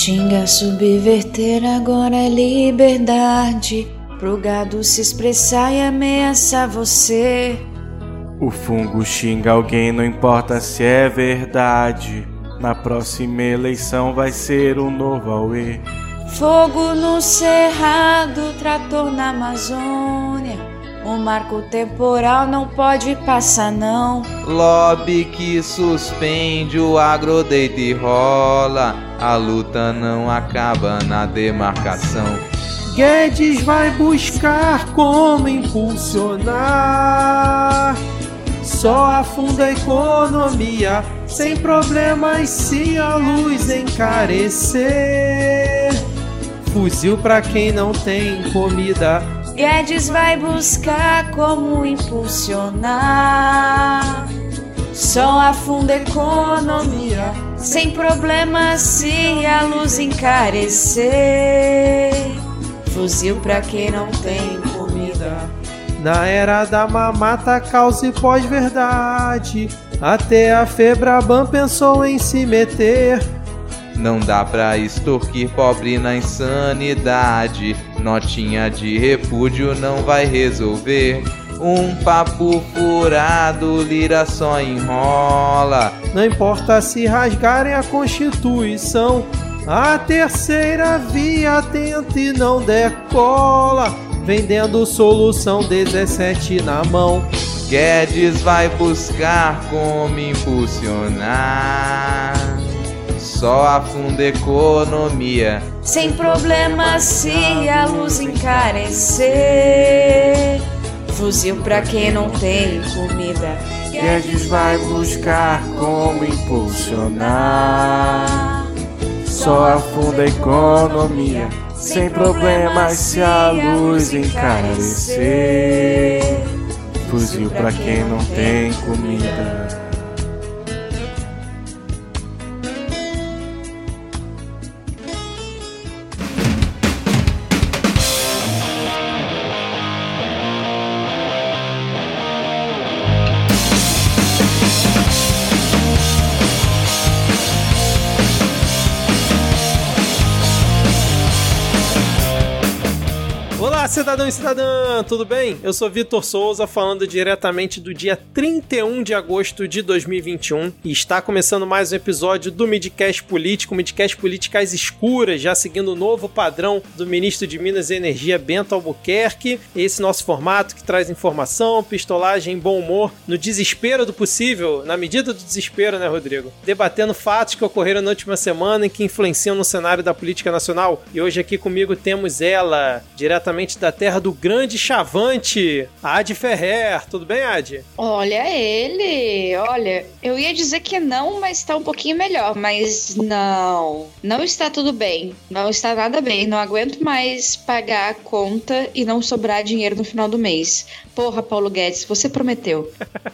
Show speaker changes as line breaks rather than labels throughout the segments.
Xinga, subverter agora é liberdade. Pro gado se expressar e ameaçar você.
O fungo xinga alguém, não importa se é verdade. Na próxima eleição vai ser um novo Aue.
Fogo no cerrado, trator na Amazônia. O marco temporal não pode passar, não.
Lobby que suspende o agro deita e rola. A luta não acaba na demarcação.
Guedes vai buscar como impulsionar. Só afunda a economia, sem problemas se a luz encarecer. Fuzil pra quem não tem comida
Guedes vai buscar como impulsionar. Só afunda a economia, sem problemas se a luz encarecer. Fuzil pra quem não tem comida.
Na era da mamata, causa e pós-verdade. Até a Febraban pensou em se meter.
Não dá pra extorquir pobre na insanidade. Notinha de repúdio não vai resolver. Um papo furado, lira só enrola.
Não importa se rasgarem a Constituição. A terceira via tenta e não decola. Vendendo solução 17 na mão.
Guedes vai buscar como impulsionar. Só afunda economia.
Sem problemas se a luz encarecer. Fuzil pra quem não tem comida.
Guedes vai buscar como impulsionar. Só afunda a economia. Sem problemas se a luz encarecer. Fuzil pra quem não tem comida.
Cidadão e cidadã, tudo bem? Eu sou Vitor Souza, falando diretamente do dia 31 de agosto de 2021 e está começando mais um episódio do Midcast Político, Midcast Políticas Escuras, já seguindo o novo padrão do ministro de Minas e Energia, Bento Albuquerque. Esse nosso formato que traz informação, pistolagem, bom humor, no desespero do possível, na medida do desespero, né, Rodrigo? Debatendo fatos que ocorreram na última semana e que influenciam no cenário da política nacional. E hoje aqui comigo temos ela, diretamente da terra do grande chavante, Ad Ferrer. Tudo bem, Ad?
Olha ele. Olha, eu ia dizer que não, mas tá um pouquinho melhor. Mas não. Não está tudo bem. Não está nada bem. Não aguento mais pagar a conta e não sobrar dinheiro no final do mês. Porra, Paulo Guedes, você prometeu.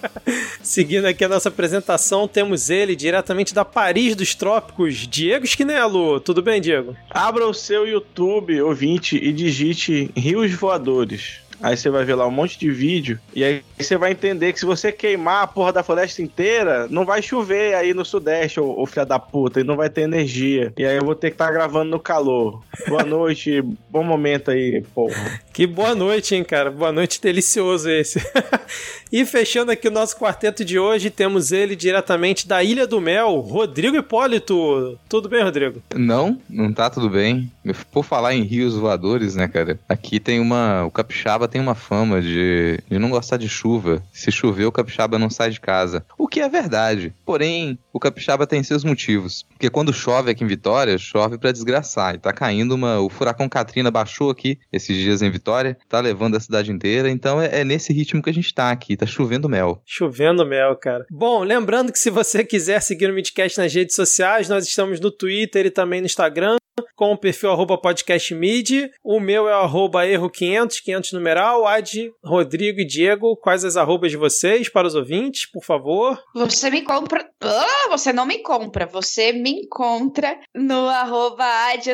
Seguindo aqui a nossa apresentação, temos ele diretamente da Paris dos Trópicos, Diego Esquinelo. Tudo bem, Diego?
Abra o seu YouTube, ouvinte, e digite Rios Voadores. Aí você vai ver lá um monte de vídeo. E aí você vai entender que se você queimar a porra da floresta inteira, não vai chover aí no sudeste, ô, ô filha da puta, e não vai ter energia. E aí eu vou ter que estar tá gravando no calor. Boa noite, bom momento aí, porra.
Que boa noite, hein, cara. Boa noite, delicioso esse. e fechando aqui o nosso quarteto de hoje, temos ele diretamente da Ilha do Mel, Rodrigo Hipólito. Tudo bem, Rodrigo?
Não, não tá tudo bem. Por falar em rios voadores, né, cara? Aqui tem uma. O Capixaba tem uma fama de, de não gostar de chuva. Se chover, o capixaba não sai de casa. O que é verdade. Porém, o capixaba tem seus motivos. Porque quando chove aqui em Vitória, chove para desgraçar. E tá caindo uma. O furacão Katrina baixou aqui esses dias em Vitória, tá levando a cidade inteira. Então é, é nesse ritmo que a gente tá aqui. Tá chovendo mel.
Chovendo mel, cara. Bom, lembrando que se você quiser seguir o Midcast nas redes sociais, nós estamos no Twitter e também no Instagram. Com o perfil arroba podcastmid. O meu é arroba erro500, 500 numeral. Ad, Rodrigo e Diego, quais as arrobas de vocês para os ouvintes, por favor?
Você me compra... Ah, você não me compra. Você me encontra no arroba ad,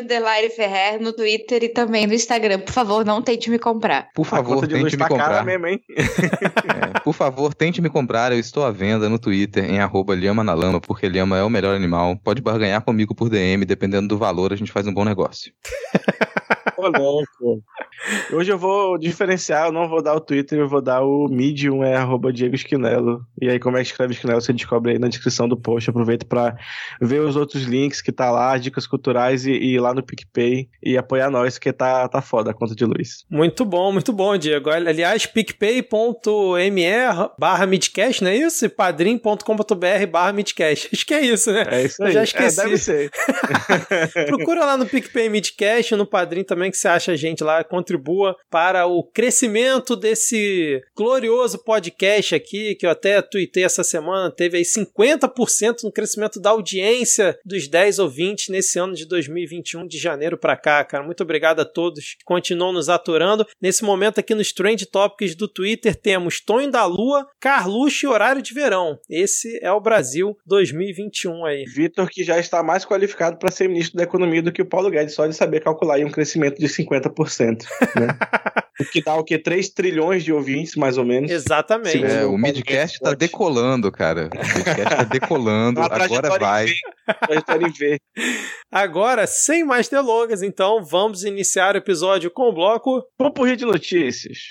Ferrer, no Twitter e também no Instagram. Por favor, não tente me comprar.
Por favor, tente me
tá
comprar.
Mesmo, hein?
é, por favor, tente me comprar. Eu estou à venda no Twitter em arroba Lhama na Lama, porque Lhama é o melhor animal. Pode barganhar comigo por DM, dependendo do valor, a gente faz um bom negócio.
Ô, louco. Hoje eu vou diferenciar, eu não vou dar o Twitter, eu vou dar o Medium, é arroba Diego Esquinelo. E aí, como é que escreve Esquinelo, você descobre aí na descrição do post. Aproveita para ver os outros links que tá lá, dicas culturais e, e ir lá no PicPay e apoiar nós, que tá, tá foda a conta de luz.
Muito bom, muito bom, Diego. Aliás, picpay.me barra midcast, não é isso? padrim.com.br barra midcast. Acho que é isso, né?
É isso aí.
Eu já esqueci.
É, deve ser.
Procura lá no PicPay Midcast, no Padrim também, que você acha a gente lá, contribua para o crescimento desse glorioso podcast aqui, que eu até tuitei essa semana, teve aí 50% no crescimento da audiência dos 10 ouvintes nesse ano de 2021, de janeiro para cá, cara. Muito obrigado a todos que continuam nos aturando. Nesse momento aqui nos Trend Topics do Twitter temos Tonho da Lua, Carluxo e Horário de Verão. Esse é o Brasil 2021 aí.
Vitor, que já está mais qualificado para ser ministro da Economia do que o Paulo Guedes, só de saber calcular aí um crescimento de 50%. Né? o que dá o quê? 3 trilhões de ouvintes, mais ou menos.
Exatamente.
É, o Midcast tá decolando, cara. O Midcast tá decolando, agora vai.
Agora, sem mais delongas, então, vamos iniciar o episódio com o bloco
Popurri de Notícias.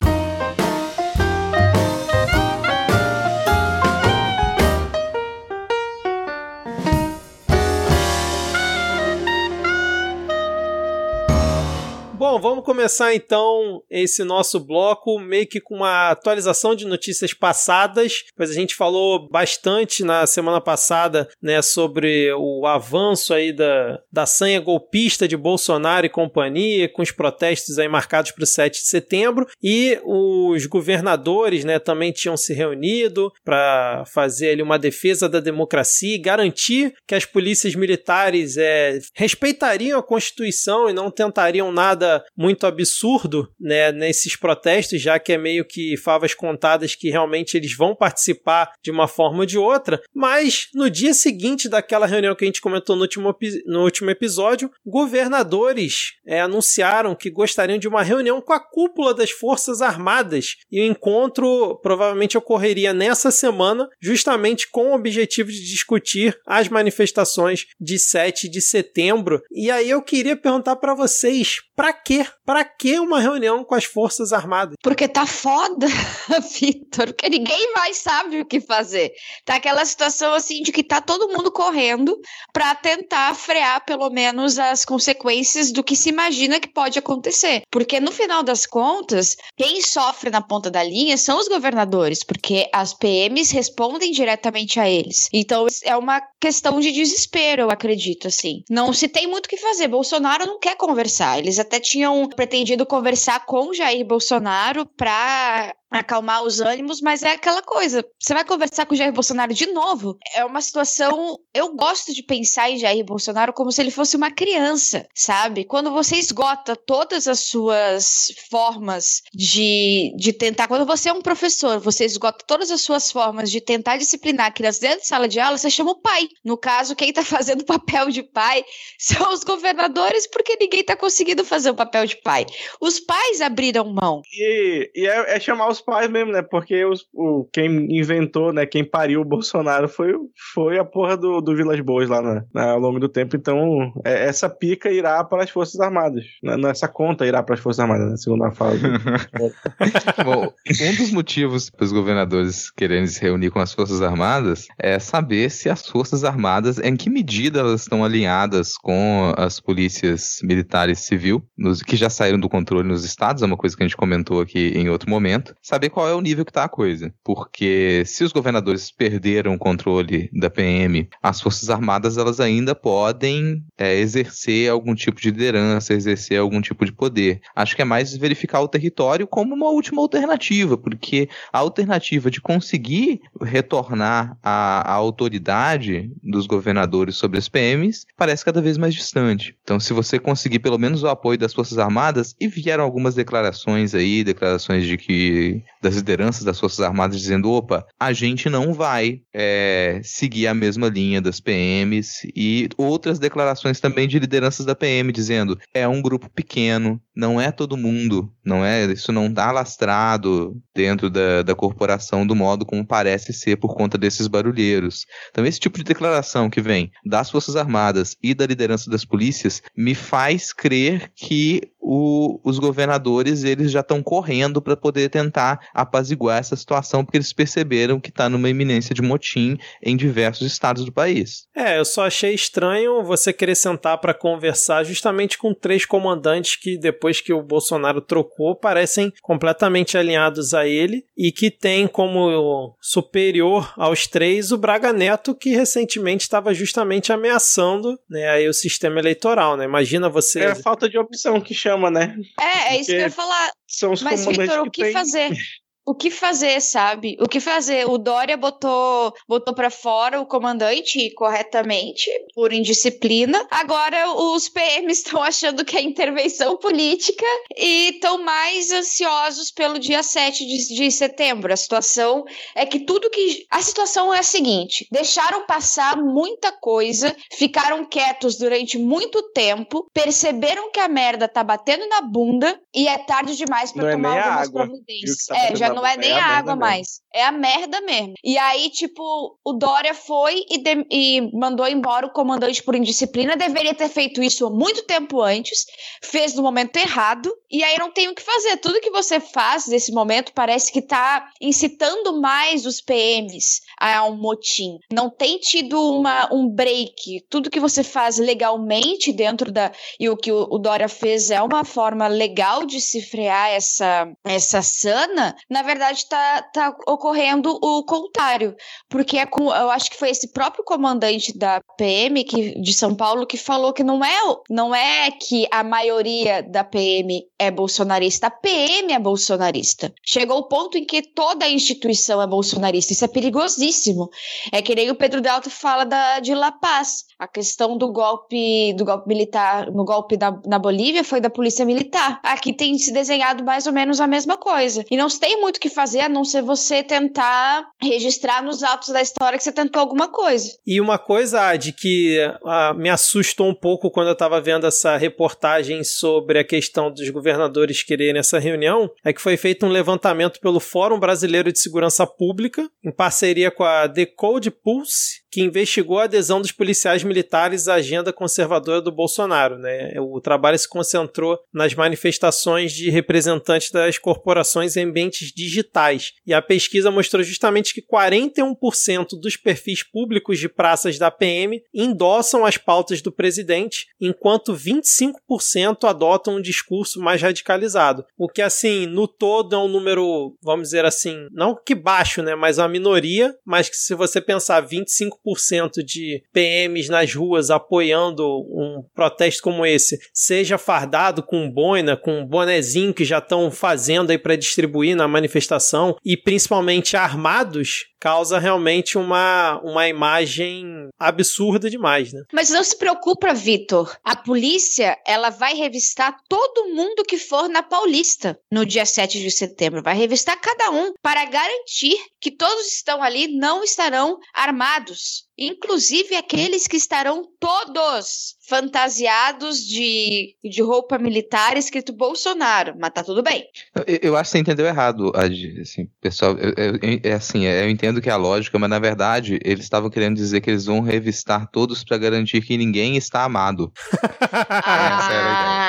Bom, vamos começar então esse nosso bloco meio que com uma atualização de notícias passadas, pois a gente falou bastante na semana passada, né, sobre o avanço aí da, da sanha golpista de Bolsonaro e companhia, com os protestos aí marcados para o 7 de setembro, e os governadores, né, também tinham se reunido para fazer ali uma defesa da democracia e garantir que as polícias militares é, respeitariam a Constituição e não tentariam nada muito absurdo né, nesses protestos, já que é meio que favas contadas que realmente eles vão participar de uma forma ou de outra. Mas no dia seguinte daquela reunião que a gente comentou no último, no último episódio, governadores é, anunciaram que gostariam de uma reunião com a cúpula das Forças Armadas e o encontro provavelmente ocorreria nessa semana, justamente com o objetivo de discutir as manifestações de 7 de setembro. E aí eu queria perguntar para vocês, para quê? Para que uma reunião com as Forças Armadas?
Porque tá foda, Vitor, porque ninguém mais sabe o que fazer. Tá aquela situação assim de que tá todo mundo correndo para tentar frear pelo menos as consequências do que se imagina que pode acontecer. Porque no final das contas, quem sofre na ponta da linha são os governadores, porque as PMs respondem diretamente a eles. Então é uma questão de desespero, eu acredito assim. Não se tem muito o que fazer. Bolsonaro não quer conversar. Eles até tinham pretendido conversar com Jair Bolsonaro para acalmar os ânimos, mas é aquela coisa. Você vai conversar com o Jair Bolsonaro de novo? É uma situação. Eu gosto de pensar em Jair Bolsonaro como se ele fosse uma criança, sabe? Quando você esgota todas as suas formas de, de tentar. Quando você é um professor, você esgota todas as suas formas de tentar disciplinar a criança dentro de sala de aula, você chama o pai. No caso, quem tá fazendo o papel de pai são os governadores, porque ninguém tá conseguindo fazer o papel de pai. Os pais abriram mão.
E, e é, é chamar os os pais mesmo, né? Porque os, o, quem inventou, né? Quem pariu o Bolsonaro foi, foi a porra do, do Vilas Boas lá na, na, ao longo do tempo. Então, é, essa pica irá para as Forças Armadas. Nessa conta irá para as Forças Armadas, né? Segundo a fala.
Bom, um dos motivos para os governadores quererem se reunir com as Forças Armadas é saber se as Forças Armadas, em que medida elas estão alinhadas com as polícias militares civil, nos, que já saíram do controle nos estados, é uma coisa que a gente comentou aqui em outro momento saber qual é o nível que está a coisa. Porque se os governadores perderam o controle da PM, as Forças Armadas elas ainda podem é, exercer algum tipo de liderança, exercer algum tipo de poder. Acho que é mais verificar o território como uma última alternativa, porque a alternativa de conseguir retornar a, a autoridade dos governadores sobre as PMs parece cada vez mais distante. Então, se você conseguir pelo menos o apoio das Forças Armadas, e vieram algumas declarações aí, declarações de que das lideranças das Forças Armadas dizendo: opa, a gente não vai é, seguir a mesma linha das PMs, e outras declarações também de lideranças da PM dizendo: é um grupo pequeno, não é todo mundo, não é, isso não está lastrado dentro da, da corporação do modo como parece ser por conta desses barulheiros. Então, esse tipo de declaração que vem das Forças Armadas e da liderança das polícias me faz crer que o, os governadores eles já estão correndo para poder tentar apaziguar essa situação, porque eles perceberam que está numa iminência de motim em diversos estados do país.
É, eu só achei estranho você querer sentar para conversar justamente com três comandantes que depois que o Bolsonaro trocou parecem completamente alinhados a ele e que tem como superior aos três o Braga Neto que recentemente estava justamente ameaçando né, aí o sistema eleitoral, né? Imagina você.
É a falta de opção que chama, né?
É, é isso que eu ia falar.
São os
Mas, Vitor,
que
o que
têm-
fazer? O que fazer, sabe? O que fazer? O Dória botou, botou para fora o comandante corretamente, por indisciplina. Agora os PMs estão achando que é intervenção política e estão mais ansiosos pelo dia 7 de, de setembro. A situação é que tudo que. A situação é a seguinte: deixaram passar muita coisa, ficaram quietos durante muito tempo, perceberam que a merda tá batendo na bunda e é tarde demais
Não
para
é
tomar
a
algumas
água, viu,
providências.
tá
é, já
na
não é
bunda,
nem
é a
a água
mesmo.
mais. É a merda mesmo. E aí, tipo, o Dória foi e, de- e mandou embora o comandante por indisciplina. Deveria ter feito isso há muito tempo antes. Fez no momento errado. E aí não tem o que fazer. Tudo que você faz nesse momento parece que tá incitando mais os PMs a um motim. Não tem tido uma, um break. Tudo que você faz legalmente dentro da. E o que o, o Dória fez é uma forma legal de se frear essa, essa sana. Na verdade, tá, tá ocorrendo o contrário. Porque é com, eu acho que foi esse próprio comandante da PM que, de São Paulo que falou que não é, não é que a maioria da PM é bolsonarista, a PM é bolsonarista. Chegou o ponto em que toda a instituição é bolsonarista. Isso é perigosíssimo. É que nem o Pedro Delta fala da, de La Paz. A questão do golpe do golpe militar, no golpe da, na Bolívia foi da polícia militar. Aqui tem se desenhado mais ou menos a mesma coisa. E não se tem muito o que fazer a não ser você tentar registrar nos autos da história que você tentou alguma coisa.
E uma coisa, Ad, que ah, me assustou um pouco quando eu estava vendo essa reportagem sobre a questão dos governadores quererem essa reunião, é que foi feito um levantamento pelo Fórum Brasileiro de Segurança Pública, em parceria com a Decode Pulse, que investigou a adesão dos policiais militares à agenda conservadora do Bolsonaro. Né? O trabalho se concentrou nas manifestações de representantes das corporações em ambientes digitais. E a pesquisa mostrou justamente que 41% dos perfis públicos de praças da PM endossam as pautas do presidente, enquanto 25% adotam um discurso mais radicalizado. O que, assim, no todo é um número, vamos dizer assim, não que baixo, né? Mas uma minoria, mas que se você pensar 25% de PMs nas ruas apoiando um protesto como esse, seja fardado com boina, com um bonezinho que já estão fazendo aí para distribuir na manifestação e principalmente armados, causa realmente uma, uma imagem absurda demais, né?
Mas não se preocupa, Vitor. A polícia, ela vai revistar todo mundo que for na Paulista no dia 7 de setembro. Vai revistar cada um para garantir que todos estão ali não estarão armados. Inclusive aqueles que estarão todos fantasiados de, de roupa militar escrito Bolsonaro. Mas tá tudo bem.
Eu, eu acho que você entendeu errado, Ad, assim, pessoal. eu- eu- é assim, eu entendo que é a lógica, mas na verdade eles estavam querendo dizer que eles vão revistar todos para garantir que ninguém está amado. Essa era a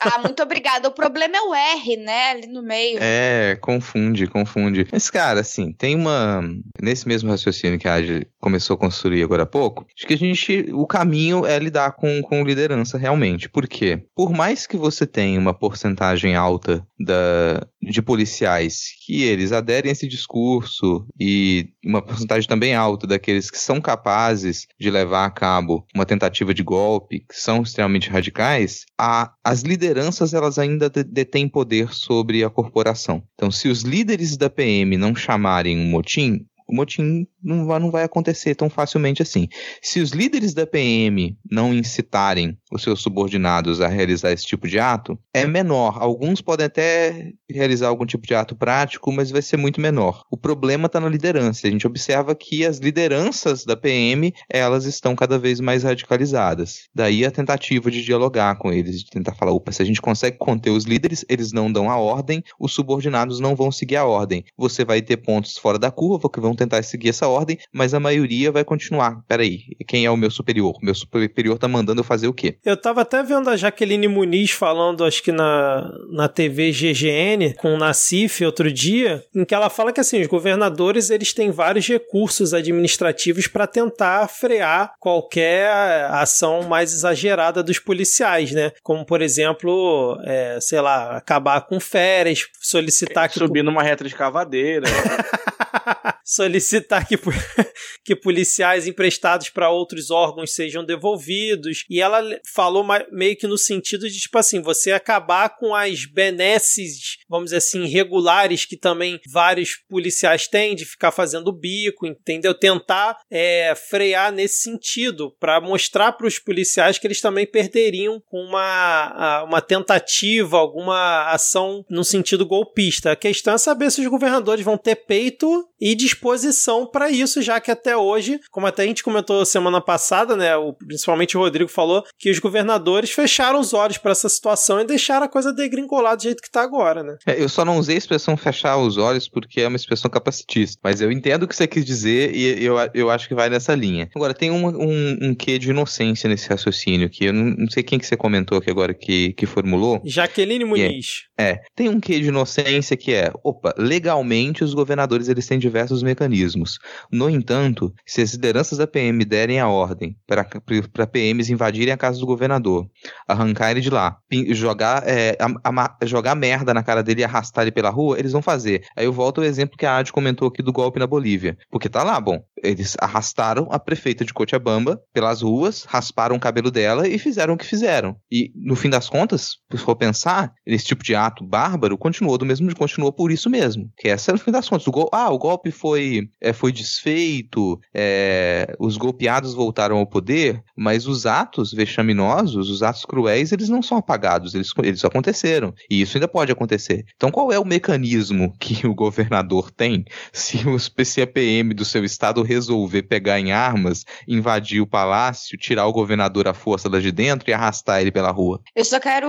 Ah, muito obrigada. O problema é o R, né? Ali no meio.
É, confunde, confunde. Mas, cara, assim, tem uma. Nesse mesmo raciocínio que a Ad começou a construir agora há pouco, acho que a gente, o caminho é lidar com, com liderança realmente. Por quê? Por mais que você tenha uma porcentagem alta da, de policiais que eles aderem a esse discurso e uma porcentagem também alta daqueles que são capazes de levar a cabo uma tentativa de golpe, que são extremamente radicais, a, as lideranças elas ainda detêm poder sobre a corporação. Então, se os líderes da PM não chamarem um motim, o motim não vai, não vai acontecer tão facilmente assim. Se os líderes da PM não incitarem os seus subordinados a realizar esse tipo de ato, é menor. Alguns podem até realizar algum tipo de ato prático, mas vai ser muito menor. O problema está na liderança. A gente observa que as lideranças da PM elas estão cada vez mais radicalizadas. Daí a tentativa de dialogar com eles, de tentar falar, opa, se a gente consegue conter os líderes, eles não dão a ordem, os subordinados não vão seguir a ordem. Você vai ter pontos fora da curva que vão tentar seguir essa ordem, mas a maioria vai continuar. Peraí, quem é o meu superior? Meu superior tá mandando eu fazer o quê?
Eu tava até vendo a Jaqueline Muniz falando, acho que na, na TV GGN, com o Nacif outro dia, em que ela fala que assim, os governadores eles têm vários recursos administrativos para tentar frear qualquer ação mais exagerada dos policiais, né? Como, por exemplo, é, sei lá, acabar com férias, solicitar que.
Subir numa reta de cavadeira.
solicitar que, que policiais emprestados para outros órgãos sejam devolvidos. E ela falou meio que no sentido de, tipo assim, você acabar com as benesses, vamos dizer assim, regulares que também vários policiais têm, de ficar fazendo bico, entendeu? Tentar é, frear nesse sentido, para mostrar para os policiais que eles também perderiam com uma, uma tentativa, alguma ação no sentido golpista. A questão é saber se os governadores vão ter peito e disposição para isso, já que até hoje, como até a gente comentou semana passada, né, o, principalmente o Rodrigo falou que os governadores fecharam os olhos para essa situação e deixaram a coisa degringolar do jeito que está agora, né?
É, eu só não usei a expressão fechar os olhos porque é uma expressão capacitista, mas eu entendo o que você quis dizer e eu, eu acho que vai nessa linha. Agora, tem um, um, um quê de inocência nesse raciocínio que eu não, não, sei quem que você comentou aqui agora que, que formulou.
Jaqueline é Muniz.
É, é, tem um quê de inocência que é, opa, legalmente os governadores eles têm diversos mecanismos. No entanto, se as lideranças da PM derem a ordem para PMs invadirem a casa do governador, arrancar ele de lá, jogar, é, jogar merda na cara dele e arrastar ele pela rua, eles vão fazer. Aí eu volto ao exemplo que a Adi comentou aqui do golpe na Bolívia. Porque tá lá, bom, eles arrastaram a prefeita de Cochabamba pelas ruas, rasparam o cabelo dela e fizeram o que fizeram. E, no fim das contas, se for pensar, esse tipo de ato bárbaro continuou do mesmo, continuou por isso mesmo. Que essa, no fim das contas, o ah, o golpe foi, é, foi desfeito, é, os golpeados voltaram ao poder, mas os atos vexaminosos, os atos cruéis, eles não são apagados, eles, eles aconteceram. E isso ainda pode acontecer. Então, qual é o mecanismo que o governador tem se o CPM do seu estado resolver pegar em armas, invadir o palácio, tirar o governador à força lá de dentro e arrastar ele pela rua?
Eu só quero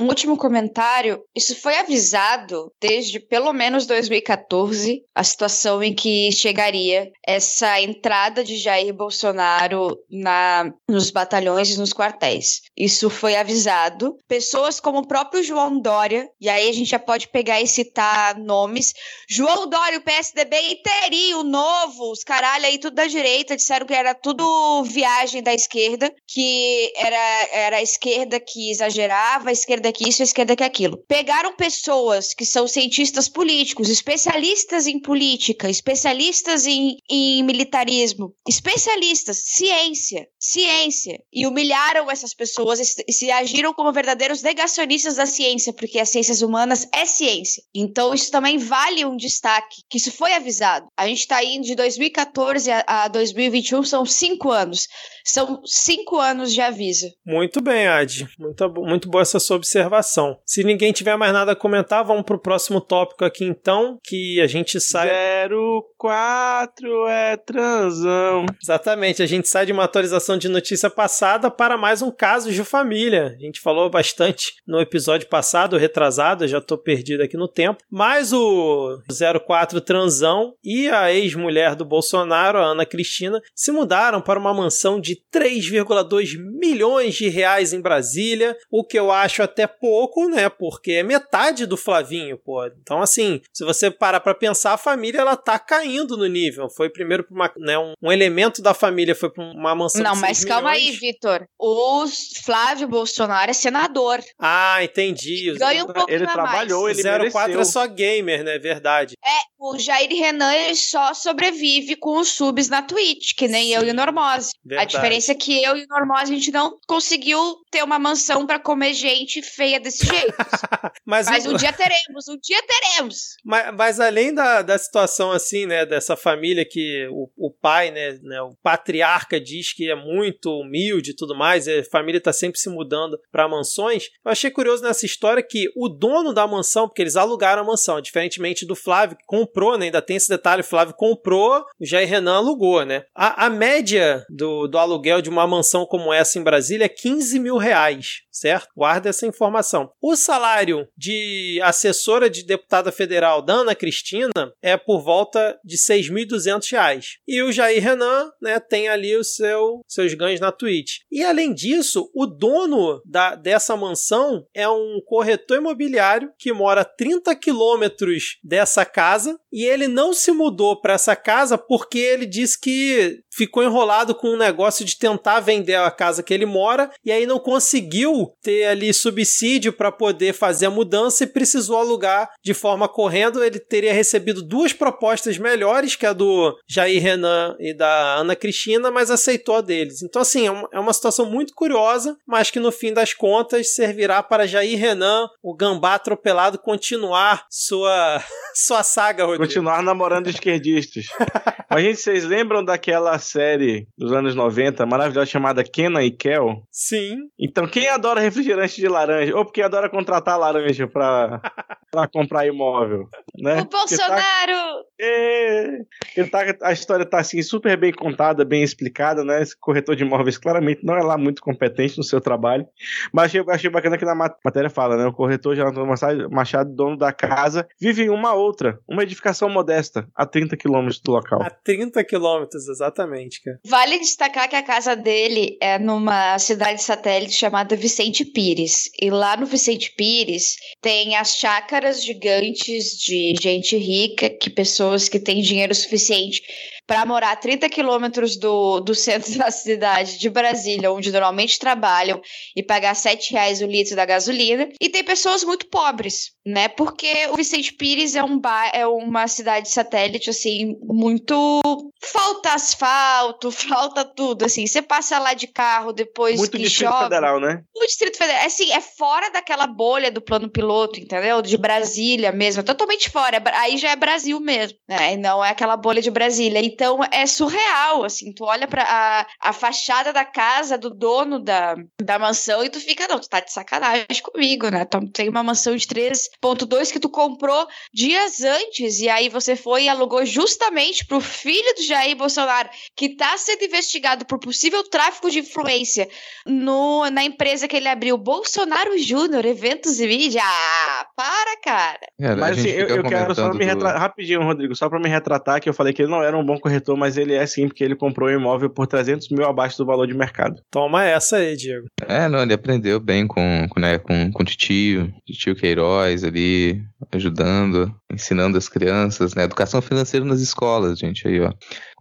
um último comentário. Isso foi avisado desde pelo menos 2014, a situação em que chegaria essa entrada de Jair Bolsonaro na, nos batalhões e nos quartéis. Isso foi avisado. Pessoas como o próprio João Dória, e aí a gente já pode pegar e citar nomes. João Dória, o PSDB inteirinho, novo, os caralho aí tudo da direita, disseram que era tudo viagem da esquerda, que era, era a esquerda que exagerava, a esquerda que isso, a esquerda que aquilo. Pegaram pessoas que são cientistas políticos, especialistas em política, especialistas em, em militarismo, especialistas, ciência, ciência, e humilharam essas pessoas e se agiram como verdadeiros negacionistas da ciência, porque as ciências humanas é ciência. Então isso também vale um destaque, que isso foi avisado. A gente está indo de 2014 a, a 2021, são cinco anos. São cinco anos de aviso.
Muito bem, Ad. Muito, muito boa essa sua observação. Se ninguém tiver mais nada a comentar, vamos pro próximo tópico aqui então, que a gente sai.
04 é transão.
Exatamente, a gente sai de uma atualização de notícia passada para mais um caso de família. A gente falou bastante no episódio passado, retrasado, eu já tô perdido aqui no tempo. Mas o 04 transão e a ex-mulher do Bolsonaro Bolsonaro, a Ana Cristina, se mudaram para uma mansão de 3,2 milhões de reais em Brasília, o que eu acho até pouco, né? Porque é metade do Flavinho, pô. Então, assim, se você parar para pensar, a família ela tá caindo no nível. Foi primeiro para uma, né, um, um, elemento da família foi para uma mansão
Não,
de
mas calma
milhões.
aí, Vitor. O Flávio Bolsonaro é senador.
Ah, entendi.
Ganha um pouco
Ele trabalhou,
mais.
ele
04
mereceu.
é só gamer, né? Verdade.
É, o Jair Renan ele só sobrevive com os subs na Twitch, que nem
Sim,
eu e o Normose. A
verdade.
diferença é que eu e o Normose a gente não conseguiu ter uma mansão pra comer gente feia desse jeito.
Mas,
Mas
o-
um dia teremos, um dia teremos.
Mas, mas além da, da situação assim, né, dessa família que o, o pai, né, né, o patriarca diz que é muito humilde e tudo mais, a família tá sempre se mudando para mansões. Eu achei curioso nessa história que o dono da mansão, porque eles alugaram a mansão, diferentemente do Flávio que comprou, né, ainda tem esse detalhe, o Flávio comprou, o Jair Renan alugou, né? A, a média do, do aluguel de uma mansão como essa em Brasília é 15 mil reais, certo? Guarda essa informação. O salário de assessora de deputada federal da Ana Cristina é por volta de 6.200 reais. E o Jair Renan, né, tem ali o seu, seus ganhos na Twitch. E além disso, o dono da, dessa mansão é um corretor imobiliário que mora a 30 quilômetros dessa casa e ele não se mudou para essa casa porque ele disse que ficou enrolado com um negócio de tentar vender a casa que ele mora e aí não conseguiu ter ali subsídio para poder fazer a mudança e precisou alugar de forma correndo. Ele teria recebido duas propostas melhores que a do Jair Renan e da Ana Cristina, mas aceitou a deles. Então, assim, é uma, é uma situação muito curiosa, mas que no fim das contas servirá para Jair Renan, o gambá atropelado, continuar sua, sua saga, Rodrigo.
Continuar namorando esquerdistas. Mas, gente, vocês lembram daquela série dos anos 90 maravilhosa chamada Kenan e Kel?
Sim.
Então, quem adora refrigerante de laranja? Ou porque adora contratar laranja pra, pra comprar imóvel? Né?
O
tá-
Bolsonaro!
É, ele tá- a história tá assim super bem contada, bem explicada, né? Esse corretor de imóveis claramente não é lá muito competente no seu trabalho. Mas achei, achei bacana que na mat- matéria fala, né? O corretor Jonathan Machado- Machado, dono da casa, vive em uma outra, uma edificação modesta, a 30 quilômetros do local.
A 30 quilômetros, exatamente, cara.
Vale destacar que a casa dele é numa cidade satélite chamada Vicente Pires. E lá no Vicente Pires tem as chácaras gigantes de gente rica, que pessoas que têm dinheiro suficiente para morar a 30 quilômetros do, do centro da cidade de Brasília, onde normalmente trabalham, e pagar 7 reais o litro da gasolina. E tem pessoas muito pobres, né? Porque o Vicente Pires é, um ba é uma cidade satélite, assim, muito. Falta asfalto, falta tudo, assim. Você passa lá de carro depois
Muito
que
Distrito
chove.
Federal, né?
O Distrito Federal, assim, é fora daquela bolha do plano piloto, entendeu? De Brasília mesmo, é totalmente fora. é Aí já é Brasil mesmo, né? E não é aquela bolha de Brasília. Então é surreal, assim. Tu olha pra a, a fachada da casa do dono da, da mansão e tu fica, não, tu tá de sacanagem comigo, né? Então, tem uma mansão de 3.2 que tu comprou dias antes e aí você foi e alugou justamente pro filho do Jair Bolsonaro, que tá sendo investigado por possível tráfico de influência no, na empresa que ele abriu, Bolsonaro Júnior, Eventos e Mídia. Ah, para, cara.
Mas assim, eu, eu quero só me
do-
retratar rapidinho, Rodrigo, só pra me retratar que eu falei que ele não era um bom corretor, mas ele é sim, porque ele comprou um imóvel por 300 mil abaixo do valor de mercado.
Toma essa aí, Diego.
É, não, ele aprendeu bem com, com, né, com, com o titio, titio Queiroz ali, ajudando, ensinando as crianças, né? Educação financeira nas escolas, gente, aí, ó.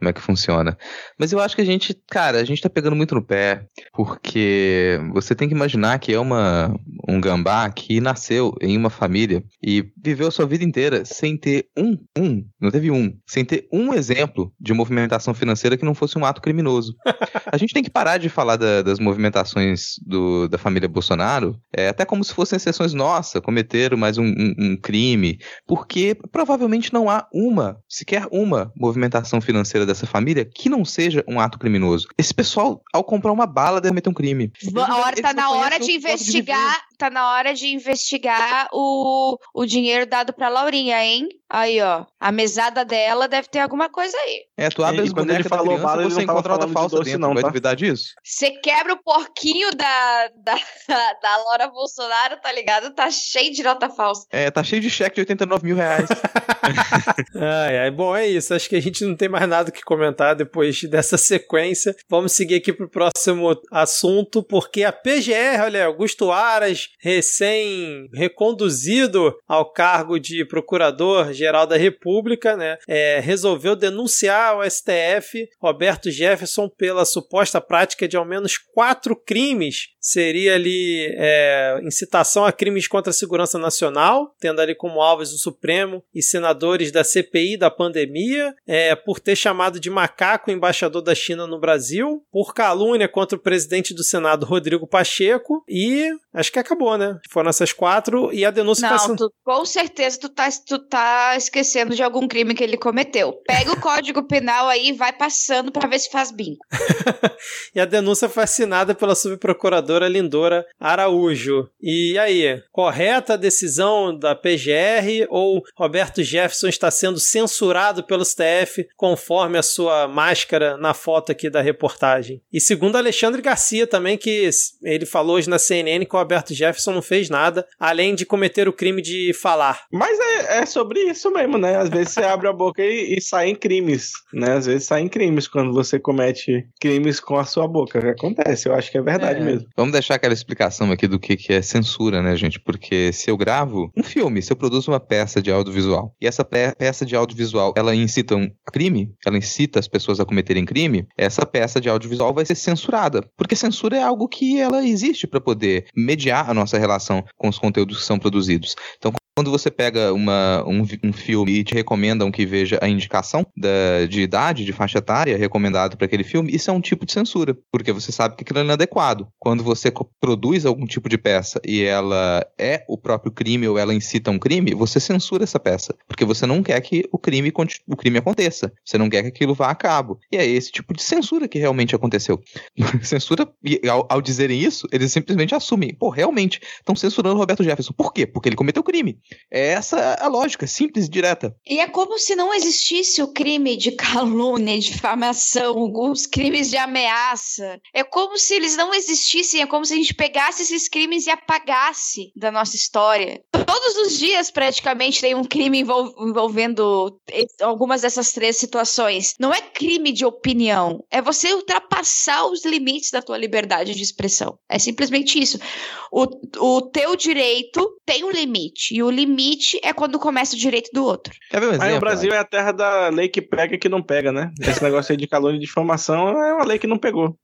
Como é que funciona. Mas eu acho que a gente, cara, a gente tá pegando muito no pé, porque você tem que imaginar que é uma, um gambá que nasceu em uma família e viveu a sua vida inteira sem ter um, um, não teve um, sem ter um exemplo de movimentação financeira que não fosse um ato criminoso. A gente tem que parar de falar da- das movimentações do- da família Bolsonaro, é, até como se fossem exceções nossa, cometeram mais um, um- um crime, porque provavelmente não há uma, sequer uma movimentação financeira dessa família que não seja um ato criminoso. Esse pessoal, ao comprar uma bala, deve meter um crime.
A hora, tá na hora de investigar, tá na hora de investigar o, o dinheiro dado pra Laurinha, hein? Aí, ó. A mesada dela deve ter alguma coisa aí.
É, tu abre
E
as
quando ele
bonecas da
falou
criança,
bala, ele
você
não tava
encontra nota
falando de
falsa
doce,
dentro.
não,
Vai
tá?
duvidar disso?
Você quebra o porquinho da, da, da Laura Bolsonaro, tá ligado? Tá cheio de nota falsa.
É, tá cheio de cheque de 89 mil reais.
Ai, ai, bom, é isso. Acho que a gente não tem mais nada que comentar depois dessa sequência. Vamos seguir aqui pro próximo assunto, porque a PGR, olha, Augusto Aras, recém reconduzido ao cargo de Procurador-Geral da República, né, é, resolveu denunciar ao STF Roberto Jefferson pela suposta prática de ao menos quatro crimes. Seria ali é, incitação a crimes contra a segurança nacional, tendo ali como alvos o Supremo e senadores da CPI da pandemia, é, por ter chamado de macaco o embaixador da China no Brasil, por calúnia contra o presidente do Senado, Rodrigo Pacheco, e acho que acabou, né? Foram essas quatro, e a denúncia foi
Não, tu, com certeza tu tá, tu tá esquecendo de algum crime que ele cometeu. Pega o código penal aí e vai passando pra ver se faz bingo.
e a denúncia foi assinada pela subprocuradora Lindora Araújo. E aí, correta a decisão da PGR ou Roberto Jefferson está sendo censurado pelo STF conforme a sua máscara na foto aqui da reportagem? E segundo Alexandre Garcia também, que ele falou hoje na CNN que o Roberto Jefferson não fez nada, além de cometer o crime de falar.
Mas é, é sobre isso mesmo, né? Às vezes você abre a boca e, e saem crimes, né? Às vezes saem crimes quando você comete crimes com a sua boca. Acontece, eu acho que é verdade
É.
mesmo.
Vamos deixar aquela explicação aqui do que, que é censura, né, gente? Porque se eu gravo um filme, se eu produzo uma peça de audiovisual, e essa pe- peça de audiovisual, ela incita um crime, ela incita as pessoas a cometerem crime, essa peça de audiovisual vai ser censurada. Porque censura é algo que ela existe para poder mediar a nossa relação com os conteúdos que são produzidos. Então, quando você pega uma, um, um filme e te recomendam que veja a indicação da, de idade, de faixa etária recomendado para aquele filme, isso é um tipo de censura, porque você sabe que aquilo é inadequado. Quando você produz algum tipo de peça e ela é o próprio crime ou ela incita um crime, você censura essa peça, porque você não quer que o crime, o crime aconteça, você não quer que aquilo vá a cabo. E é esse tipo de censura que realmente aconteceu. censura, e ao, ao dizerem isso, eles simplesmente assumem, pô, realmente estão censurando Roberto Jefferson. Por quê? Porque ele cometeu crime. É essa a lógica, simples e direta.
E é como se não existisse o crime de calúnia, difamação, os crimes de ameaça. É como se eles não existissem, é como se a gente pegasse esses crimes e apagasse da nossa história. Todos os dias, praticamente, tem um crime envol- envolvendo algumas dessas três situações. Não é crime de opinião, é você ultrapassar os limites da tua liberdade de expressão. É simplesmente isso. O, o teu direito tem um limite, e o limite é quando começa o direito do outro.
Quer ver um exemplo?
Aí o Brasil é a terra da lei que pega e que não pega, né? Esse negócio aí de calúnia e difamação é uma lei que não pegou.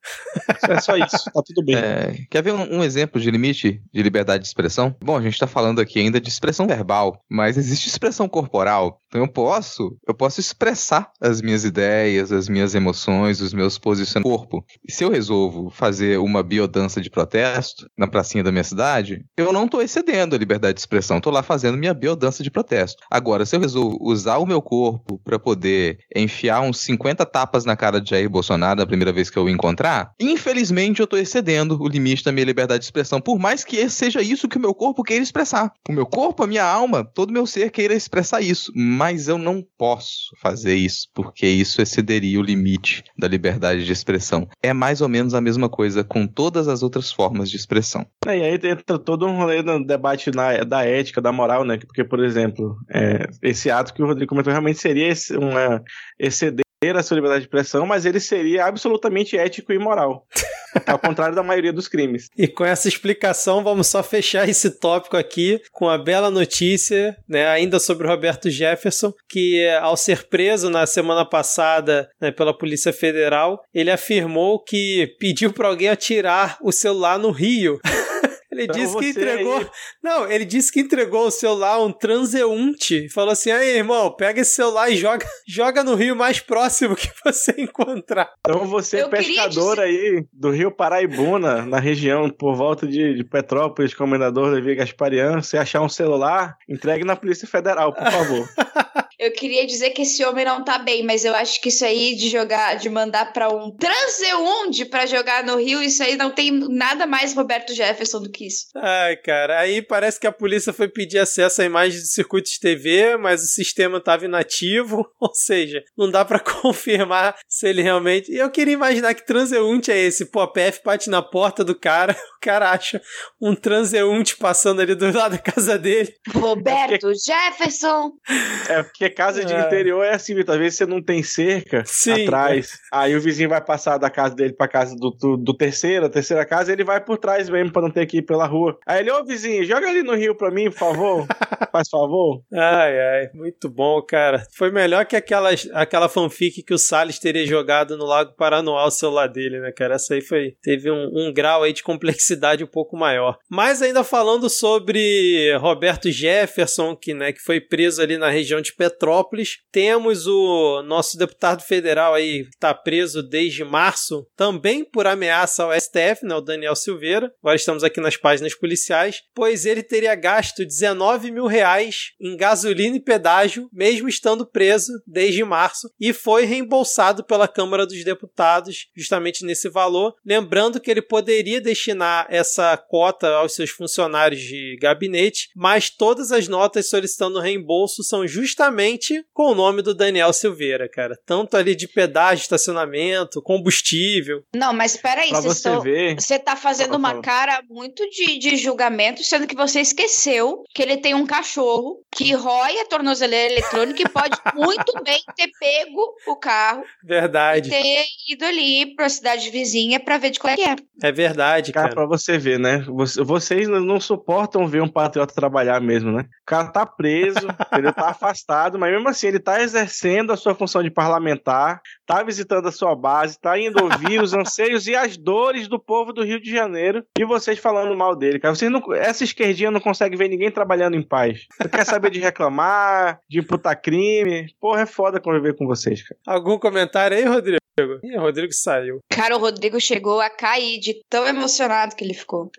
É só isso, tá tudo bem.
É, quer ver um, um exemplo de limite de liberdade de expressão? Bom, a gente tá falando aqui ainda de expressão verbal, mas existe expressão corporal. Então eu posso, eu posso expressar as minhas ideias, as minhas emoções, os meus posicionamentos no corpo. E se eu resolvo fazer uma biodança de protesto na pracinha da minha cidade, eu não tô excedendo a liberdade de expressão, tô lá fazendo minha biodança de protesto. Agora, se eu resolvo usar o meu corpo para poder enfiar uns 50 tapas na cara de Jair Bolsonaro na primeira vez que eu o encontrar, infelizmente eu tô excedendo o limite da minha liberdade de expressão, por mais que seja isso que o meu corpo queira expressar. O meu corpo, a minha alma, todo o meu ser queira expressar isso, mas eu não posso fazer isso, porque isso excederia o limite da liberdade de expressão. É mais ou menos a mesma coisa com todas as outras formas de expressão.
É, E aí entra todo um rolê no debate na- da ética, da moral, né? Porque, por exemplo, é, esse ato que o Rodrigo comentou realmente seria uma exceder a sua liberdade de expressão, mas ele seria absolutamente ético e moral. Ao contrário da maioria dos crimes.
E com essa explicação, vamos só fechar esse tópico aqui com a bela notícia, né, ainda sobre o Roberto Jefferson, que ao ser preso na semana passada né, pela Polícia Federal, ele afirmou que pediu para alguém atirar o celular no Rio. Ele
Então
disse que entregou.
aí-
Não, ele disse que entregou o celular a um transeunte. Falou assim: aí, irmão, pega esse celular e joga, joga no rio mais próximo que você encontrar.
Então você,
Eu
pescador
dizer-
aí do Rio Paraibuna, na região por volta de, de Petrópolis, Comendador Levi Gasparian, se achar um celular, entregue na Polícia Federal, por favor.
eu queria dizer que esse homem não tá bem, mas eu acho que isso aí de jogar, de mandar pra um transeunde pra jogar no Rio, isso aí não tem nada mais Roberto Jefferson do que isso.
Ai, cara, aí parece que a polícia foi pedir acesso à imagem do circuito de TV, mas o sistema tava inativo, ou seja, não dá para confirmar se ele realmente. E eu queria imaginar que transeunte é esse. Pô, a PF bate na porta do cara, o cara acha um transeunte passando ali do lado da casa dele.
Roberto é porque... Jefferson!
É porque casa de é. interior é assim, Vitor. Às vezes você não tem cerca Sim, atrás. É. Aí o vizinho vai passar da casa dele pra casa do, do, do terceiro, a terceira casa, ele vai por trás mesmo pra não ter que ir pela rua. Aí ele, ô vizinho, joga ali no rio pra mim, por favor. Faz favor.
Ai, ai, muito bom, cara. Foi melhor que aquelas, aquela fanfic que o Salles teria jogado no Lago Paranoá o celular dele, né, cara? Essa aí foi. Teve um, um grau aí de complexidade um pouco maior. Mas ainda falando sobre Roberto Jefferson, que, né, que foi preso ali na região de Petrópolis, temos o nosso deputado federal aí, que tá preso desde março, também por ameaça ao STF, né, o Daniel Silveira. Agora estamos aqui nas páginas policiais, pois ele teria gasto 19 mil reais em gasolina e pedágio, mesmo estando preso desde março, e foi reembolsado pela Câmara dos Deputados justamente nesse valor. Lembrando que ele poderia destinar essa cota aos seus funcionários de gabinete, mas todas as notas solicitando reembolso são justamente com o nome do Daniel Silveira, cara. Tanto ali de pedágio, estacionamento, combustível.
Não, mas espera aí, você estão... Você tá fazendo uma cara muito de, de julgamento, sendo que você esqueceu que ele tem um cachorro que rói a tornozeleira eletrônica e pode muito bem ter pego o carro.
Verdade.
E ter ido ali pra cidade vizinha pra ver de qual é que é.
É verdade, cara. cara.
Pra você ver, né? Vocês não suportam ver um patriota trabalhar mesmo, né? O cara tá preso, ele tá afastado, mas mesmo assim ele tá exercendo a sua função de parlamentar, tá visitando a sua base, tá indo ouvir os anseios e as dores do povo do Rio de Janeiro e vocês falando mal dele, cara. Vocês não, essa esquerdinha não consegue ver ninguém trabalhando em paz. Você quer saber de reclamar, de imputar crime? Porra, é foda conviver com vocês, cara.
Algum comentário aí, Rodrigo? Ih, o Rodrigo saiu.
Cara, o Rodrigo chegou a cair de tão emocionado que ele ficou.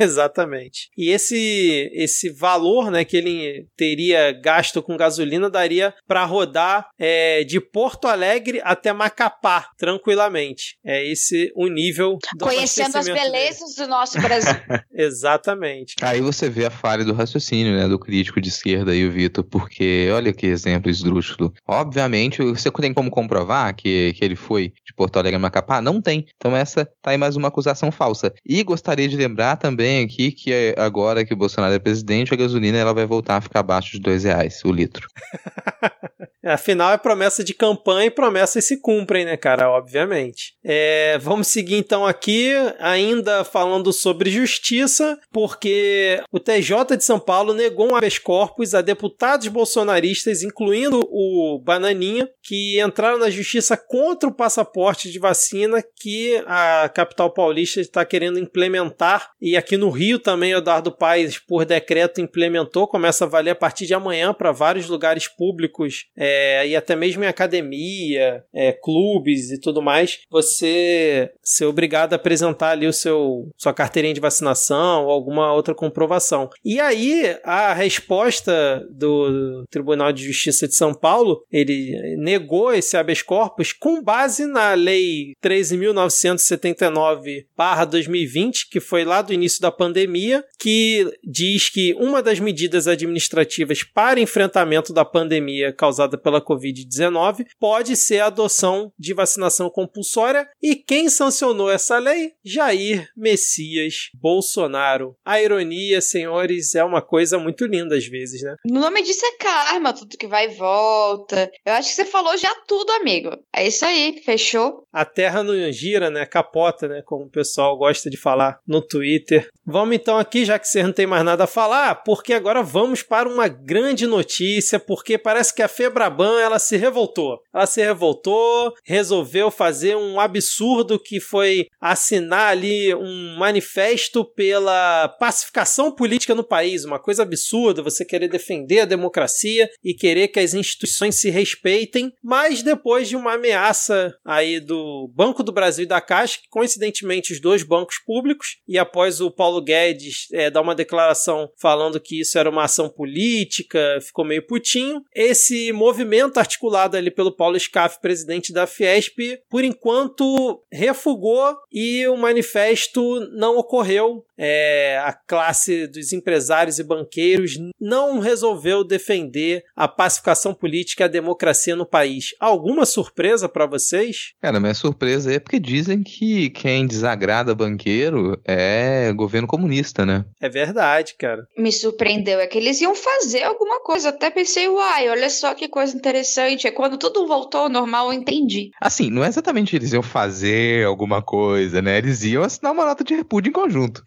Exatamente. E esse esse valor, né, que ele teria gasto com gasolina daria para rodar é, de Porto Alegre até Macapá tranquilamente. É esse o nível
do Conhecendo as belezas dele. do nosso Brasil.
Exatamente.
Aí você vê a falha do raciocínio, né, do crítico de esquerda aí, o Vitor, porque olha que exemplo esdrúxulo. Obviamente, você tem como comprovar que, que ele foi foi de Porto Alegre a Macapá? Não tem. Então essa tá aí mais uma acusação falsa. E gostaria de lembrar também aqui que é agora que o Bolsonaro é presidente, a gasolina ela vai voltar a ficar abaixo de dois reais o litro.
Afinal, é promessa de campanha e promessas se cumprem, né, cara? Obviamente. É, vamos seguir então aqui, ainda falando sobre justiça, porque o TJ de São Paulo negou um habeas corpus a deputados bolsonaristas, incluindo o Bananinha, que entraram na justiça contra o passaporte de vacina que a capital paulista está querendo implementar. E aqui no Rio também, o Eduardo Paes, por decreto, implementou, começa a valer a partir de amanhã para vários lugares públicos é, e até mesmo em academia, é, clubes e tudo mais, você ser obrigado a apresentar ali o seu sua carteirinha de vacinação ou alguma outra comprovação. E aí, a resposta do Tribunal de Justiça de São Paulo, ele negou esse habeas corpus com base na Lei 13.979-2020, que foi lá do início da pandemia, que diz que uma das medidas administrativas para enfrentamento da pandemia causada pela Covid-19 pode ser a adoção de vacinação compulsória. E quem sancionou essa lei? Jair Messias Bolsonaro. A ironia, senhores, é uma coisa muito linda às vezes, né?
O nome disso é karma, tudo que vai e volta. Eu acho que você falou já tudo, amigo. É isso aí, fechou?
A terra não gira, né? Capota, né? Como o pessoal gosta de falar no Twitter. Vamos então aqui, já que você não tem mais nada a falar, porque agora vamos para uma grande notícia, porque parece que a Febraban ela se revoltou. Ela se revoltou, resolveu fazer um absurdo que foi assinar ali um manifesto pela pacificação política no país, uma coisa absurda, você querer defender a democracia e querer que as instituições se respeitem, mas depois de uma ameaça aí do Banco do Brasil e da Caixa, que coincidentemente os dois bancos públicos, e após o Paulo Guedes é, dar uma declaração falando que isso era uma ação política, ficou meio putinho, esse movimento articulado ali pelo Paulo Scaff, presidente da Fiesp, por enquanto refugou e o manifesto não ocorreu. É, a classe dos empresários e banqueiros não resolveu defender a pacificação política e a democracia no país. Alguma surpresa para vocês?
Cara, minha surpresa é porque dizem que quem desagrada banqueiro é governo comunista, né?
É verdade, cara.
Me surpreendeu é que eles iam fazer alguma coisa. Até pensei, uai, olha só que coisa interessante. É quando tudo voltou ao normal, eu entendi.
Assim, não é exatamente eles iam fazer alguma coisa, né? Eles iam assinar uma nota de repúdio em conjunto.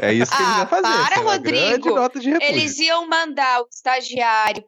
É isso que eles
Ah,
iam fazer.
para,
assim,
Rodrigo.
nota de repúdio.
Eles iam mandar o estagiário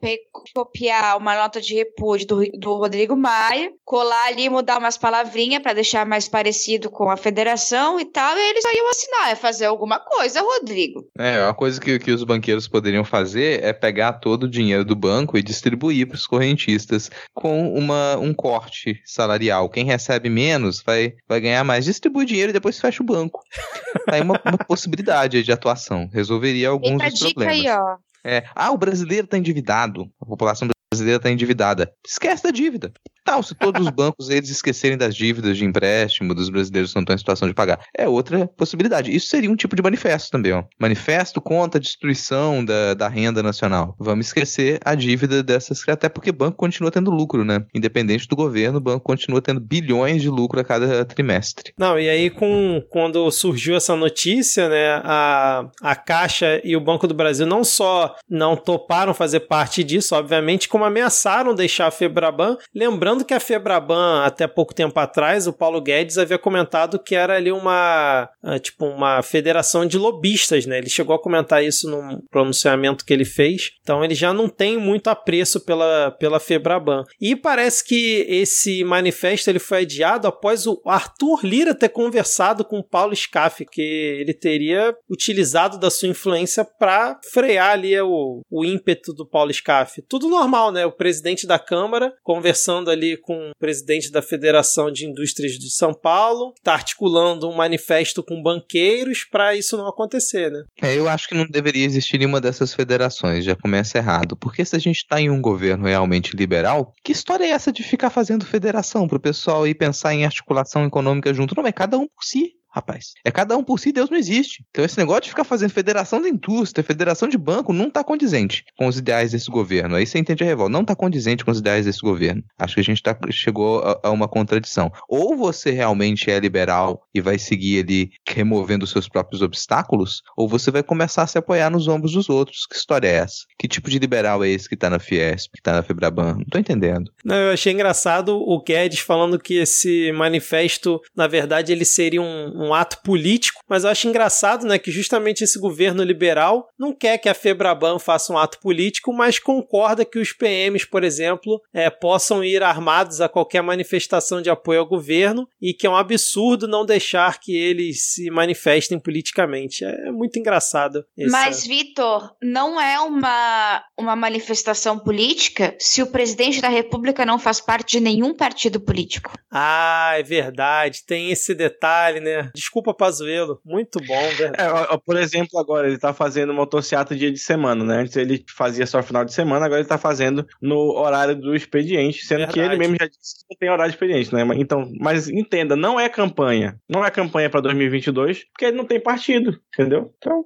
copiar uma nota de repúdio do, do Rodrigo Maia, colar ali, mudar umas palavrinhas para deixar mais parecido com a federação e tal, e eles iam assinar, é fazer alguma coisa, Rodrigo.
É, uma coisa que, que os banqueiros poderiam fazer é pegar todo o dinheiro do banco e distribuir para os correntistas com uma, um corte salarial. Quem recebe menos vai, vai ganhar mais. Distribui dinheiro e depois fecha o banco. Tá aí uma, uma possibilidade de atuação. Resolveria alguns dos
dica
problemas.
aí, ó.
É, ah, o brasileiro está endividado. A população brasileira está endividada. Esquece da dívida. Tal, se todos os bancos eles esquecerem das dívidas de empréstimo dos brasileiros que não estão em situação de pagar. É outra possibilidade. Isso seria um tipo de manifesto também, ó. Manifesto contra a destruição da, da renda nacional. Vamos esquecer a dívida dessas, até porque banco continua tendo lucro, né? Independente do governo, o banco continua tendo bilhões de lucro a cada trimestre.
Não, e aí com, quando surgiu essa notícia, né, a, a Caixa e o Banco do Brasil não só não toparam fazer parte disso, obviamente, como ameaçaram deixar a Febraban, lembrando que a Febraban, até pouco tempo atrás, o Paulo Guedes havia comentado que era ali uma, ah, tipo, uma federação de lobistas, né, ele chegou a comentar isso num pronunciamento que ele fez, então ele já não tem muito apreço pela, pela Febraban. E parece que esse manifesto ele foi adiado após o Arthur Lira ter conversado com o Paulo Scaff, que ele teria utilizado da sua influência para frear ali o, o ímpeto do Paulo Scaff. Tudo normal, né? O presidente da Câmara conversando ali com o presidente da Federação de Indústrias de São Paulo, está articulando um manifesto com banqueiros para isso não acontecer, né?
É, eu acho que não deveria existir nenhuma dessas federações, já começa errado. Porque se a gente está em um governo realmente liberal, que história é essa de ficar fazendo federação para o pessoal ir pensar em articulação econômica junto? Não, é cada um por si. Rapaz, é cada um por si, Deus não existe. Então, esse negócio de ficar fazendo federação da indústria, federação de banco, não está condizente com os ideais desse governo. Aí você entende a revolta. Não está condizente com os ideais desse governo. Acho que a gente tá, chegou a, a uma contradição. Ou você realmente é liberal e vai seguir ali removendo os seus próprios obstáculos, ou você vai começar a se apoiar nos ombros dos outros. Que história é essa? Que tipo de liberal é esse que está na Fiesp, que está na Febraban? Não tô entendendo.
Não, eu achei engraçado o Guedes falando que esse manifesto, na verdade, ele seria um, um ato político, mas eu acho engraçado, né, que justamente esse governo liberal não quer que a Febraban faça um ato político, mas concorda que os PMs, por exemplo, é, possam ir armados a qualquer manifestação de apoio ao governo e que é um absurdo não deixar que eles se manifestem politicamente. É muito engraçado. esse-
Mas, Vitor, não é uma, uma manifestação política se o presidente da República não faz parte de nenhum partido político.
Ah, é verdade. Tem esse detalhe, né? Desculpa, Pazuelo. Muito bom, verdade.
É, ó, por exemplo, agora ele tá fazendo motociata dia de semana, né? Antes ele fazia só final de semana, agora ele tá fazendo no horário do expediente, sendo que
Verdade.
ele mesmo já disse que não tem horário de expediente, né? Mas- Então, mas entenda, não é campanha. Não é campanha pra 2022, porque ele não tem partido, entendeu? Então,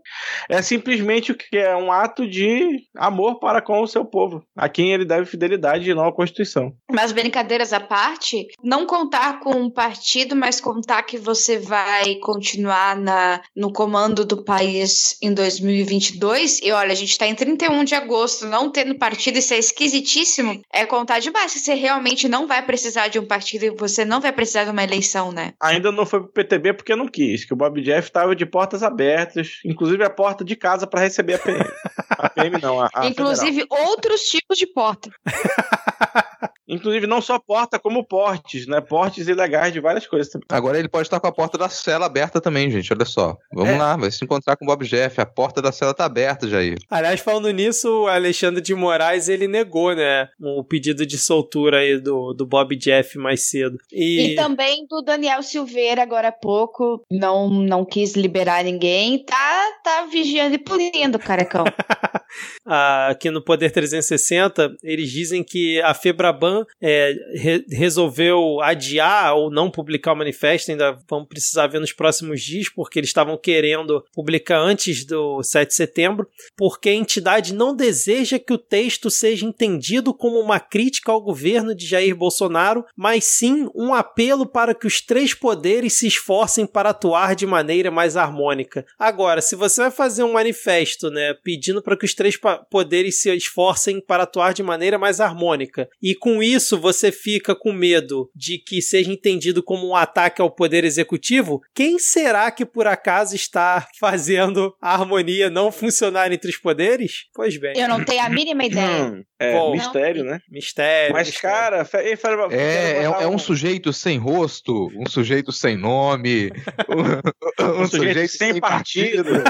é simplesmente o que é um ato de amor para com o seu povo, a quem ele deve fidelidade e não à Constituição.
Mas brincadeiras à parte, não contar com um partido, mas contar que você vai continuar na, no comando do país em 2022. E olha, a gente tá em 31 de agosto, não tendo partido, isso é esquisitíssimo. É contar demais que você realmente não vai precisar de um partido e você não vai precisar de uma eleição, né?
Ainda não foi pro PTB porque não quis, que o Bob Jeff estava de portas abertas, inclusive a porta de casa para receber a PM. A PM não, a, a federal.
Inclusive outros tipos de porta.
Inclusive, não só porta, como portes, né? Portes ilegais de várias coisas também.
Agora ele pode estar com a porta da cela aberta também, gente. Olha só. Vamos
É.
lá, vai se encontrar com o Bob Jeff. A porta da cela tá aberta, Jair.
Aliás, falando nisso, o Alexandre de Moraes, ele negou, né, o pedido de soltura aí do, do Bob Jeff mais cedo. E,
E também do Daniel Silveira, agora há pouco, não, não quis liberar ninguém. Tá, tá vigiando e polindo, carecão.
Aqui no Poder 360, eles dizem que a Febraban é, re resolveu adiar ou não publicar o manifesto, ainda vamos precisar ver nos próximos dias, porque eles estavam querendo publicar antes do 7 de setembro, porque a entidade não deseja que o texto seja entendido como uma crítica ao governo de Jair Bolsonaro, mas sim um apelo para que os três poderes se esforcem para atuar de maneira mais harmônica. Agora, se você vai fazer um manifesto, né, pedindo para que os três poderes se esforcem para atuar de maneira mais harmônica, e com isso você fica com medo de que seja entendido como um ataque ao poder executivo, quem será que por acaso está fazendo a harmonia não funcionar entre os poderes? Pois bem.
Eu não tenho a mínima ideia.
É,
Bom,
mistério, né?
Mistério.
Mas,
mistério.
cara, fe-
É, é, é um sujeito sem rosto, um sujeito sem nome, um, um
Um sujeito sem partido.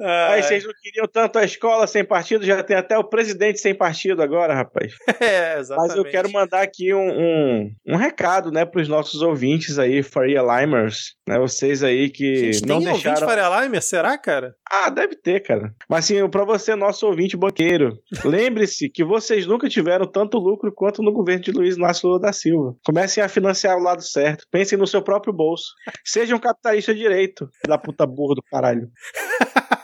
Ah,
Aí vocês não queriam tanto a escola sem partido, já tem até o presidente sem partido agora, rapaz.
é, exatamente.
Mas eu quero mandar aqui um, um, um recado, né, pros nossos ouvintes aí, Faria Limers, né, vocês aí que
Gente,
não
tem ouvinte
deixaram...
Faria Limer? Será, cara?
Ah, deve ter, cara. Mas assim, pra você, nosso ouvinte banqueiro, lembre-se que vocês nunca tiveram tanto lucro quanto no governo de Luiz Inácio Lula da Silva. Comecem a financiar o lado certo. Pensem no seu próprio bolso. Sejam um capitalista direito, da puta burra do caralho.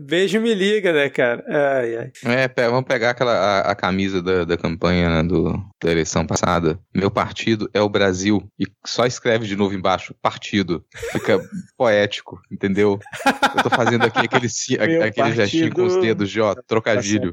Beijo me liga, né, cara? Ai, ai.
É, vamos pegar aquela, a, a camisa da, da campanha né, do, da eleição passada. Meu partido é o Brasil. E só escreve de novo embaixo, partido. Fica poético, entendeu? Eu tô fazendo aqui aquele,
Meu
aquele gestinho com os dedos de, ó, trocadilho.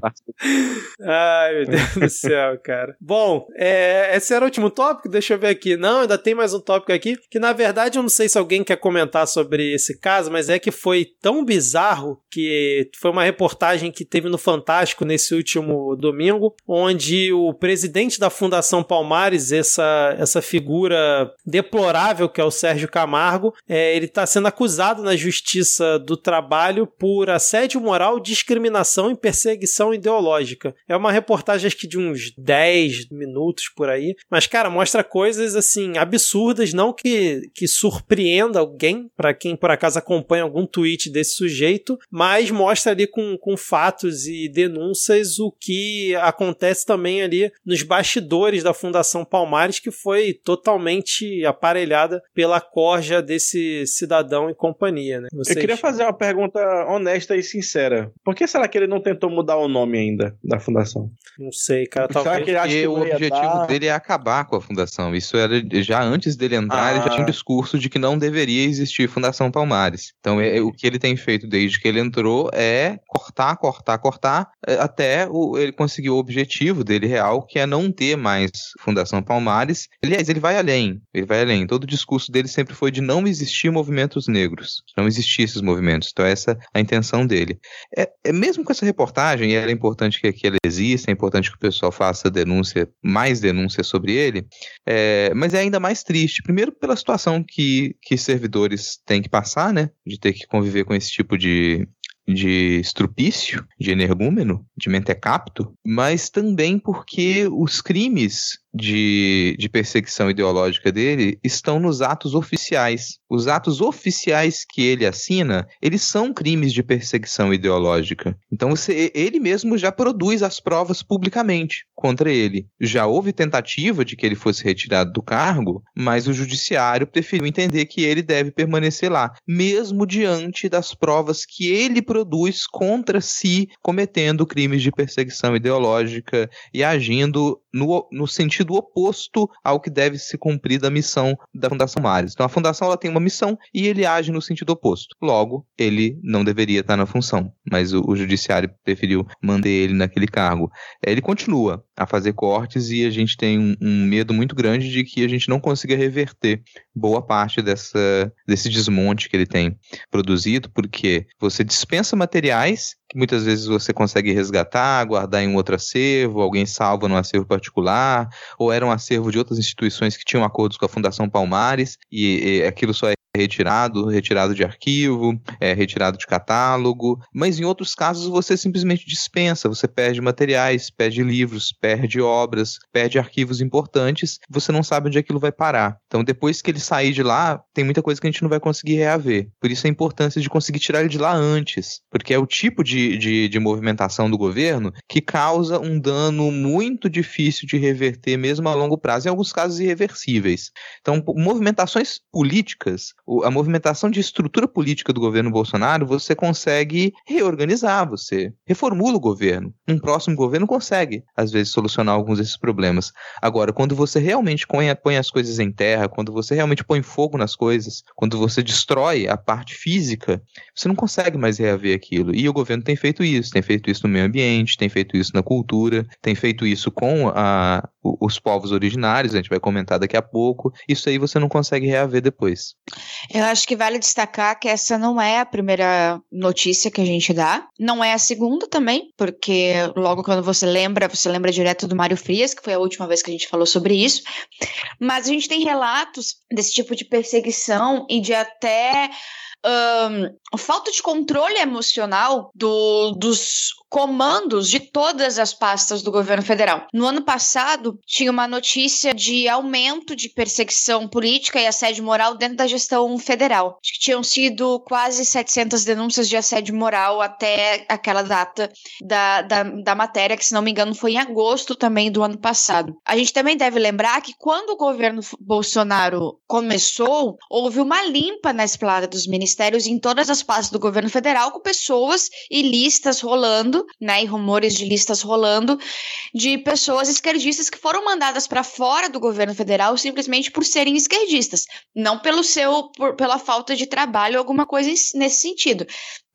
Ai, meu Deus do céu, cara. Bom, é, esse era o último tópico? Deixa eu ver aqui. Não, ainda tem mais um tópico aqui, que na verdade eu não sei se alguém quer comentar sobre esse caso, mas é que foi tão bizarro que foi uma reportagem que teve no Fantástico nesse último domingo, onde o presidente da Fundação Palmares, essa, essa figura deplorável que é o Sérgio Camargo, é, ele está sendo acusado na Justiça do Trabalho por assédio moral, discriminação e perseguição ideológica. É uma reportagem acho que de uns 10 minutos por aí, mas cara, mostra coisas assim absurdas, não que, que surpreenda alguém, para quem por acaso acompanha algum tweet desse sujeito, mas mostra ali com, com fatos e denúncias o que acontece também ali nos bastidores da Fundação Palmares, que foi totalmente aparelhada pela corja desse cidadão e companhia, né?
Eu
Vocês-
queria fazer uma pergunta honesta e sincera. Por que será que ele não tentou mudar o nome ainda da fundação?
Não sei, cara,
Será
talvez...
que ele acha que
o objetivo
dar?
dele é acabar com a fundação. Isso era já antes dele entrar, ele já
Ah.
tinha um discurso de que não deveria existir Fundação Palmares. Então, é, o que ele tem feito desde que ele entrou é cortar, cortar, cortar, é, até o- ele conseguir o objetivo dele real, que é não ter mais Fundação Palmares. Aliás, ele vai além. Ele vai além. Todo o discurso dele sempre foi de não existir movimentos negros. Não existir esses movimentos. Então, essa é a intenção dele. É, é mesmo com essa reportagem, e ela é importante que, que ela exista, é importante que o pessoal faça denúncia, mais denúncia sobre ele, é, mas é ainda mais triste. Primeiro, pela situação que, que servidores têm que passar, né? De ter que conviver com esse tipo de, de estrupício, de energúmeno, de mentecapto, mas também porque os crimes de, de perseguição ideológica dele estão nos atos oficiais. Os atos oficiais que ele assina, eles são crimes de perseguição ideológica. Então você, ele mesmo já produz as provas publicamente contra ele. Já houve tentativa de que ele fosse retirado do cargo, mas o judiciário preferiu entender que ele deve permanecer lá, mesmo diante das provas que ele produz contra si, cometendo crimes de perseguição ideológica e agindo no, no sentido oposto ao que deve se cumprir da missão da Fundação Mares. Então a Fundação ela tem uma missão e ele age no sentido oposto. Logo, ele não deveria estar na função, mas o, o judiciário preferiu manter ele naquele cargo. É, Ele continua a fazer cortes e a gente tem um, um medo muito grande de que a gente não consiga reverter boa parte dessa, desse desmonte que ele tem produzido, porque você dispensa materiais que muitas vezes você consegue resgatar, guardar em um outro acervo, alguém salva num acervo particular, ou era um acervo de outras instituições que tinham acordos com a Fundação Palmares, e, e aquilo só é retirado, retirado de arquivo, é retirado de catálogo, mas em outros casos você simplesmente dispensa, você perde materiais, perde livros, perde obras, perde arquivos importantes, você não sabe onde aquilo vai parar. Então depois que ele sair de lá, tem muita coisa que a gente não vai conseguir reaver. Por isso a importância de conseguir tirar ele de lá antes, porque é o tipo de, de, de movimentação do governo que causa um dano muito difícil de reverter, mesmo a longo prazo, em alguns casos irreversíveis. Então, movimentações políticas, a movimentação de estrutura política do governo Bolsonaro, você consegue reorganizar, você reformula o governo. Um próximo governo consegue, às vezes, solucionar alguns desses problemas. Agora, quando você realmente põe, as coisas em terra, quando você realmente põe fogo nas coisas, quando você destrói a parte física, você não consegue mais reaver aquilo. E o governo tem feito isso, tem feito isso no meio ambiente, tem feito isso na cultura, tem feito isso com a, os povos originários, a gente vai comentar daqui a pouco. Isso aí você não consegue reaver depois.
Eu acho que vale destacar que essa não é a primeira notícia que a gente dá, não é a segunda também, porque logo quando você lembra, você lembra direto do Mário Frias, que foi a última vez que a gente falou sobre isso. Mas a gente tem relatos desse tipo de perseguição e de até um, falta de controle emocional do, dos comandos de todas as pastas do governo federal. No ano passado, tinha uma notícia de aumento de perseguição política e assédio moral dentro da gestão federal. Acho que tinham sido quase 700 denúncias de assédio moral até aquela data da, da, da matéria, que se não me engano foi em agosto também do ano passado. A gente também deve lembrar que quando o governo Bolsonaro começou, houve uma limpa na esplada dos ministérios em todas as pastas do governo federal com pessoas e listas rolando né, e rumores de listas rolando de pessoas esquerdistas que foram mandadas para fora do governo federal simplesmente por serem esquerdistas, não pelo seu por, pela falta de trabalho ou alguma coisa nesse sentido.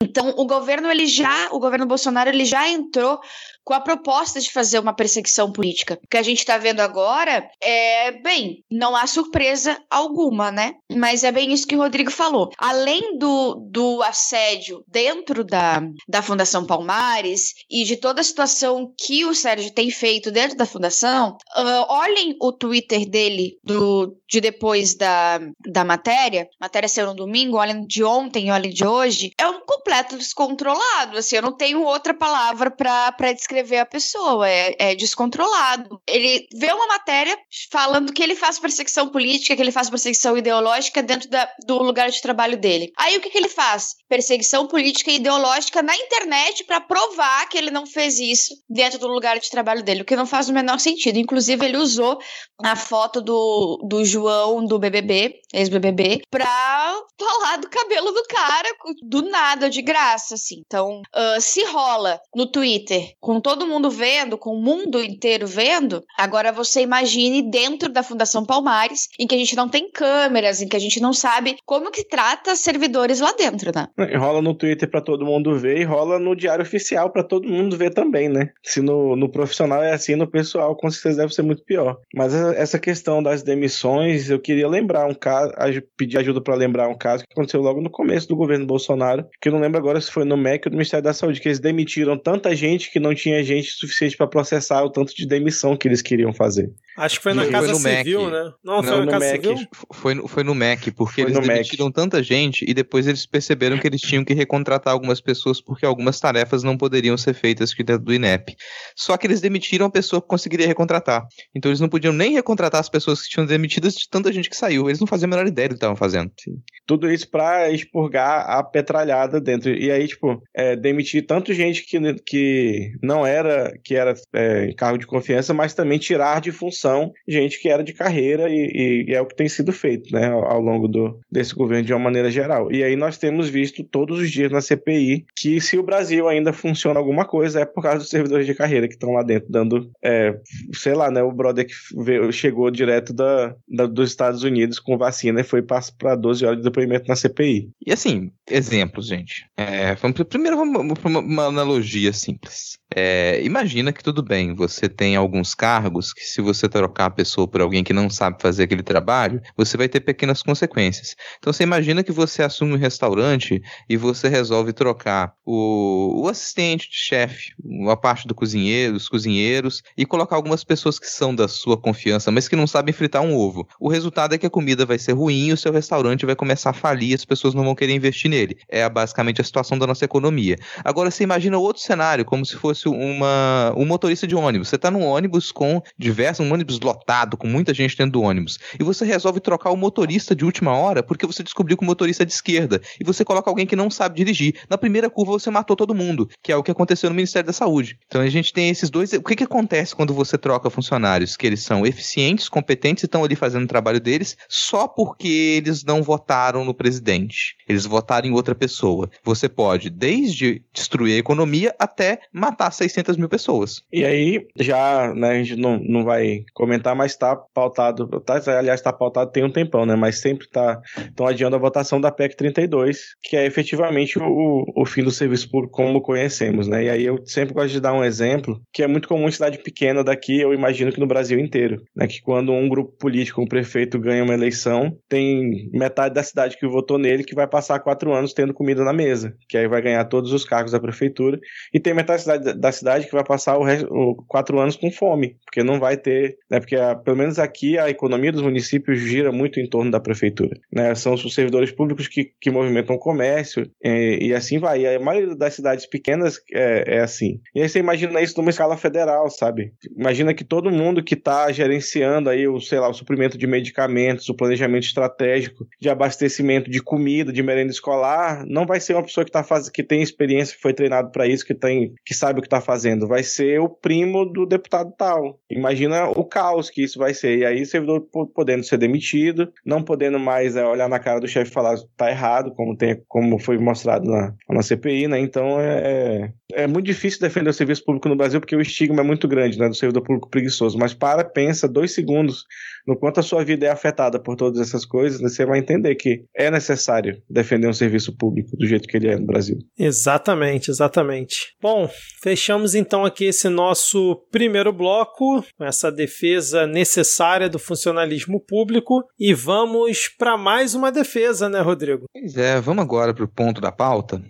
Então, o governo ele já, o governo Bolsonaro ele já entrou com a proposta de fazer uma perseguição política. O que a gente está vendo agora é, bem, não há surpresa alguma, né? Mas é bem isso que o Rodrigo falou. Além do, do assédio dentro da, da Fundação Palmares e de toda a situação que o Sérgio tem feito dentro da Fundação, uh, olhem o Twitter dele do, de depois da, da matéria. Matéria saiu no domingo, olhem de ontem, olhem de hoje. É um completo descontrolado, assim, eu não tenho outra palavra para descrever a pessoa, é, é, descontrolado. Ele vê uma matéria falando que ele faz perseguição política, que ele faz perseguição ideológica dentro da, do lugar de trabalho dele. Aí o que, que ele faz? Perseguição política e ideológica na internet para provar que ele não fez isso dentro do lugar de trabalho dele, o que não faz o menor sentido. Inclusive, ele usou a foto do, do João do BBB, ex-BBB, pra falar do cabelo do cara, do nada, de graça, assim. Então, uh, se rola no Twitter com todo mundo vendo, com o mundo inteiro vendo, agora você imagine dentro da Fundação Palmares, em que a gente não tem câmeras, em que a gente não sabe como que trata servidores lá dentro, né?
Rola no Twitter para todo mundo ver e rola no Diário Oficial para todo mundo ver também, né? Se no, no profissional é assim, no pessoal com certeza deve ser muito pior. Mas essa questão das demissões, eu queria lembrar um caso, pedir ajuda para lembrar um caso que aconteceu logo no começo do governo Bolsonaro, que eu não lembro agora se foi no MEC ou no Ministério da Saúde, que eles demitiram tanta gente que não tinha gente suficiente para processar o tanto de demissão que eles queriam fazer.
Acho que foi na foi Casa Civil, Mac. né?
Não, foi na Casa Civil? Foi, foi no MEC, porque foi eles demitiram Mac. tanta gente e depois eles perceberam que eles tinham que recontratar algumas pessoas porque algumas tarefas não poderiam ser feitas dentro do INEP. Só que eles demitiram a pessoa que conseguiria recontratar. Então eles não podiam nem recontratar as pessoas que tinham demitidas de tanta gente que saiu. Eles não faziam a menor ideia do que estavam fazendo. Sim.
Tudo isso para expurgar a petralhada dentro. E aí, tipo, é, demitir tanto gente que, que não era, que era é, cargo de confiança, mas também tirar de função gente que era de carreira e, e, é o que tem sido feito né, ao, longo do, desse governo de uma maneira geral. E aí nós temos visto todos os dias na CPI que se o Brasil ainda funciona alguma coisa é por causa dos servidores de carreira que estão lá dentro dando, é, sei lá, né, o brother que veio, chegou direto da, da, dos Estados Unidos com vacina e foi para 12 horas de depoimento na CPI.
E assim, exemplos, gente. É, primeiro uma, uma, uma analogia simples. É, imagina que tudo bem, você tem alguns cargos que se você trocar a pessoa por alguém que não sabe fazer aquele trabalho, você vai ter pequenas consequências. Então você imagina que você assume um restaurante e você resolve trocar o, o assistente de chefe, a parte do cozinheiro, dos cozinheiros e colocar algumas pessoas que são da sua confiança, mas que não sabem fritar um ovo. O resultado é que a comida vai ser ruim o seu restaurante vai começar a falir, as pessoas não vão querer investir nele. É basicamente a situação da nossa economia. Agora você imagina outro cenário, como se fosse uma, um motorista de ônibus. Você está num ônibus com diversos, um ônibus lotado, com muita gente dentro do ônibus, e você resolve trocar o motorista de última hora porque você descobriu que o motorista é de esquerda, e você coloca alguém que não sabe dirigir. Na primeira curva você matou todo mundo, que é o que aconteceu no Ministério da Saúde. Então a gente tem esses dois. O que, que acontece quando você troca funcionários? Que eles são eficientes, competentes e estão ali fazendo o trabalho deles só porque eles não votaram no presidente. Eles votaram em outra pessoa. Você pode, desde destruir a economia até matar 600 mil pessoas.
E aí, já, né, a gente não, não vai comentar, mas tá pautado, tá, aliás, tá pautado tem um tempão, né, mas sempre tá, estão adiando a votação da PEC 32, que é efetivamente o, o fim do serviço público como conhecemos, né, e aí eu sempre gosto de dar um exemplo, que é muito comum em cidade pequena daqui, eu imagino que no Brasil inteiro, né, que quando um grupo político, um prefeito ganha uma eleição, tem metade da cidade que votou nele que vai passar quatro anos tendo comida na mesa, que aí vai ganhar todos os cargos da prefeitura, e tem metade da cidade, da cidade que vai passar o, resto, quatro anos com fome, porque não vai ter, né, porque a, pelo menos aqui a economia dos municípios gira muito em torno da prefeitura, né, são os servidores públicos que, que movimentam o comércio e, e assim vai, e a maioria das cidades pequenas é, é, assim. E aí você imagina isso numa escala federal, sabe? Imagina que todo mundo que está gerenciando aí o, sei lá, o suprimento de medicamentos, o planejamento estratégico de abastecimento de comida, de merenda escolar, não vai ser uma pessoa que tá faz... que tem experiência, foi treinado para isso, que tem que sabe o que está fazendo, vai ser o primo do deputado tal. Imagina o caos que isso vai ser. E aí o servidor podendo ser demitido, não podendo mais é, olhar na cara do chefe e falar tá errado, como tem, como foi mostrado na, na CPI, né? Então é, é, é muito difícil defender o serviço público no Brasil porque o estigma é muito grande, né, do servidor público preguiçoso. Mas para, pensa dois segundos no quanto a sua vida é afetada por todas essas coisas, né, você vai entender que é necessário defender um serviço público do jeito que ele é no Brasil.
Exatamente, exatamente. Bom, fechamos então aqui esse nosso primeiro bloco, com essa defesa necessária do funcionalismo público, e vamos para mais uma defesa, né, Rodrigo?
Pois é, vamos agora para o ponto da pauta.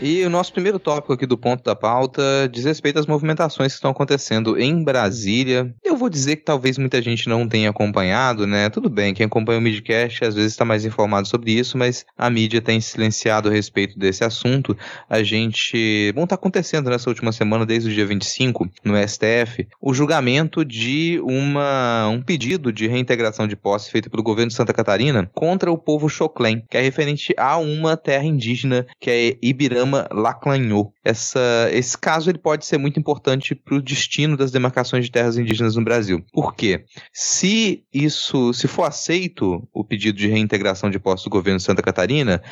E o nosso primeiro tópico aqui do ponto da pauta diz respeito às movimentações que estão acontecendo em Brasília. Eu vou dizer que talvez muita gente não tenha acompanhado, né? Tudo bem, quem acompanha o Midcast às vezes está mais informado sobre isso, mas a mídia tem silenciado a respeito desse assunto. A gente. Bom, está acontecendo nessa última semana, desde o dia 25, no STF, o julgamento de uma, um pedido de reintegração de posse feito pelo governo de Santa Catarina contra o povo Choclen, que é referente a uma terra indígena que é Ibirama chama Laclanhô. Essa, esse caso ele pode ser muito importante para o destino das demarcações de terras indígenas no Brasil. Por quê? Se isso, se for aceito o pedido de reintegração de postos do governo de Santa Catarina,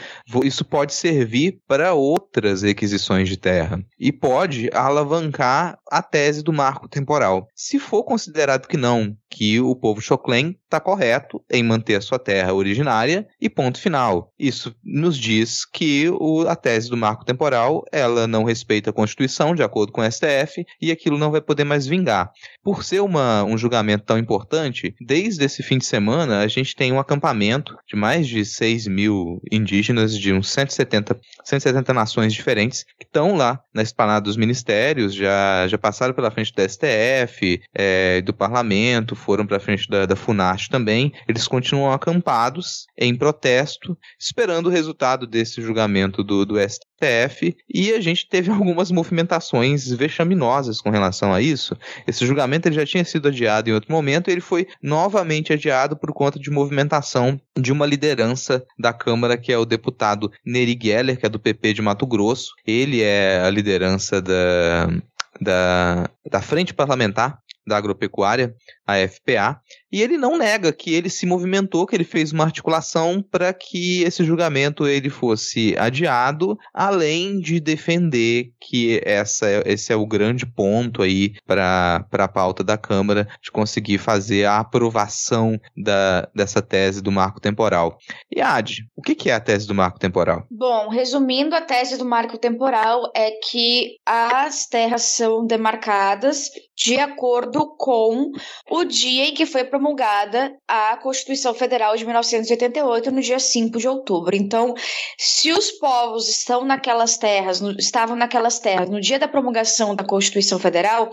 isso pode servir para outras requisições de terra e pode alavancar a tese do marco temporal. Se for considerado que não, que o povo Choclen está correto em manter a sua terra originária e ponto final. Isso nos diz que o, a tese do marco temporal ela não respeita a Constituição, de acordo com o STF, e aquilo não vai poder mais vingar. Por ser uma, um julgamento tão importante, desde esse fim de semana a gente tem um acampamento de mais de 6 mil indígenas de uns 170, 170 nações diferentes que estão lá na esplanada dos ministérios, já, já passaram pela frente do STF, é, do parlamento, foram para frente da, da FUNASH também. Eles continuam acampados em protesto, esperando o resultado desse julgamento do, do STF STF e a gente teve algumas movimentações vexaminosas com relação a isso. Esse julgamento ele já tinha sido adiado em outro momento e ele foi novamente adiado por conta de movimentação de uma liderança da Câmara, que é o deputado Neri Geller, que é do PP de Mato Grosso. Ele é a liderança da, da, da Frente Parlamentar da Agropecuária, a FPA, e ele não nega que ele se movimentou, que ele fez uma articulação para que esse julgamento ele fosse adiado, além de defender que essa, esse é o grande ponto aí para a pauta da Câmara de conseguir fazer a aprovação da, dessa tese do marco temporal. E Ad, o que, que é a tese do marco temporal?
Bom, resumindo, a tese do marco temporal é que as terras são demarcadas de acordo com o dia em que foi promulgada a Constituição Federal de 1988, no dia 5 de outubro. Então, se os povos estão naquelas terras, estavam naquelas terras no dia da promulgação da Constituição Federal,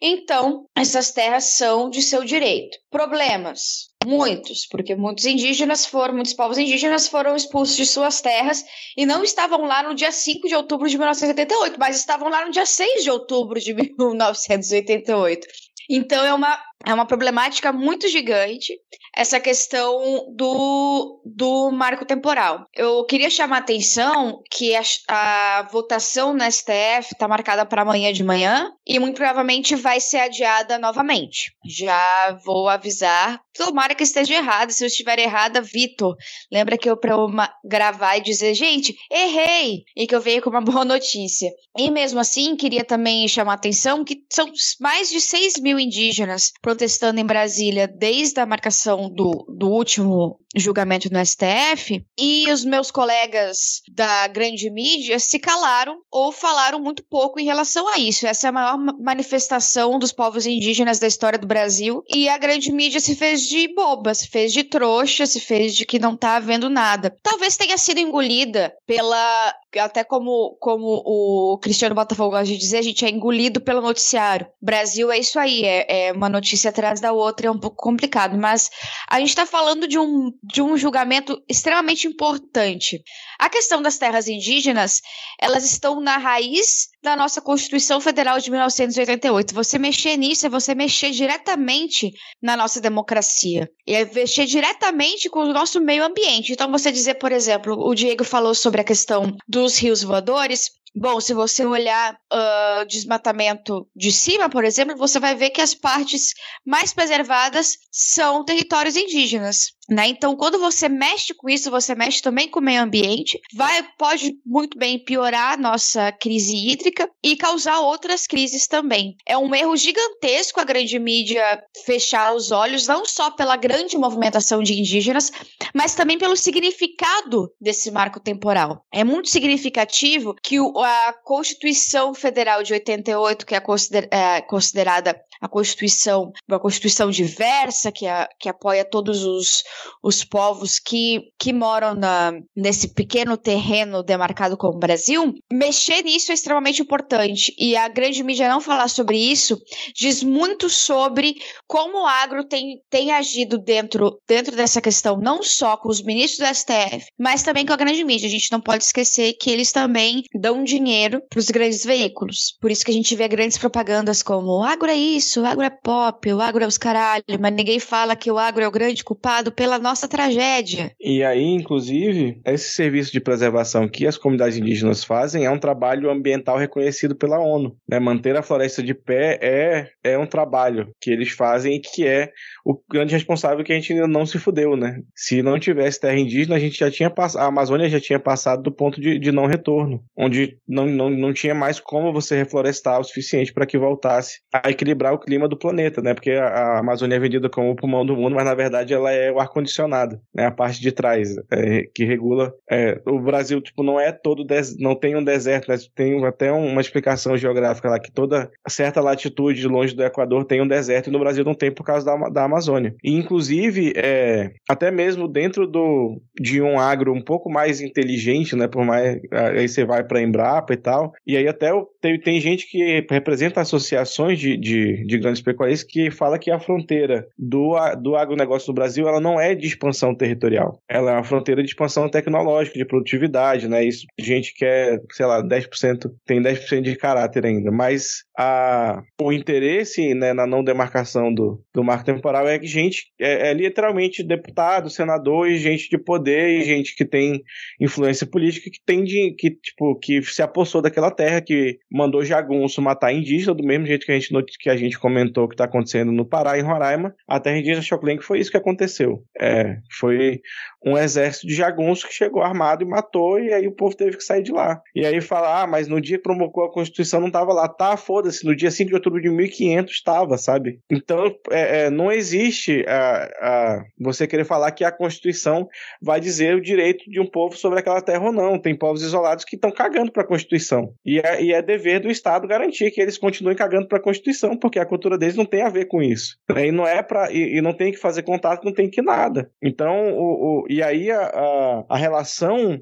então essas terras são de seu direito. Problemas? Muitos, porque muitos indígenas foram, muitos povos indígenas foram expulsos de suas terras e não estavam lá no dia 5 de outubro de 1988, mas estavam lá no dia 6 de outubro de 1988. Então é uma, é uma problemática muito gigante essa questão do, do marco temporal. Eu queria chamar a atenção que a, a votação na STF está marcada para amanhã de manhã e muito provavelmente vai ser adiada novamente. Já vou avisar. Tomara que esteja errada. Se eu estiver errada, Vitor, lembra que eu para gravar e dizer, gente, errei, e que eu venho com uma boa notícia. E mesmo assim, queria também chamar a atenção que são mais de 6 mil indígenas protestando em Brasília desde a marcação do, do último julgamento no STF e os meus colegas da grande mídia se calaram ou falaram muito pouco em relação a isso. Essa é a maior manifestação dos povos indígenas da história do Brasil e a grande mídia se fez de boba, se fez de trouxa, se fez de que não tá havendo nada. Talvez tenha sido engolida pela até como, como o Cristiano Botafogo gosta de dizer, a gente é engolido pelo noticiário. Brasil é isso aí, é, é uma notícia atrás da outra, é um pouco complicado, mas a gente está falando de um, de um julgamento extremamente importante. A questão das terras indígenas, elas estão na raiz da nossa Constituição Federal de 1988. Você mexer nisso é você mexer diretamente na nossa democracia. E é mexer diretamente com o nosso meio ambiente. Então, você dizer, por exemplo, o Diego falou sobre a questão dos rios voadores. Bom, se você olhar uh, desmatamento de cima, por exemplo, você vai ver que as partes mais preservadas são territórios indígenas. Né? Então, quando você mexe com isso, você mexe também com o meio ambiente, vai, pode muito bem piorar a nossa crise hídrica e causar outras crises também. É um erro gigantesco a grande mídia fechar os olhos, não só pela grande movimentação de indígenas, mas também pelo significado desse marco temporal. É muito significativo que a Constituição Federal de 88, que é, é considerada a Constituição, uma Constituição diversa, que, a, que apoia todos os os povos que, que moram na, nesse pequeno terreno demarcado como Brasil, mexer nisso é extremamente importante. E a grande mídia não falar sobre isso diz muito sobre como o agro tem, tem agido dentro, dentro dessa questão, não só com os ministros do STF, mas também com a grande mídia. A gente não pode esquecer que eles também dão dinheiro para os grandes veículos. Por isso que a gente vê grandes propagandas como agro é isso, o agro é pop, o agro é os caralho, mas ninguém fala que o agro é o grande culpado pela pela nossa tragédia.
E aí, inclusive, esse serviço de preservação que as comunidades indígenas fazem é um trabalho ambiental reconhecido pela ONU. Né? Manter a floresta de pé é, é um trabalho que eles fazem e que é o grande responsável que a gente ainda não se fudeu, né? Se não tivesse terra indígena, a gente já tinha passado, a Amazônia já tinha passado do ponto de, de não retorno, onde não, não, não tinha mais como você reflorestar o suficiente para que voltasse a equilibrar o clima do planeta, né? Porque a, Amazônia é vendida como o pulmão do mundo, mas na verdade ela é o ar ar-condicionado, né? A parte de trás, é, que regula. É, o Brasil, tipo, não é todo. Des... Não tem um deserto, né? Tem até uma explicação geográfica lá que toda certa latitude longe do Equador tem um deserto e no Brasil não tem por causa da, da Amazônia. E, inclusive, é, até mesmo dentro do, de um agro um pouco mais inteligente, né? Por mais. Aí você vai para Embrapa e tal. E aí até tem, tem gente que representa associações de, de, de grandes pecuaristas que fala que a fronteira do, do agronegócio do Brasil ela não é de expansão territorial. Ela é uma fronteira de expansão tecnológica, de produtividade, né? Isso, gente que é, sei lá, 10%, tem 10% de caráter ainda. Mas a, o interesse né, na não demarcação do, do marco temporal é que gente, é, é literalmente deputado, senador e gente de poder e gente que tem influência política que tem de, que, tipo, que se apossou daquela terra, que mandou jagunço matar indígena, do mesmo jeito que a gente, que a gente comentou que está acontecendo no Pará e Roraima, a terra indígena Choclen, que foi isso que aconteceu. É, foi um exército de jagunços que chegou armado e matou, e aí o povo teve que sair de lá. E aí fala, ah, mas no dia que promulgou a Constituição não estava lá. Tá, foda-se, no dia 5 de outubro de 1500 estava, sabe? Então, é, é, não existe a, a, você querer falar que a Constituição vai dizer o direito de um povo sobre aquela terra ou não. Tem povos isolados que estão cagando para a Constituição. E é, e é, dever do Estado garantir que eles continuem cagando para a Constituição, porque a cultura deles não tem a ver com isso. E não é para e, e, não tem que fazer contato, não tem que nada. Então, o, o e aí a, a, a, relação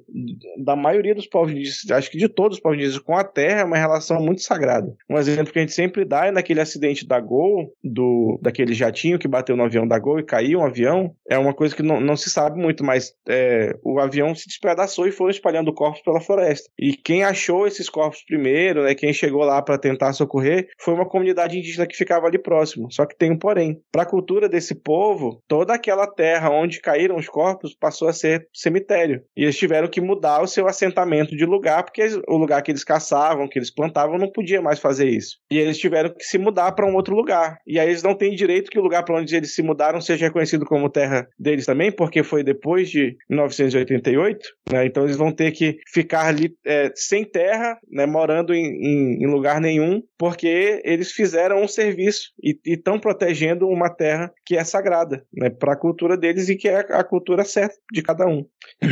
da maioria dos povos indígenas, acho que de todos os povos indígenas com a terra é uma relação muito sagrada. Um exemplo que a gente sempre dá é naquele acidente da Gol, do, daquele jatinho que bateu no avião da Gol e caiu um avião, é uma coisa que não, não se sabe muito, mas é, o avião se despedaçou e foi espalhando corpos pela floresta. E quem achou esses corpos primeiro, né, quem chegou lá para tentar socorrer, foi uma comunidade indígena que ficava ali próximo. Só que tem um porém. Para a cultura desse povo, toda aquela terra onde caíram os corpos passou a ser cemitério. E eles tiveram que mudar o seu assentamento de lugar, porque o lugar que eles caçavam, que eles plantavam, não podia mais fazer isso. E eles tiveram que se mudar para um outro lugar. E aí eles não têm direito que o lugar para onde eles se mudaram seja reconhecido como terra deles também, porque foi depois de 1988. Né? Então eles vão ter que ficar ali é, sem terra, né, morando em, em, em, lugar nenhum, porque eles fizeram um serviço e estão protegendo uma terra que é sagrada né, para a cultura deles e que é a cultura certa de cada um.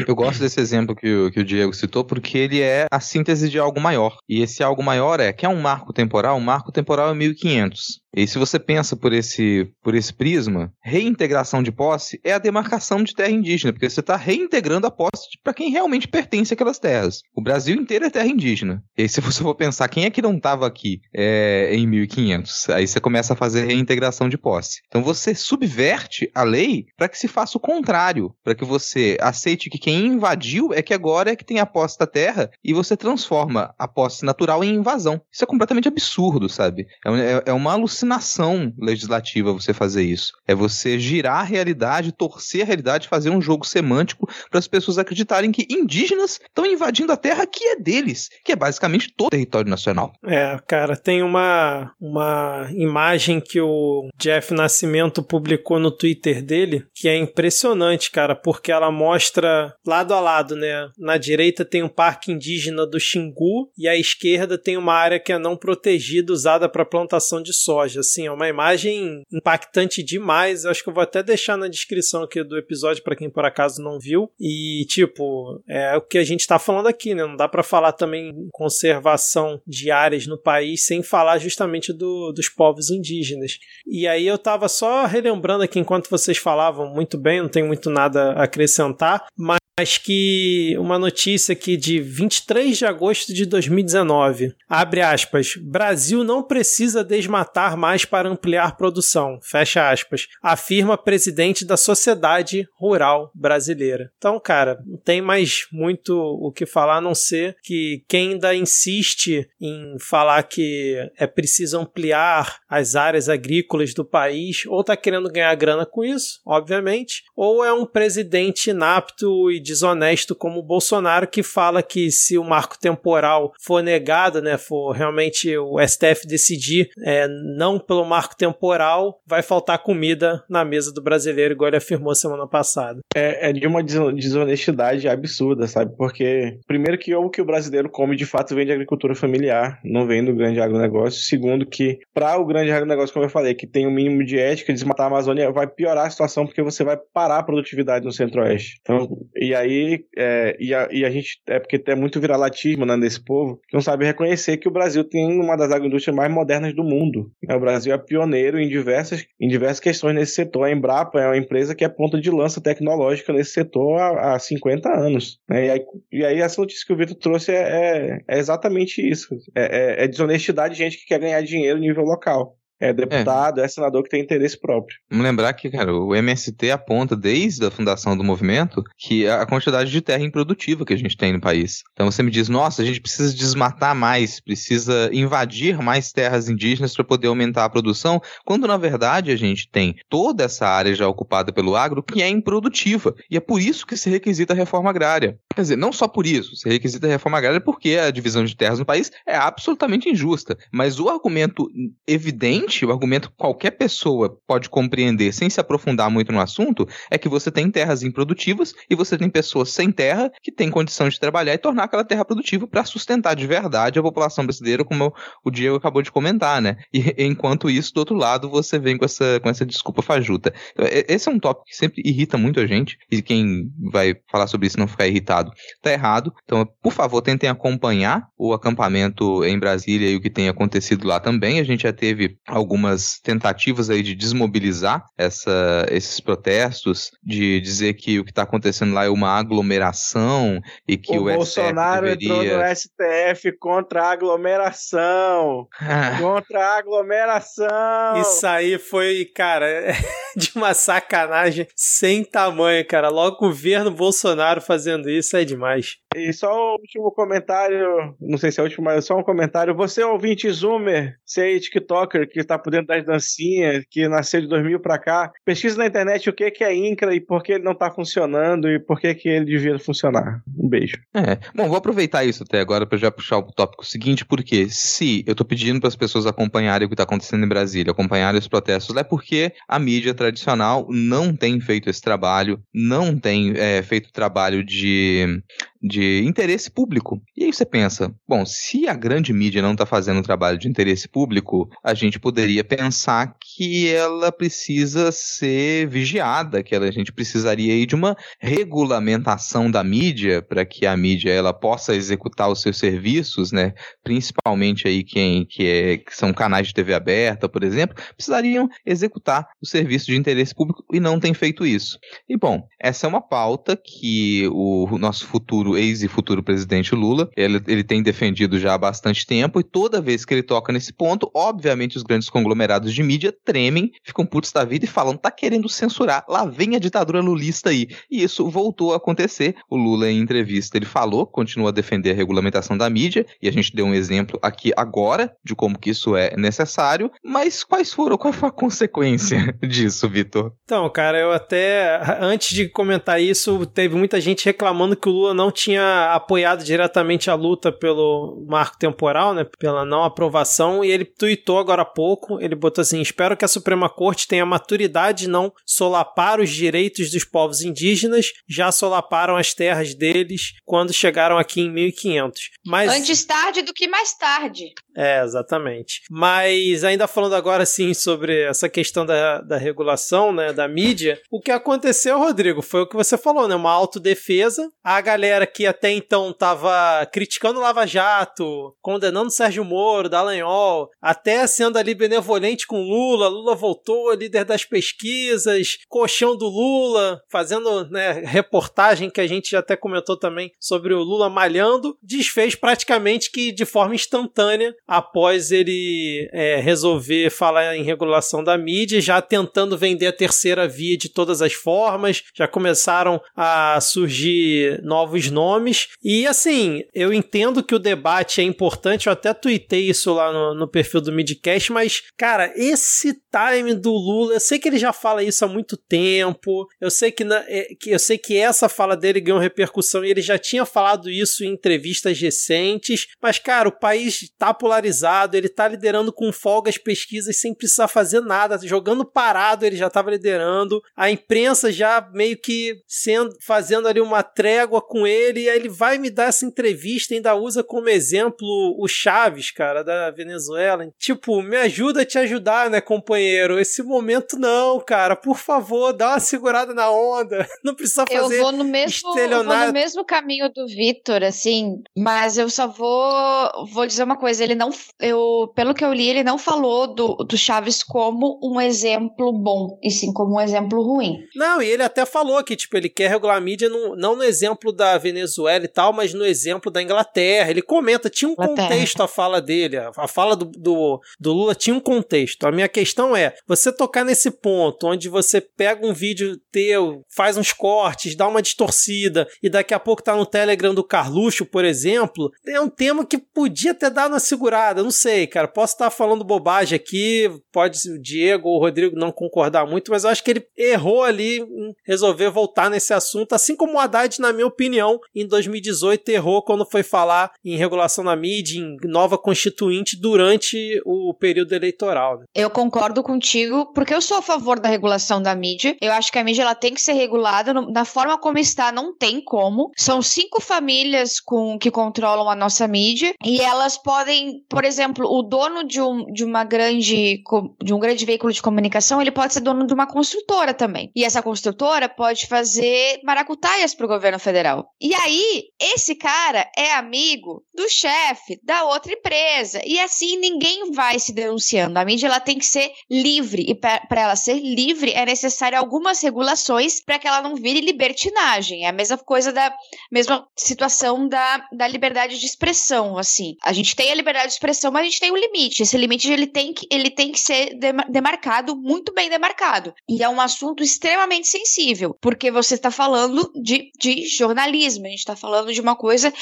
Eu gosto desse exemplo que o, que o Diego citou porque ele é a síntese de algo maior. E esse algo maior é que é um marco temporal. Um marco temporal é 1500. E se você pensa por esse, por esse prisma, reintegração de posse é a demarcação de terra indígena, porque você está reintegrando a posse para quem realmente pertence àquelas terras. O Brasil inteiro é terra indígena. E se você for pensar quem é que não estava aqui é, em 1500, aí você começa a fazer reintegração de posse. Então você subverte a lei para que se faça o contrário, para que você aceite que quem invadiu é que agora é que tem a posse da terra e você transforma a posse natural em invasão. Isso é completamente absurdo, sabe? É, é, é uma alucinação alucinação legislativa você fazer isso. É você girar a realidade, torcer a realidade, fazer um jogo semântico para as pessoas acreditarem que indígenas estão invadindo a terra que é deles, que é basicamente todo o território nacional.
É, cara, tem uma, uma imagem que o Jeff Nascimento publicou no Twitter dele que é impressionante, cara, porque ela mostra lado a lado, né? Na direita tem um parque indígena do Xingu e à esquerda tem uma área que é não protegida usada para plantação de soja assim, é uma imagem impactante demais. Eu acho que eu vou até deixar na descrição aqui do episódio para quem por acaso não viu. E, tipo, é o que a gente tá falando aqui, né? Não dá para falar também conservação de áreas no país sem falar justamente do, dos povos indígenas. E aí eu tava só relembrando aqui enquanto vocês falavam muito bem, não tenho muito nada a acrescentar, mas mas que uma notícia aqui de 23 de agosto de 2019. Abre aspas. Brasil não precisa desmatar mais para ampliar produção. Fecha aspas. Afirma presidente da Sociedade Rural Brasileira. Então, cara, não tem mais muito o que falar a não ser que quem ainda insiste em falar que é preciso ampliar as áreas agrícolas do país, ou está querendo ganhar grana com isso, obviamente, ou é um presidente inapto e desonesto como o Bolsonaro, que fala que se o marco temporal for negado, né, for realmente o STF decidir é, não pelo marco temporal, vai faltar comida na mesa do brasileiro, igual ele afirmou semana passada.
É, é de uma desonestidade absurda, sabe? Porque, primeiro, que o que o brasileiro come de fato vem de agricultura familiar, não vem do grande agronegócio. Segundo, que para o grande agronegócio, como eu falei, que tem um mínimo de ética, desmatar a Amazônia vai piorar a situação porque você vai parar a produtividade no centro-oeste. Então, e aí, é, e, a, e a gente, é porque é muito viralatismo né, nesse povo, que não sabe reconhecer que o Brasil tem uma das agroindústrias mais modernas do mundo. O Brasil é pioneiro em diversas, em diversas questões nesse setor. A Embrapa é uma empresa que é ponta de lança tecnológica nesse setor há, há 50 anos. Né? E, aí, e aí essa notícia que o Vitor trouxe é, é, é exatamente isso. É, é, é desonestidade de gente que quer ganhar dinheiro nível local. É deputado, é. é senador que tem interesse próprio.
Vamos lembrar que, cara, o MST aponta desde a fundação do movimento que a quantidade de terra improdutiva que a gente tem no país. Então você me diz, nossa, a gente precisa desmatar mais, precisa invadir mais terras indígenas para poder aumentar a produção, quando na verdade a gente tem toda essa área já ocupada pelo agro que é improdutiva. E é por isso que se requisita a reforma agrária. Quer dizer, não só por isso, se requisita a reforma agrária porque a divisão de terras no país é absolutamente injusta. Mas o argumento evidente, o argumento que qualquer pessoa pode compreender sem se aprofundar muito no assunto, é que você tem terras improdutivas e você tem pessoas sem terra que têm condição de trabalhar e tornar aquela terra produtiva para sustentar de verdade a população brasileira, como o Diego acabou de comentar, né? E enquanto isso, do outro lado, você vem com essa, com essa desculpa fajuta. Então, esse é um tópico que sempre irrita muito a gente, e quem vai falar sobre isso não ficar irritado, tá errado. Então, por favor, tentem acompanhar o acampamento em Brasília e o que tem acontecido lá também. A gente já teve algumas tentativas aí de desmobilizar essa, esses protestos, de dizer que o que está acontecendo lá é uma aglomeração e que o,
o Bolsonaro
STF deveria...
entrou no STF contra a aglomeração. contra a aglomeração.
Isso aí foi, cara, de uma sacanagem sem tamanho, cara. Logo o governo Bolsonaro fazendo isso é demais.
E só o último comentário, não sei se é o último, mas só um comentário. Você, ouvinte Zoomer, você aí, TikToker, que tá por dentro das dancinhas, que nasceu de 2000 pra cá, pesquisa na internet o que é INCRA e por que ele não tá funcionando e por que, que ele devia funcionar. Um beijo.
É, bom, vou aproveitar isso até agora para já puxar o tópico seguinte, porque se eu tô pedindo para as pessoas acompanharem o que tá acontecendo em Brasília, acompanharem os protestos, é porque a mídia tradicional não tem feito esse trabalho, não tem é, feito trabalho de dem de interesse público. E aí você pensa, bom, se a grande mídia não está fazendo um trabalho de interesse público, a gente poderia pensar que ela precisa ser vigiada, que ela, a gente precisaria de uma regulamentação da mídia para que a mídia ela possa executar os seus serviços, né? Principalmente aí quem que, é, que são canais de TV aberta, por exemplo, precisariam executar o serviço de interesse público e não tem feito isso. E bom, essa é uma pauta que o nosso futuro ex e futuro presidente Lula. Ele, ele tem defendido já há bastante tempo e toda vez que ele toca nesse ponto, obviamente os grandes conglomerados de mídia tremem, ficam putos da vida e falam: tá querendo censurar, lá vem a ditadura lulista aí. E isso voltou a acontecer. O Lula, em entrevista, ele falou, continua a defender a regulamentação da mídia, e a gente deu um exemplo aqui agora de como que isso é necessário, mas quais foram, qual foi a consequência disso, Vitor?
Então, cara, eu até, antes de comentar isso, teve muita gente reclamando que o Lula não tinha tinha apoiado diretamente a luta pelo marco temporal, né, pela não aprovação, e ele tuitou agora há pouco, ele botou assim, espero que a Suprema Corte tenha maturidade de não solapar os direitos dos povos indígenas, já solaparam as terras deles quando chegaram aqui em 1500. Mas...
Antes tarde do que mais tarde.
É, exatamente. Mas ainda falando agora sim sobre essa questão da, da regulação, né, da mídia, o que aconteceu, Rodrigo, foi o que você falou, né, uma autodefesa. A galera que até então estava criticando o Lava Jato, condenando Sérgio Moro, Dallagnol, até sendo ali benevolente com Lula, Lula voltou, líder das pesquisas, colchão do Lula, fazendo né, reportagem que a gente já até comentou também sobre o Lula malhando, desfez praticamente que de forma instantânea após ele é, resolver falar em regulação da mídia, já tentando vender a terceira via de todas as formas, já começaram a surgir novos nomes. E assim, eu entendo que o debate é importante, eu até tuitei isso lá no, no perfil do Midcast, mas, cara, esse time do Lula, eu sei que ele já fala isso há muito tempo, eu sei que, na, é, que, eu sei que essa fala dele ganhou repercussão e ele já tinha falado isso em entrevistas recentes, mas, cara, o país tá polarizado, ele tá liderando com folga as pesquisas sem precisar fazer nada, jogando parado ele já tava liderando, a imprensa já meio que sendo, fazendo ali uma trégua com ele ele, ele vai me dar essa entrevista e ainda usa como exemplo o Chaves, cara, da Venezuela. Tipo, me ajuda a te ajudar, né, companheiro? Esse momento não, cara. Por favor, dá uma segurada na onda. Não precisa fazer
eu vou no mesmo, eu vou no mesmo caminho do Vitor, assim, mas eu só vou, vou dizer uma coisa, ele não não, eu, pelo que eu li, ele não falou do, do Chaves como um exemplo bom, e sim como um exemplo ruim.
Não, e ele até falou que, tipo, ele quer regular a mídia no, não no exemplo da Venezuela e tal, mas no exemplo da Inglaterra. Ele comenta, tinha um Inglaterra. contexto a fala dele, a fala do, do, do Lula tinha um contexto. A minha questão é, você tocar nesse ponto, onde você pega um vídeo teu, faz uns cortes, dá uma distorcida, e daqui a pouco tá no Telegram do Carluxo, por exemplo, é um tema que podia ter dado uma segurada, não sei, cara, posso estar falando bobagem aqui, pode o Diego ou o Rodrigo não concordar muito, mas eu acho que ele errou ali em resolver voltar nesse assunto, assim como o Haddad, na minha opinião, em 2018 errou quando foi falar em regulação na mídia, em nova constituinte durante o período eleitoral. Né?
Eu concordo contigo, porque eu sou a favor da regulação da mídia. Eu acho que a mídia ela tem que ser regulada da forma como está, não tem como. São cinco famílias com que controlam a nossa mídia e elas podem, por exemplo, o dono de, um, de uma grande de um grande veículo de comunicação, ele pode ser dono de uma construtora também. E essa construtora pode fazer maracutaias para o governo federal. E aí, esse cara é amigo do chefe da outra empresa. E assim ninguém vai se denunciando. A mídia ela tem que ser livre e para ela ser livre é necessário algumas regulações para que ela não vire libertinagem. É a mesma coisa da mesma situação da, da liberdade de expressão, assim. A gente tem a liberdade de expressão, mas a gente tem um limite. Esse limite ele tem que, ele tem que ser demarcado, muito bem demarcado. E é um assunto extremamente sensível, porque você está falando de, de jornalismo, a gente está falando de uma coisa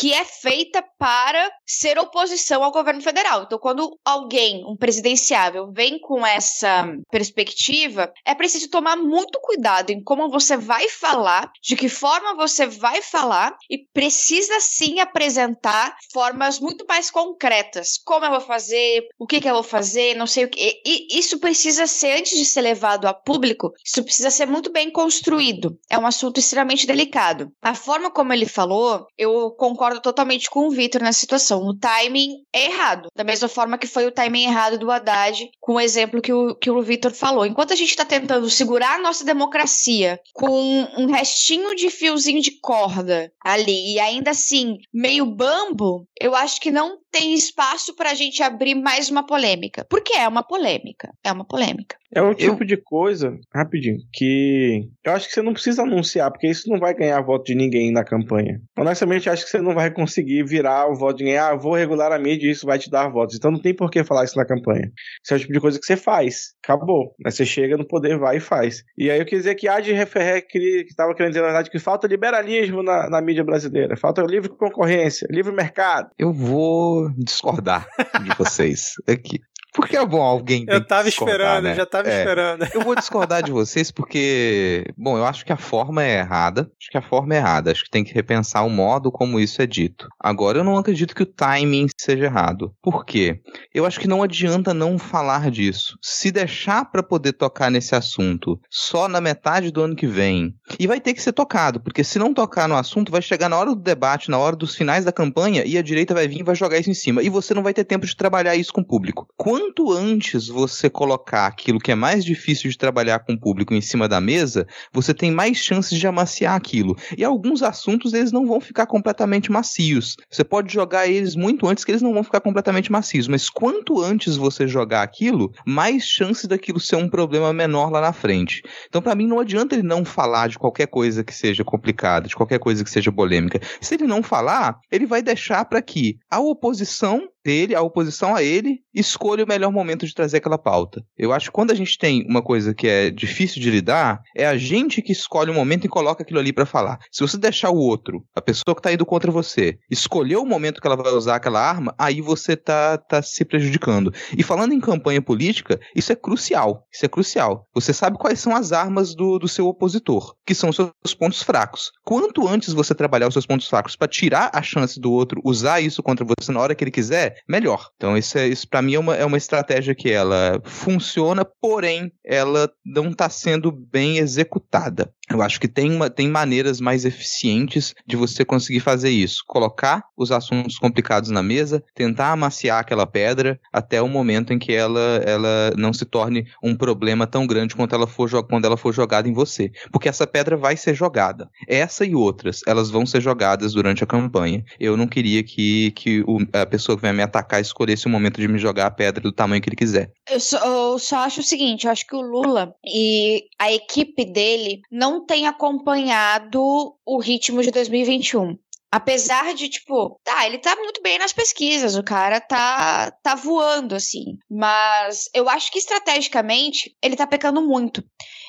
que é feita para ser oposição ao governo federal. Então, quando alguém, um presidenciável, vem com essa perspectiva, é preciso tomar muito cuidado em como você vai falar, de que forma você vai falar, e precisa sim apresentar formas muito mais concretas. Como eu vou fazer, o que, que eu vou fazer, não sei o que. E isso precisa ser, antes de ser levado a público, isso precisa ser muito bem construído. É um assunto extremamente delicado. A forma como ele falou, eu concordo concordo totalmente com o Vitor nessa situação. O timing é errado. Da mesma forma que foi o timing errado do Haddad, com o exemplo que o, que o Vitor falou. Enquanto a gente está tentando segurar a nossa democracia com um restinho de fiozinho de corda ali, e ainda assim, meio bambo, eu acho que não tem espaço para a gente abrir mais uma polêmica. Porque é uma polêmica. É uma polêmica.
É um tipo eu... de coisa, rapidinho, que eu acho que você não precisa anunciar, porque isso não vai ganhar voto de ninguém na campanha. Honestamente, acho que você não vai conseguir virar o voto de ninguém. Ah, vou regular a mídia e isso vai te dar votos. Então não tem por que falar isso na campanha. Isso é o tipo de coisa que você faz. Acabou. Aí você chega no poder, vai e faz. E aí eu quis dizer que a de Referré que estava querendo dizer, na verdade, que falta liberalismo na, na mídia brasileira. Falta livre concorrência, livre mercado.
Eu vou discordar de vocês aqui. Porque é bom alguém.
Eu tava esperando, né? já tava é, esperando.
Eu vou discordar de vocês porque, bom, eu acho que a forma é errada. Acho que a forma é errada. Acho que tem que repensar o modo como isso é dito. Agora, eu não acredito que o timing seja errado. Por quê? Eu acho que não adianta não falar disso. Se deixar para poder tocar nesse assunto só na metade do ano que vem, e vai ter que ser tocado, porque se não tocar no assunto, vai chegar na hora do debate, na hora dos finais da campanha, e a direita vai vir e vai jogar isso em cima. E você não vai ter tempo de trabalhar isso com o público. Quando quanto antes você colocar aquilo que é mais difícil de trabalhar com o público em cima da mesa, você tem mais chances de amaciar aquilo. E alguns assuntos eles não vão ficar completamente macios. Você pode jogar eles muito antes que eles não vão ficar completamente macios, mas quanto antes você jogar aquilo, mais chances daquilo ser um problema menor lá na frente. Então, para mim, não adianta ele não falar de qualquer coisa que seja complicada, de qualquer coisa que seja polêmica. Se ele não falar, ele vai deixar para que a oposição dele, a oposição a ele, escolha o melhor momento de trazer aquela pauta. Eu acho que quando a gente tem uma coisa que é difícil de lidar, é a gente que escolhe o momento e coloca aquilo ali para falar. Se você deixar o outro, a pessoa que tá indo contra você, escolher o momento que ela vai usar aquela arma, aí você tá, tá se prejudicando. E falando em campanha política, isso é crucial. Isso é crucial. Você sabe quais são as armas do, do seu opositor, que são os seus pontos fracos. Quanto antes você trabalhar os seus pontos fracos para tirar a chance do outro usar isso contra você na hora que ele quiser, melhor. Então isso, é, isso para mim é uma, é uma estratégia que ela funciona, porém ela não está sendo bem executada. Eu acho que tem, uma, tem maneiras mais eficientes de você conseguir fazer isso. Colocar os assuntos complicados na mesa, tentar amaciar aquela pedra até o momento em que ela, ela não se torne um problema tão grande quanto ela for, quando ela for jogada em você. Porque essa pedra vai ser jogada. Essa e outras, elas vão ser jogadas durante a campanha. Eu não queria que, que o, a pessoa que vai me atacar escolhesse o momento de me jogar a pedra do tamanho que ele quiser.
Eu só, eu só acho o seguinte, eu acho que o Lula e a equipe dele não tem acompanhado o ritmo de 2021. Apesar de, tipo, tá, ele tá muito bem nas pesquisas, o cara tá, tá voando, assim. Mas eu acho que estrategicamente ele tá pecando muito.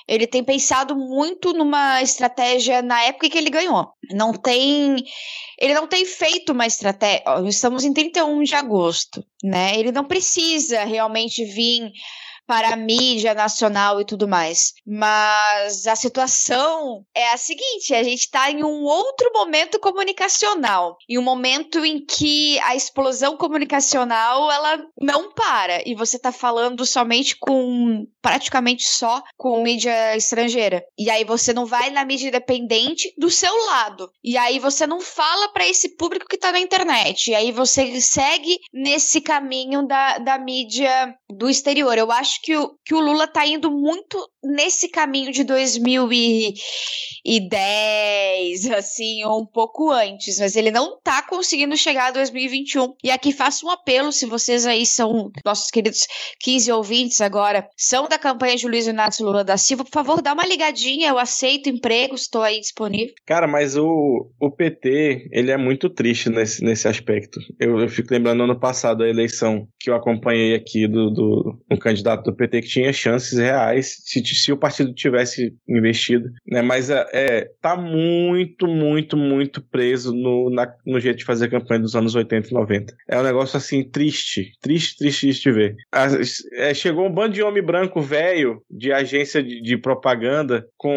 Ele tem pensado muito numa estratégia na época que ele ganhou. Não tem. Ele não tem feito uma estratégia. Estamos em 31 de agosto, né? Ele não precisa realmente vir para a mídia nacional e tudo mais. Mas a situação é a seguinte: a gente está em um outro momento comunicacional, em um momento em que a explosão comunicacional ela não para e você está falando somente com praticamente só com mídia estrangeira. E aí você não vai na mídia independente do seu lado. E aí você não fala para esse público que está na internet. E aí você segue nesse caminho da, da mídia do exterior. Eu acho que o, que o Lula tá indo muito nesse caminho de 2010, assim, ou um pouco antes, mas ele não tá conseguindo chegar a 2021. E aqui faço um apelo, se vocês aí são nossos queridos 15 ouvintes agora, são da campanha de Luiz Inácio Lula da Silva, por favor, dá uma ligadinha, eu aceito emprego, estou aí disponível.
Cara, mas o, o PT, ele é muito triste nesse, nesse aspecto. Eu, eu fico lembrando ano passado a eleição que eu acompanhei aqui do, do um candidato do PT que tinha chances reais se, se o partido tivesse investido, né? Mas é, é tá muito, muito, muito preso no, na, no jeito de fazer campanha dos anos 80 e 90. É um negócio assim triste, triste, triste de ver. As, é, chegou um bando de homem branco velho de agência de, de propaganda com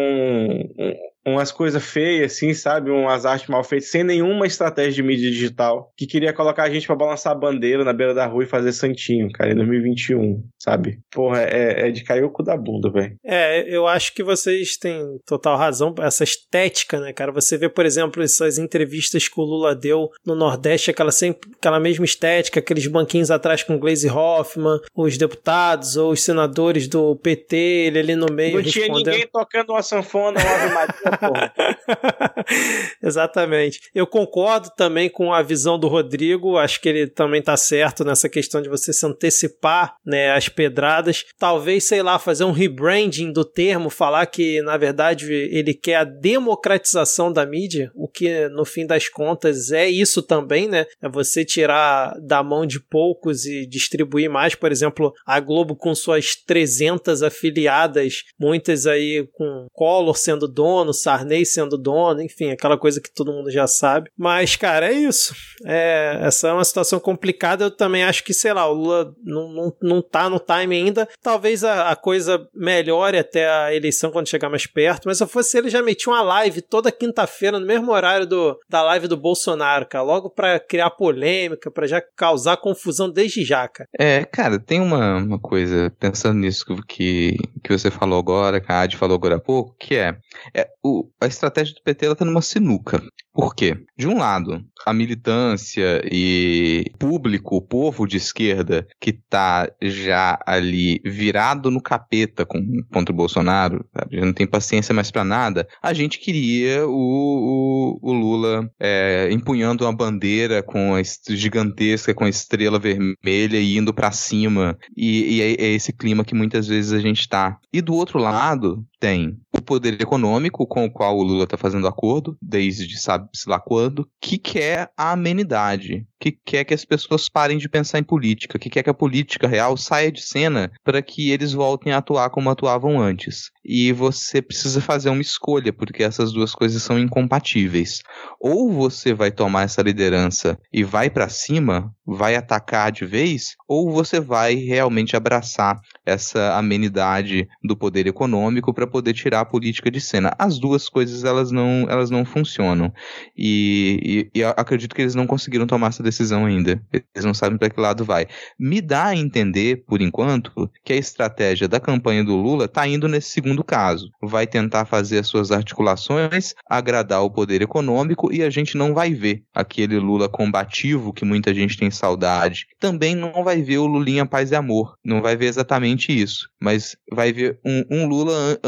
um, umas coisas feias, assim, sabe? Umas artes mal feitas, sem nenhuma estratégia de mídia digital, que queria colocar a gente para balançar a bandeira na beira da rua e fazer santinho, cara, em 2021, sabe? Porra, é, é de cair o cu da bunda, velho.
É, eu acho que vocês têm total razão, essa estética, né, cara? Você vê, por exemplo, essas entrevistas que o Lula deu no Nordeste, aquela, sempre, aquela mesma estética, aqueles banquinhos atrás com Glaze Hoffman, os deputados ou os senadores do PT, ele ali no meio
Não tinha ninguém tocando uma sanfona, uma
Exatamente. Eu concordo também com a visão do Rodrigo, acho que ele também está certo nessa questão de você se antecipar né, as pedradas. Talvez, sei lá, fazer um rebranding do termo, falar que, na verdade, ele quer a democratização da mídia, o que, no fim das contas, é isso também, né? É você tirar da mão de poucos e distribuir mais, por exemplo, a Globo com suas 300 afiliadas, muitas aí com Collor sendo dono, Sarney sendo dono, enfim, aquela coisa que todo mundo já sabe. Mas, cara, é isso. É, essa é uma situação complicada. Eu também acho que, sei lá, o Lula não, não, não tá no time ainda. Talvez a, a coisa melhore até a eleição quando chegar mais perto. Mas se eu fosse ele, já metia uma live toda quinta-feira, no mesmo horário do, da live do Bolsonaro, cara. Logo para criar polêmica, para já causar confusão desde já, cara.
É, cara, tem uma, uma coisa, pensando nisso que, que você falou agora, que a Adi falou agora há pouco, que é, é o, a estratégia do PT ela tá numa sinuca. Por quê? De um lado, a militância e público, o povo de esquerda que tá já ali virado no capeta com, contra o Bolsonaro, sabe? não tem paciência mais para nada, a gente queria o, o, o Lula é, empunhando uma bandeira com a gigantesca, com a estrela vermelha e indo para cima. E, e é, é esse clima que muitas vezes a gente tá. E do outro lado, tem poder econômico com o qual o Lula está fazendo acordo, desde sabe-se lá quando, que quer a amenidade, que quer que as pessoas parem de pensar em política, que quer que a política real saia de cena para que eles voltem a atuar como atuavam antes. E você precisa fazer uma escolha, porque essas duas coisas são incompatíveis. Ou você vai tomar essa liderança e vai para cima, vai atacar de vez, ou você vai realmente abraçar essa amenidade do poder econômico para poder tirar política de cena. As duas coisas elas não, elas não funcionam. E, e, e acredito que eles não conseguiram tomar essa decisão ainda. Eles não sabem para que lado vai. Me dá a entender, por enquanto, que a estratégia da campanha do Lula está indo nesse segundo caso. Vai tentar fazer as suas articulações, agradar o poder econômico e a gente não vai ver aquele Lula combativo que muita gente tem saudade. Também não vai ver o Lulinha paz e amor. Não vai ver exatamente isso. Mas vai ver um, um Lula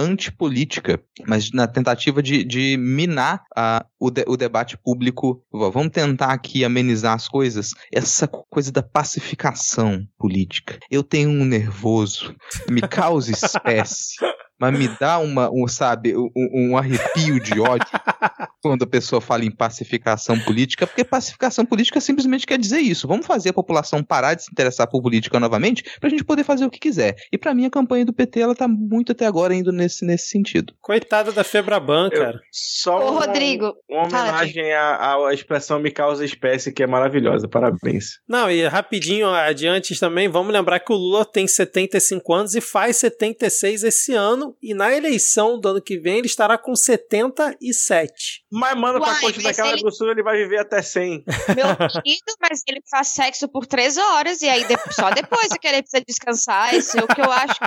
antipolítica, mas na tentativa de, de minar a, o, de, o debate público. Vamos tentar aqui amenizar as coisas. Essa coisa da pacificação política. Eu tenho um nervoso, me causa espécie mas me dá uma, um, sabe, um, um arrepio de ódio quando a pessoa fala em pacificação política, porque pacificação política simplesmente quer dizer isso. Vamos fazer a população parar de se interessar por política novamente para a gente poder fazer o que quiser. E para mim a campanha do PT ela tá muito até agora indo nesse, nesse sentido.
Coitada da Febraban, cara.
Só
Ô,
uma,
Rodrigo,
uma homenagem à, à expressão me causa espécie que é maravilhosa. Parabéns.
Não, e rapidinho adiante também, vamos lembrar que o Lula tem 75 anos e faz 76 esse ano, e na eleição do ano que vem ele estará com 77.
Mas, mano, pra continuar
mas
aquela
ele-
grossura, ele vai viver até 100.
Meu querido, mas ele faz sexo por três horas e aí de- só depois é que ele precisa descansar. Isso é o que eu acho.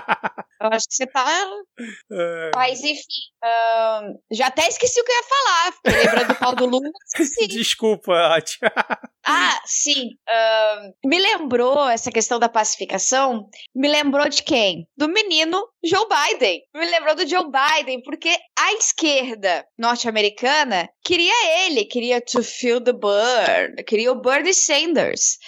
Eu acho que você tá.
É,
Mas enfim, já até esqueci o que eu ia falar. Fiquei lembrando do pau do Lula, esqueci.
Desculpa, Ati.
Ah, sim. ahn, me lembrou essa questão da pacificação. Me lembrou de quem? Do menino Joe Biden. Me lembrou do Joe Biden, porque a esquerda norte-americana queria ele, queria to feel the burn, queria o Bernie Sanders.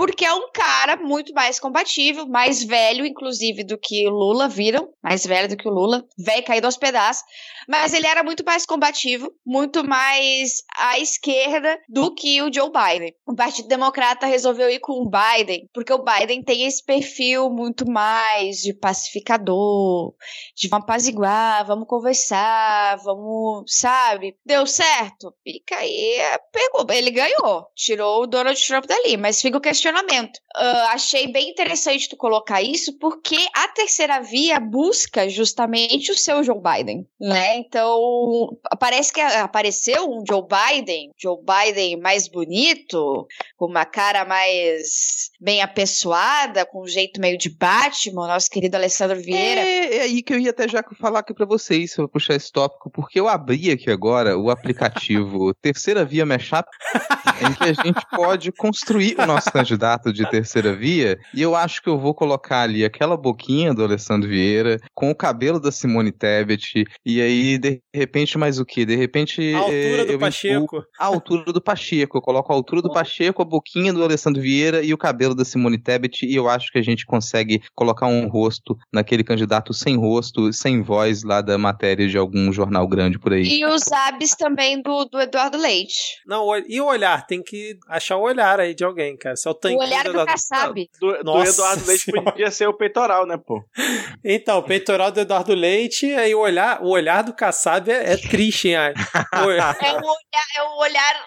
Porque é um cara muito mais combatível, mais velho, inclusive, do que o Lula, viram? Mais velho do que o Lula, velho caído aos pedaços. Mas ele era muito mais combativo, muito mais à esquerda do que o Joe Biden. O Partido Democrata resolveu ir com o Biden, porque o Biden tem esse perfil muito mais de pacificador, de vamos apaziguar, vamos conversar, vamos, sabe? Deu certo? Fica aí, pegou, ele ganhou, tirou o Donald Trump dali, mas fica o questionamento. Ah, achei bem interessante tu colocar isso, porque a terceira via busca justamente o seu Joe Biden, né? Então, parece que apareceu um Joe Biden, Joe Biden mais bonito, com uma cara mais bem apessoada, com um jeito meio de Batman, nosso querido Alessandro Vieira.
É, é aí que eu ia até já falar aqui pra vocês, eu puxar esse tópico, porque eu abri aqui agora o aplicativo Terceira Via Mashup, em que a gente pode construir o nosso candidato de terceira via, e eu acho que eu vou colocar ali aquela boquinha do Alessandro Vieira, com o cabelo da Simone Tebet, e aí, de repente, mais o que? De repente.
A altura
eh,
do Pacheco.
a altura do Pacheco. Eu coloco a altura do Pacheco, a boquinha do Alessandro Vieira e o cabelo da Simone Tebet, e eu acho que a gente consegue colocar um rosto naquele candidato sem rosto, sem voz lá da matéria de algum jornal grande por aí.
E os abs também do, do Eduardo Leite.
Não, o- e o olhar? Tem que achar o olhar aí de alguém, cara. Se é o
O olhar do
Eduardo-
Kassab.
Do, do Eduardo Leite podia ser o peitoral, né, pô?
Então, o peitoral do Eduardo Leite, aí o olhar, o olhar do Kassab é, é triste, hein? Ai? O olhar
É o olhar, é o olhar,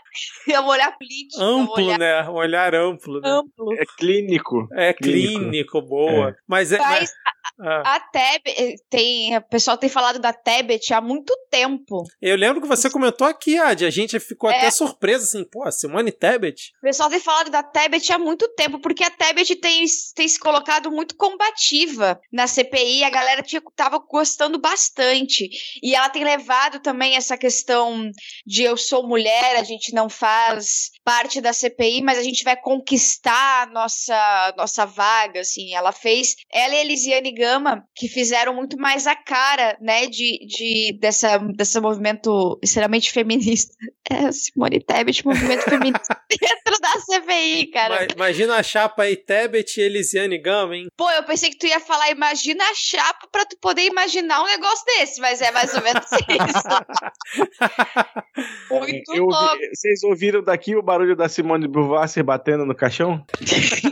é o olhar político, é o
amplo,
olhar
né? O olhar amplo, né?
amplo.
É clínico.
É
Clínico.
clínico, boa. Mas é.
Mas
ah,
a Tebet tem, o pessoal tem falado da Tebet há muito tempo.
eu lembro que você comentou aqui, Adi. A gente ficou
É.
até surpreso, assim, pô, Simone Tebet.
O pessoal tem falado da Tebet há muito tempo, porque a Tebet tem, tem se colocado muito combativa na CPI, a galera tinha, tava gostando bastante. E ela tem levado também essa questão de eu sou mulher, a gente não faz parte da CPI, mas a gente vai conquistar a nossa, nossa vaga, assim. Ela fez, ela e Elisiane Gama, que fizeram muito mais a cara, né, de, de dessa, desse movimento extremamente feminista. É, Simone Tebet, movimento feminista dentro da CPI, cara.
Ma- Imagina a chapa aí, Tebet e Elisiane Gama, hein?
Pô, eu pensei que tu ia falar, imagina a chapa pra tu poder imaginar um negócio desse, mas é mais ou menos isso. Muito
Eu
louco.
vocês ouviram daqui o barulho da Simone Beauvoir se batendo no caixão?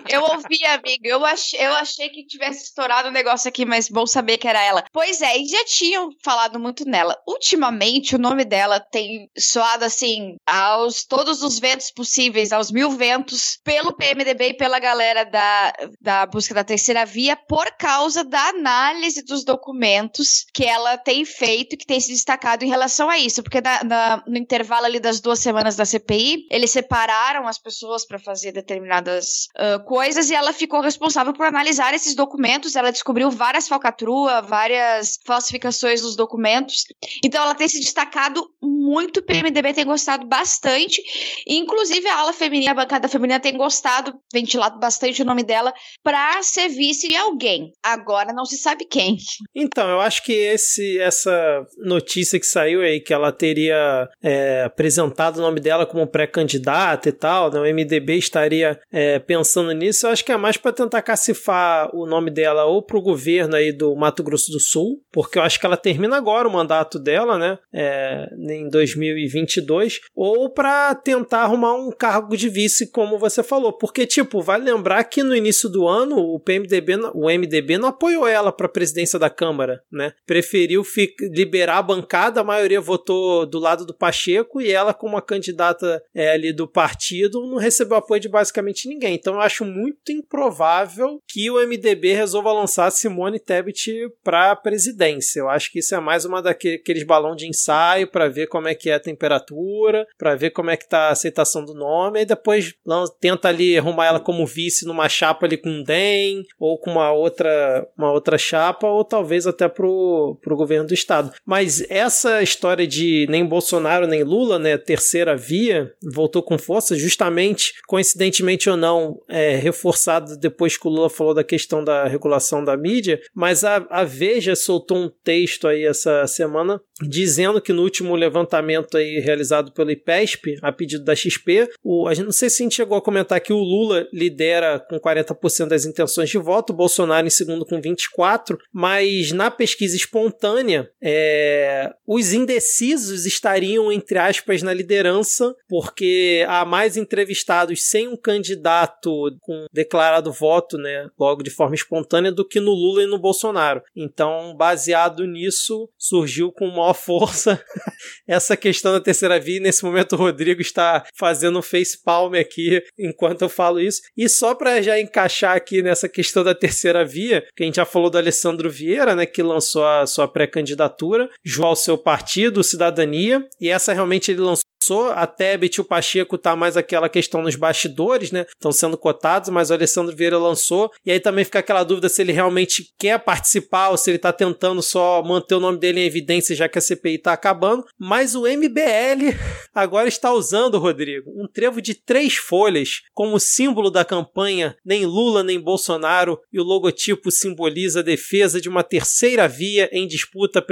Eu ouvi, amigo. Eu achei, eu achei que tivesse estourado um negócio aqui, mas bom saber que era ela. Pois é, e já tinham falado muito nela. Ultimamente, o nome dela tem soado assim aos todos os ventos possíveis, aos mil ventos, pelo PMDB e pela galera da, da busca da terceira via, por causa da análise dos documentos que ela tem feito, que tem se destacado em relação a isso. Porque na, na, no intervalo ali das duas semanas da CPI, eles separaram as pessoas para fazer determinadas uh, coisas e ela ficou responsável por analisar esses documentos. Ela descobriu várias falcatruas, várias falsificações nos documentos. Então ela tem se destacado muito, o PMDB tem gostado bastante. Inclusive a ala feminina, a bancada feminina tem gostado, ventilado bastante o nome dela para ser vice de alguém. Agora não se sabe quem.
Então, eu acho que esse, essa notícia que saiu aí, que ela teria é, apresentado o nome dela como pré-candidata e tal, né? o MDB estaria é, pensando nisso, eu acho que é mais para tentar cacifar o nome dela ou pro governo aí do Mato Grosso do Sul, porque eu acho que ela termina agora o mandato dela, né, é, em 2022, ou para tentar arrumar um cargo de vice, como você falou, porque, tipo, vai lembrar que no início do ano o PMDB, o MDB não apoiou ela para a presidência da Câmara, né, preferiu liberar a bancada, a maioria votou do lado do Pacheco e ela, como a candidata é, ali do partido, não recebeu apoio de basicamente ninguém. Então eu acho muito improvável que o MDB resolva lançar Simone Tebet para a presidência. Eu acho que isso é mais uma daqueles balão de ensaio para ver como é que é a temperatura, para ver como é que tá a aceitação do nome, e depois tenta ali arrumar ela como vice numa chapa ali com o DEM, ou com uma outra, uma outra chapa, ou talvez até pro, pro governo do estado. Mas essa história de nem Bolsonaro nem Lula, né, terceira via, voltou com força, justamente, coincidentemente ou não, é, reforçado depois que o Lula falou da questão da regulação da mídia, mas a, a Veja soltou um texto aí essa semana dizendo que no último levantamento aí realizado pelo IPESP, a pedido da XP, o, a gente não sei se a gente chegou a comentar que o Lula lidera com 40% das intenções de voto, Bolsonaro em segundo com 24%, mas na pesquisa espontânea, é, os indecisos estariam, entre aspas, na liderança, porque há mais entrevistados sem um candidato com declarado voto, né, logo de forma espontânea, do que no Lula e no Bolsonaro. Então, baseado nisso, surgiu com maior força essa questão da terceira via. E nesse momento, o Rodrigo está fazendo um face aqui enquanto eu falo isso. E só para já encaixar aqui nessa questão da terceira via, que a gente já falou do Alessandro Vieira, né, que lançou a sua pré-candidatura, junto ao seu partido, Cidadania, e essa realmente ele lançou a Tebet o Pacheco tá mais aquela questão nos bastidores, né? Estão sendo cotados, mas o Alessandro Vieira lançou. E aí também fica aquela dúvida se ele realmente quer participar ou se ele tá tentando só manter o nome dele em evidência, já que a CPI tá acabando. Mas o MBL agora está usando, Rodrigo, um trevo de três folhas como símbolo da campanha. Nem Lula nem Bolsonaro. E o logotipo simboliza a defesa de uma terceira via em disputa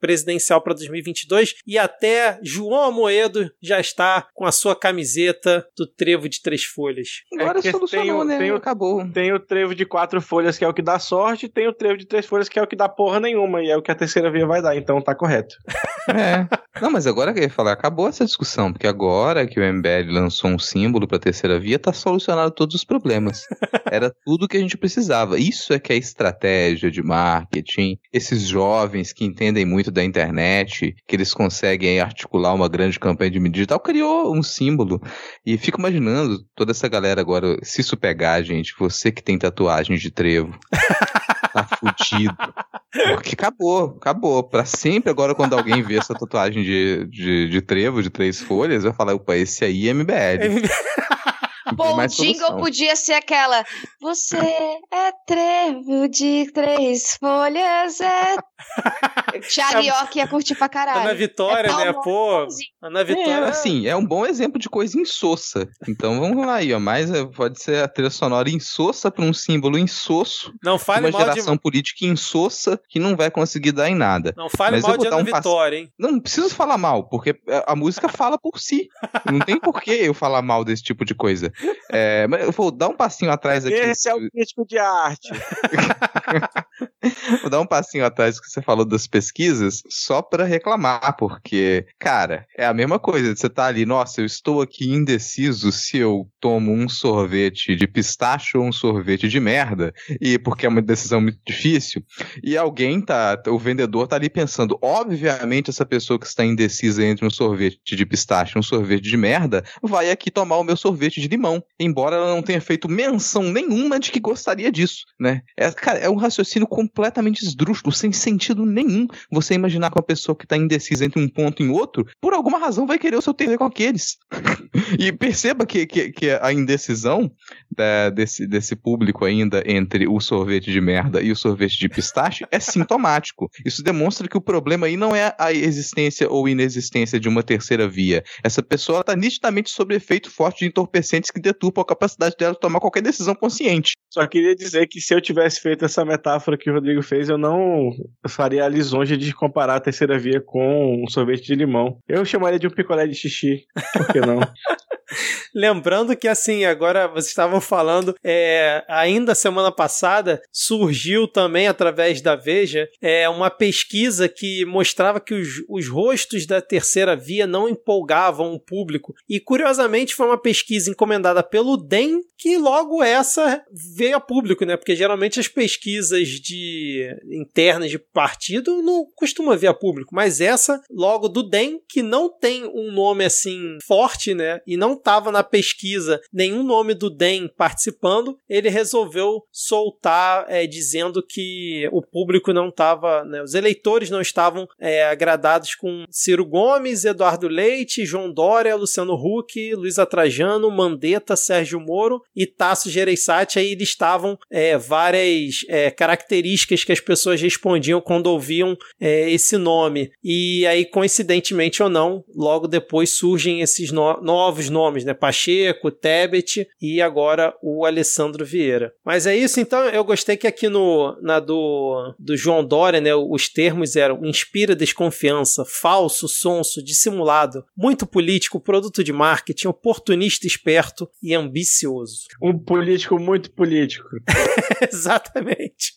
presidencial para 2022. E até João Amoedo já está com a sua camiseta do trevo de três folhas.
Agora é solucionou, tem, né? Tem o, Acabou. Tem o trevo de quatro folhas, que é o que dá sorte, e tem o trevo de três folhas, que é o que dá porra nenhuma, e é o que a terceira via vai dar, então tá correto.
É. Não, mas agora que eu ia falar, acabou essa discussão, porque agora que o MBL lançou um símbolo pra terceira via, tá solucionado todos os problemas. Era tudo que a gente precisava. Isso é que é estratégia de marketing. Esses jovens que entendem muito da internet, que eles conseguem articular uma grande campanha de mídia digital, criou um símbolo. E fico imaginando toda essa galera agora, se isso pegar, gente, você que tem tatuagem de trevo, tá fudido. Porque acabou, acabou. Pra sempre, agora, quando alguém vê essa tatuagem de, de, de trevo, de três folhas, vai falar, opa, esse aí é MBL.
Pô, o jingle podia ser aquela. Você é trevo de três folhas, é. York ia curtir pra caralho.
Ana Vitória, é né? Pô, Ana Vitória. É,
assim, é um bom exemplo de coisa insossa. Então vamos lá aí, ó. Mas é, pode ser a trilha sonora insossa pra um símbolo insosso.
Não fale
uma
mal
geração
de...
política insossa que não vai conseguir dar em nada.
Não fale
Mas
mal de Ana
um
Vitória, hein?
Não, não preciso falar mal, porque a música fala por si. Não tem por que eu falar mal desse tipo de coisa. É, mas eu vou dar um passinho atrás aqui.
Esse é o crítico de arte.
Vou dar um passinho atrás que você falou das pesquisas, só para reclamar, porque, cara, é a mesma coisa. Você tá ali, nossa, eu estou aqui indeciso se eu tomo um sorvete de pistache ou um sorvete de merda, e porque é uma decisão muito difícil, e alguém tá, o vendedor tá ali pensando, obviamente essa pessoa que está indecisa entre um sorvete de pistache e um sorvete de merda, vai aqui tomar o meu sorvete de limão, embora ela não tenha feito menção nenhuma de que gostaria disso, né? É, cara, é um raciocínio completamente esdrúxulo, sem sentido nenhum. Você imaginar que uma pessoa que está indecisa entre um ponto e outro, por alguma razão vai querer o seu TV com aqueles. e perceba que, que, que a indecisão da, desse, desse público ainda entre o sorvete de merda e o sorvete de pistache é sintomático. Isso demonstra que o problema aí não é a existência ou inexistência de uma terceira via. Essa pessoa está nitidamente sob efeito forte de entorpecentes que deturpam a capacidade dela de tomar qualquer decisão consciente.
Só queria dizer que se eu tivesse feito essa metáfora que o Rodrigo fez, eu não faria a lisonja de comparar a terceira via com um sorvete de limão. Eu chamaria de um picolé de xixi. Por que não?
Lembrando que, assim, agora vocês estavam falando, é, ainda semana passada surgiu também, através da Veja, é, uma pesquisa que mostrava que os, os rostos da terceira via não empolgavam o público. E, curiosamente, foi uma pesquisa encomendada pelo DEM, que logo essa veio a público, né? Porque geralmente as pesquisas de internas de partido não costuma vir a público, mas essa logo do DEM, que não tem um nome assim forte, né? E não estava na pesquisa nenhum nome do DEM participando, ele resolveu soltar é, dizendo que o público não estava, né, os eleitores não estavam é, agradados com Ciro Gomes, Eduardo Leite, João Dória, Luciano Huck, Luiz Trajano, Mandetta, Sérgio Moro e Tasso Gereissati. Aí estavam é, várias é, características que as pessoas respondiam quando ouviam é, esse nome. E aí, coincidentemente ou não, logo depois surgem esses no novos nomes nomes, né? Pacheco, Tebet e agora o Alessandro Vieira. Mas é isso, então eu gostei que aqui no na do, do João Dória, né, os termos eram inspira desconfiança, falso, sonso, dissimulado, muito político, produto de marketing, oportunista esperto e ambicioso.
Um político muito político.
Exatamente.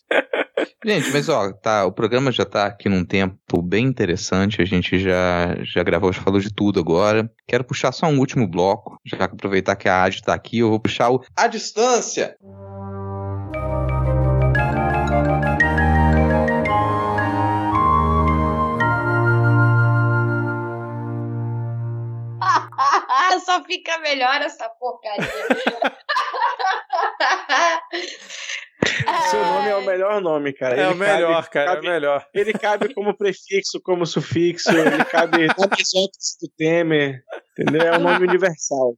Gente, mas ó, tá, o programa já tá aqui num tempo bem interessante, a gente já, já gravou, já falou de tudo agora. Quero puxar só um último bloco, já que aproveitar que a Ad tá aqui, eu vou puxar o A Distância.
Só fica melhor essa porcaria.
Seu nome é o melhor nome, cara.
É
Ele
o melhor,
cabe-
cara,
cabe-
é o melhor.
Ele cabe como prefixo, como sufixo, ele cabe tantos outros do Temer. Entendeu? É um nome universal.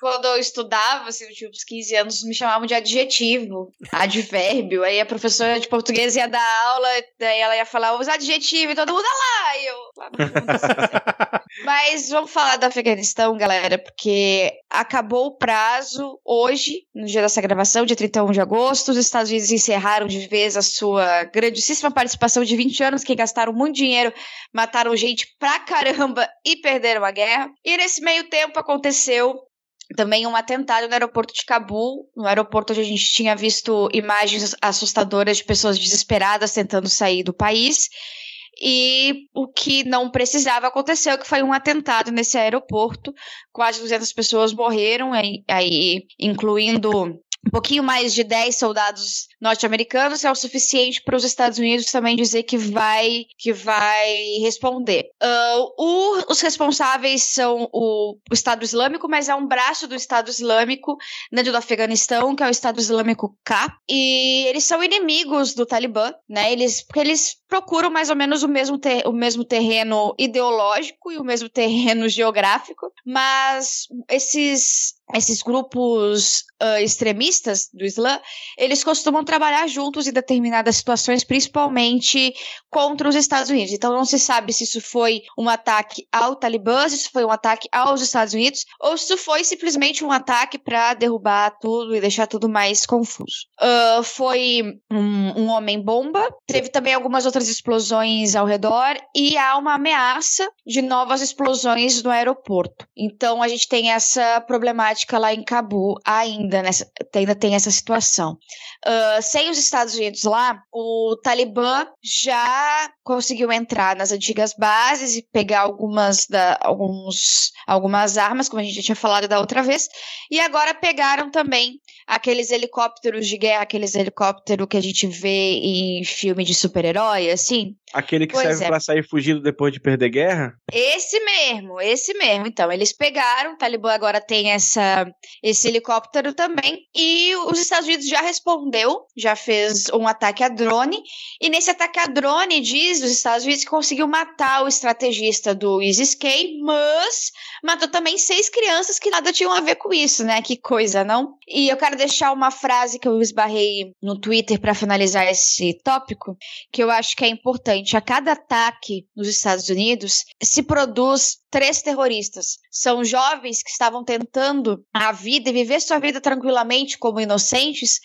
Quando eu estudava, assim, eu tinha uns 15 anos, me chamavam de adjetivo, advérbio. Aí a professora de português ia dar aula, daí ela ia falar os adjetivos e todo mundo, "Ah lá! E eu lá. Mas vamos falar do Afeganistão, galera, porque acabou o prazo hoje, no dia dessa gravação, dia 31 de agosto. Os Estados Unidos encerraram de vez a sua grandíssima participação de 20 anos, que gastaram muito dinheiro, mataram gente pra caramba e perderam a guerra. E nesse meio tempo aconteceu também um atentado no aeroporto de Cabul, no aeroporto onde a gente tinha visto imagens assustadoras de pessoas desesperadas tentando sair do país. E o que não precisava aconteceu, que foi um atentado nesse aeroporto. Quase 200 pessoas morreram, aí incluindo um pouquinho mais de 10 soldados norte-americanos é o suficiente para os Estados Unidos também dizer que vai que vai responder. Ah, o- os responsáveis são o, o Estado Islâmico, mas é um braço do Estado Islâmico dentro do Afeganistão, que é o Estado Islâmico K, e eles são inimigos do Talibã, né? Eles porque eles procuram mais ou menos o mesmo, ter- o mesmo terreno ideológico e o mesmo terreno geográfico, mas esses esses grupos ah, extremistas do Islã, eles costumam trabalhar juntos em determinadas situações, principalmente contra os Estados Unidos. Então não se sabe se isso foi um ataque ao Talibã, se isso foi um ataque aos Estados Unidos, ou se isso foi simplesmente um ataque para derrubar tudo e deixar tudo mais confuso. Uh, foi um, um homem-bomba, teve também algumas outras explosões ao redor e há uma ameaça de novas explosões no aeroporto. Então a gente tem essa problemática lá em Cabu ainda, nessa, ainda tem essa situação. Uh, sem os Estados Unidos lá, o Talibã já conseguiu entrar nas antigas bases e pegar algumas, da, alguns, algumas armas, como a gente já tinha falado da outra vez, e agora pegaram também aqueles helicópteros de guerra, aqueles helicópteros que a gente vê em filme de super-herói, assim.
Aquele que
Pois
serve
é.
pra sair fugido depois de perder guerra?
Esse mesmo, esse mesmo. Então, eles pegaram, o Talibã agora tem essa, esse helicóptero também, e os Estados Unidos já respondeu, já fez um ataque a drone, e nesse ataque a drone, diz os Estados Unidos que conseguiu matar o estrategista do ISIS-K, mas matou também seis crianças que nada tinham a ver com isso, né? Que coisa, não? E eu quero deixar uma frase que eu esbarrei no Twitter para finalizar esse tópico, que eu acho que é importante. A cada ataque nos Estados Unidos se produz três terroristas. São jovens que estavam tentando a vida e viver sua vida tranquilamente como inocentes.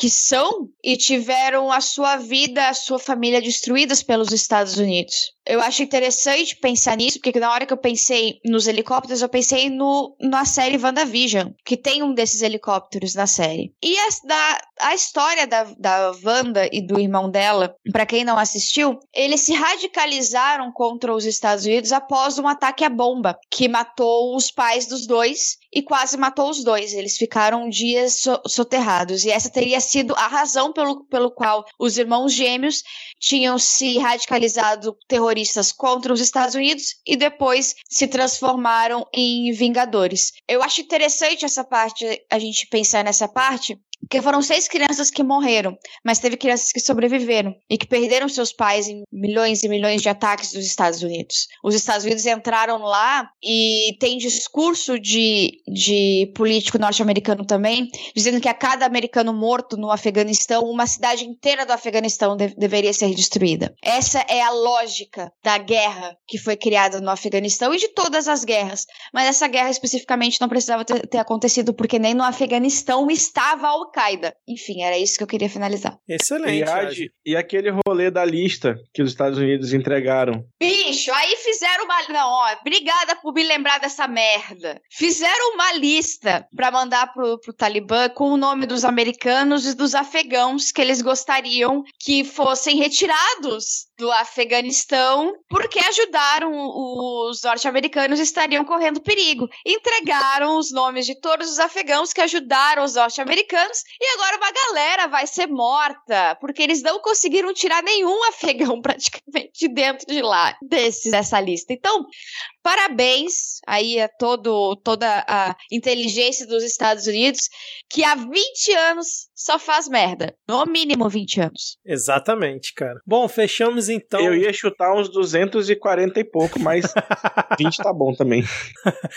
Que são e tiveram a sua vida, a sua família destruídas pelos Estados Unidos. Eu acho interessante pensar nisso, porque na hora que eu pensei nos helicópteros, eu pensei no, na série WandaVision, que tem um desses helicópteros na série. E a, da, a história da, da Wanda e do irmão dela, pra quem não assistiu, eles se radicalizaram contra os Estados Unidos após um ataque à bomba, que matou os pais dos dois e quase matou os dois. Eles ficaram dias so- soterrados. E essa teria sido a razão pelo, pelo qual os irmãos gêmeos tinham se radicalizado terroristas contra os Estados Unidos e depois se transformaram em vingadores. Eu acho interessante essa parte, a gente pensar nessa parte, porque foram seis crianças que morreram, mas teve crianças que sobreviveram e que perderam seus pais em milhões e milhões de ataques dos Estados Unidos. Os Estados Unidos entraram lá e tem discurso de, de político norte-americano também, dizendo que a cada americano morto no Afeganistão, uma cidade inteira do Afeganistão de- deveria ser destruída. Essa é a lógica da guerra que foi criada no Afeganistão e de todas as guerras. Mas essa guerra especificamente não precisava ter, ter acontecido, porque nem no Afeganistão estava a Al-Qaeda. Enfim, era isso que eu queria finalizar.
Excelente.
E,
Adi.
e aquele rolê da lista que os Estados Unidos entregaram.
Bicho, aí fizeram uma. Não, ó, obrigada por me lembrar dessa merda. Fizeram uma lista pra mandar pro, pro Talibã com o nome dos americanos e dos afegãos que eles gostariam que fossem retirados do Afeganistão porque ajudaram os norte-americanos e estariam correndo perigo. Entregaram os nomes de todos os afegãos que ajudaram os norte-americanos e agora uma galera vai ser morta porque eles não conseguiram tirar nenhum afegão praticamente de dentro de lá, desses dessa lista. Então, parabéns aí a todo, toda a inteligência dos Estados Unidos que há 20 anos só faz merda. No mínimo 20 anos.
Exatamente, cara. Bom, fechamos então.
Eu ia chutar uns 240 e pouco, mas 20 tá bom também.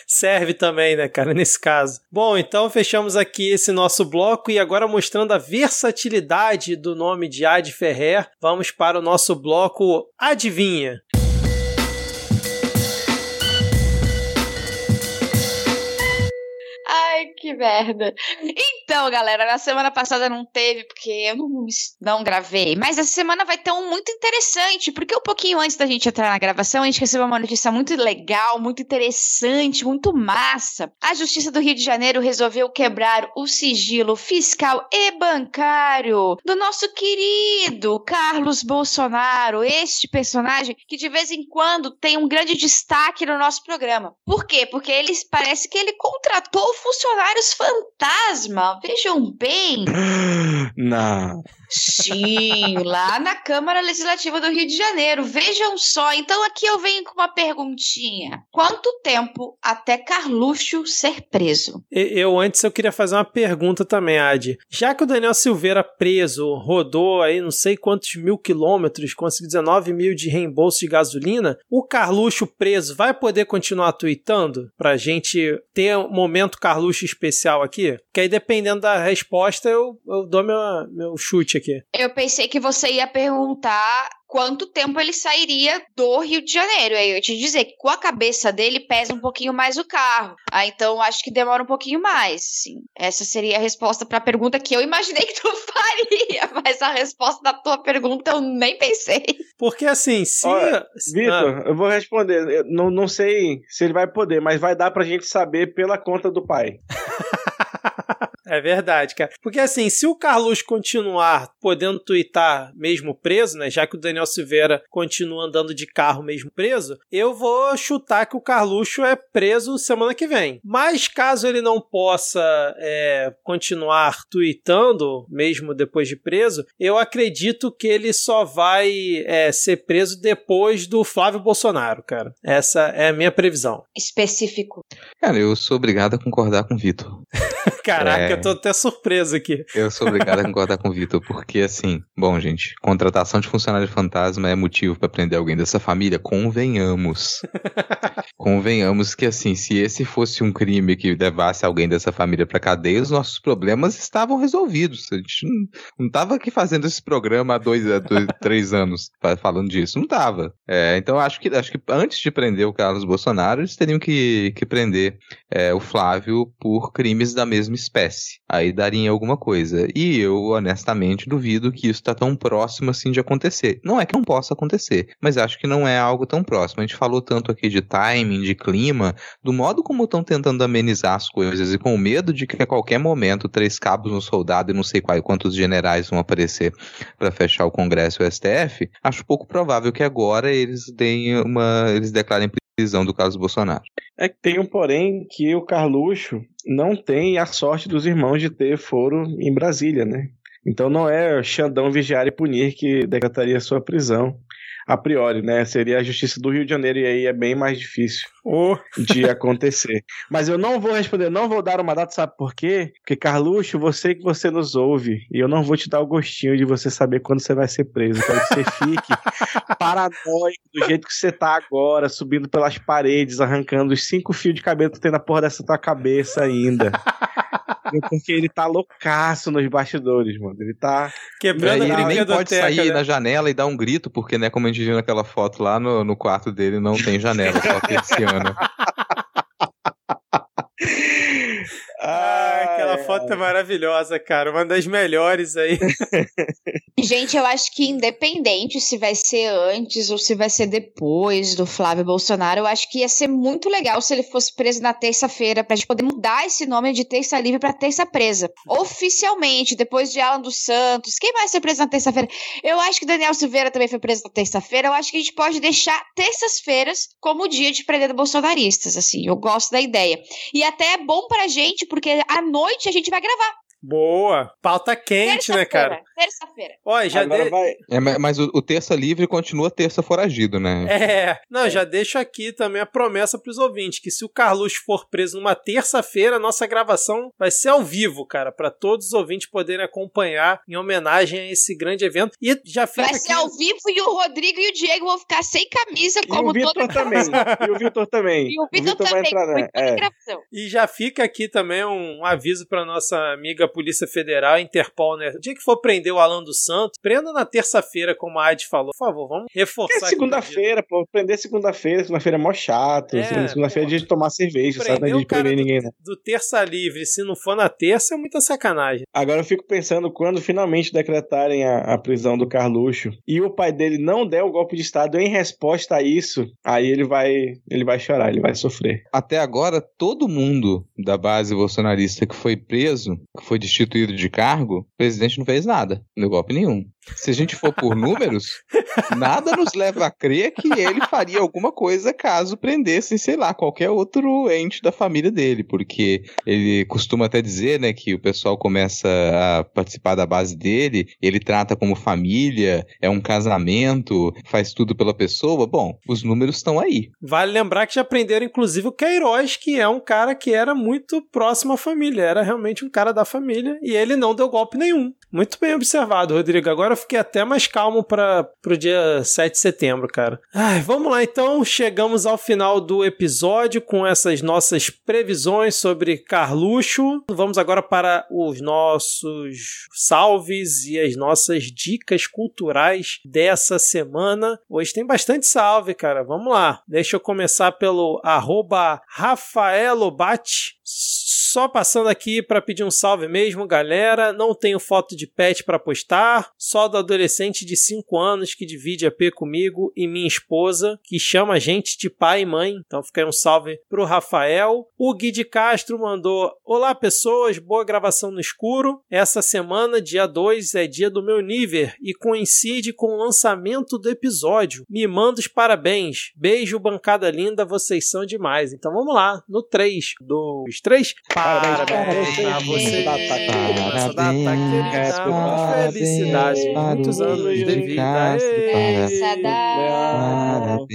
Serve também, né, cara, nesse caso. Bom, então fechamos aqui esse nosso bloco e agora mostrando a versatilidade do nome de Ad Ferrer, vamos para o nosso bloco Adivinha.
Que merda. Então, galera, na semana passada não teve, porque eu não, não gravei. Mas essa semana vai ter um muito interessante, porque um pouquinho antes da gente entrar na gravação, a gente recebeu uma notícia muito legal, muito interessante, muito massa. A Justiça do Rio de Janeiro resolveu quebrar o sigilo fiscal e bancário do nosso querido Carlos Bolsonaro, este personagem que de vez em quando tem um grande destaque no nosso programa. Por quê? Porque ele parece que ele contratou funcionários fantasma. Vejam bem.
Não.
Sim, lá na Câmara Legislativa do Rio de Janeiro. Vejam só, então aqui eu venho com uma perguntinha. Quanto tempo até Carluxo ser preso?
Eu antes eu queria fazer uma pergunta também, Adi. Já que o Daniel Silveira preso rodou aí não sei quantos mil quilômetros, conseguiu 19 mil de reembolso de gasolina, o Carluxo preso vai poder continuar tweetando pra gente ter um momento Carluxo especial aqui? Que aí dependendo da resposta eu, eu dou meu, meu chute aqui.
Eu pensei que você ia perguntar quanto tempo ele sairia do Rio de Janeiro. Aí eu ia te dizer que com a cabeça dele pesa um pouquinho mais o carro. Ah, então acho que demora um pouquinho mais. Sim. Essa seria a resposta para a pergunta que eu imaginei que tu faria, mas a resposta da tua pergunta eu nem pensei.
Porque assim, se-
Vitor,
ah,
eu vou responder. Eu não, não sei se ele vai poder, mas vai dar pra gente saber pela conta do pai.
É verdade, cara. Porque assim, se o Carlos continuar podendo twittar mesmo preso, né? Já que o Daniel Silveira continua andando de carro mesmo preso, eu vou chutar que o Carluxo é preso semana que vem. Mas caso ele não possa é, continuar tweetando, mesmo depois de preso, eu acredito que ele só vai é, ser preso depois do Flávio Bolsonaro, cara. Essa é a minha previsão.
Específico.
Cara, eu sou obrigado a concordar com o Vitor.
Caraca,
É.
tô até surpreso aqui.
Eu sou obrigado a concordar com o Vitor, porque assim, bom, gente, contratação de funcionário fantasma é motivo pra prender alguém dessa família? Convenhamos. Convenhamos que assim, se esse fosse um crime que levasse alguém dessa família pra cadeia, os nossos problemas estavam resolvidos. A gente não, não tava aqui fazendo esse programa há dois, há dois três anos fa- falando disso. Não tava. É, então acho que, acho que antes de prender o Carlos Bolsonaro, eles teriam que, que prender é, o Flávio por crimes da mesma espécie. Aí daria alguma coisa. E eu, honestamente, duvido que isso tá tão próximo assim de acontecer. Não é que não possa acontecer, mas acho que não é algo tão próximo. A gente falou tanto aqui de timing, de clima, do modo como estão tentando amenizar as coisas e com medo de que a qualquer momento três cabos no soldado e não sei quais, quantos generais vão aparecer para fechar o Congresso e o STF, acho pouco provável que agora eles deem uma. eles declarem prisão do Carlos Bolsonaro.
É que tem um porém que o Carluxo não tem a sorte dos irmãos de ter foro em Brasília, né? Então não é Xandão vigiar e punir que decretaria sua prisão. A priori, né? Seria a Justiça do Rio de Janeiro e aí é bem mais difícil
Ô,
de acontecer. Mas eu não vou responder, não vou dar uma data, sabe por quê? Porque, Carluxo, você que você nos ouve, e eu não vou te dar o gostinho de você saber quando você vai ser preso. Eu quero que você fique paranoico do jeito que você tá agora, subindo pelas paredes, arrancando os cinco fios de cabelo que tem na porra dessa tua cabeça ainda. Porque ele tá loucaço nos bastidores, mano. Ele tá.
Quebrando
aí
a
ele nem pode
biblioteca,
sair
né?
na janela e dar um grito, porque, né, como a gente viu naquela foto lá no, no quarto dele, não tem janela, só persiana.
Ah, aquela foto é maravilhosa, cara. Uma das melhores aí.
Gente, eu acho que independente se vai ser antes ou se vai ser depois do Flávio Bolsonaro, eu acho que ia ser muito legal se ele fosse preso na terça-feira, pra gente poder mudar esse nome de terça livre pra terça presa. Oficialmente, depois de Alan dos Santos. Quem vai ser preso na terça-feira? Eu acho que Daniel Silveira também foi preso na terça-feira. Eu acho que a gente pode deixar terças-feiras como dia de prender bolsonaristas, assim. Eu gosto da ideia. E até é bom pra gente, porque à noite a gente vai gravar.
Boa. Pauta quente, né, cara?
Terça-feira.
Olha, já
Agora
de...
vai.
É, ma- mas o, o terça livre continua terça foragido, né?
É, não, já deixo aqui também a promessa pros ouvintes, que se o Carlos for preso numa terça-feira, nossa gravação vai ser ao vivo, cara, pra todos os ouvintes poderem acompanhar em homenagem a esse grande evento. E já fica
Vai
aqui...
ser ao vivo e o Rodrigo e o Diego vão ficar sem camisa,
E
como
o Vitor também. E o Vitor também.
E o Vitor
vai
também,
entrar,
foi
né? É.
gravação.
E já fica aqui também um aviso para nossa amiga Polícia Federal, Interpol, né? O dia que for prender o Alan dos Santos, prenda na terça-feira, como a Adi falou. Por favor, vamos reforçar.
É segunda-feira, pô. Prender segunda-feira. Segunda-feira é mó chato.
É,
Segunda-feira é dia de tomar cerveja, sabe? Não é
Prender
dia de prender
do,
ninguém, não.
do terça livre, se não for na terça, é muita sacanagem.
Agora eu fico pensando quando finalmente decretarem a, a prisão do Carluxo e o pai dele não der o golpe de Estado em resposta a isso, aí ele vai, ele vai chorar, ele vai sofrer.
Até agora, todo mundo da base bolsonarista que foi preso, que foi destituído de cargo, o presidente não fez nada, não deu golpe nenhum. Se a gente for por números, nada nos leva a crer que ele faria alguma coisa caso prendessem, sei lá, qualquer outro ente da família dele, porque ele costuma até dizer, né, que o pessoal começa a participar da base dele, ele trata como família, é um casamento, faz tudo pela pessoa. Bom, os números estão aí.
Vale lembrar que já prenderam, inclusive, o Queiroz, que é um cara que era muito próximo à família, era realmente um cara da família, e ele não deu golpe nenhum. Muito bem observado, Rodrigo. Agora eu fiquei até mais calmo para o dia 7 de setembro, cara. Ai, vamos lá então. Chegamos ao final do episódio com essas nossas previsões sobre Carluxo. Vamos agora para os nossos salves e as nossas dicas culturais dessa semana. Hoje tem bastante salve, cara. Vamos lá. Deixa eu começar pelo arroba Rafaelobate só passando aqui para pedir um salve mesmo, galera. Não tenho foto de pet para postar, só do adolescente de 5 anos que divide a P comigo e minha esposa, que chama a gente de pai e mãe. Então fica aí um salve pro Rafael. O Gui de Castro mandou: Olá, pessoas, boa gravação no escuro. Essa semana, dia 2, é dia do meu Niver e coincide com o lançamento do episódio. Me manda os parabéns. Beijo, bancada linda, vocês são demais. Então vamos lá, no 3, 2, 3. Parabéns pra você. Querida. Muitas felicidades. Muitos anos de vida.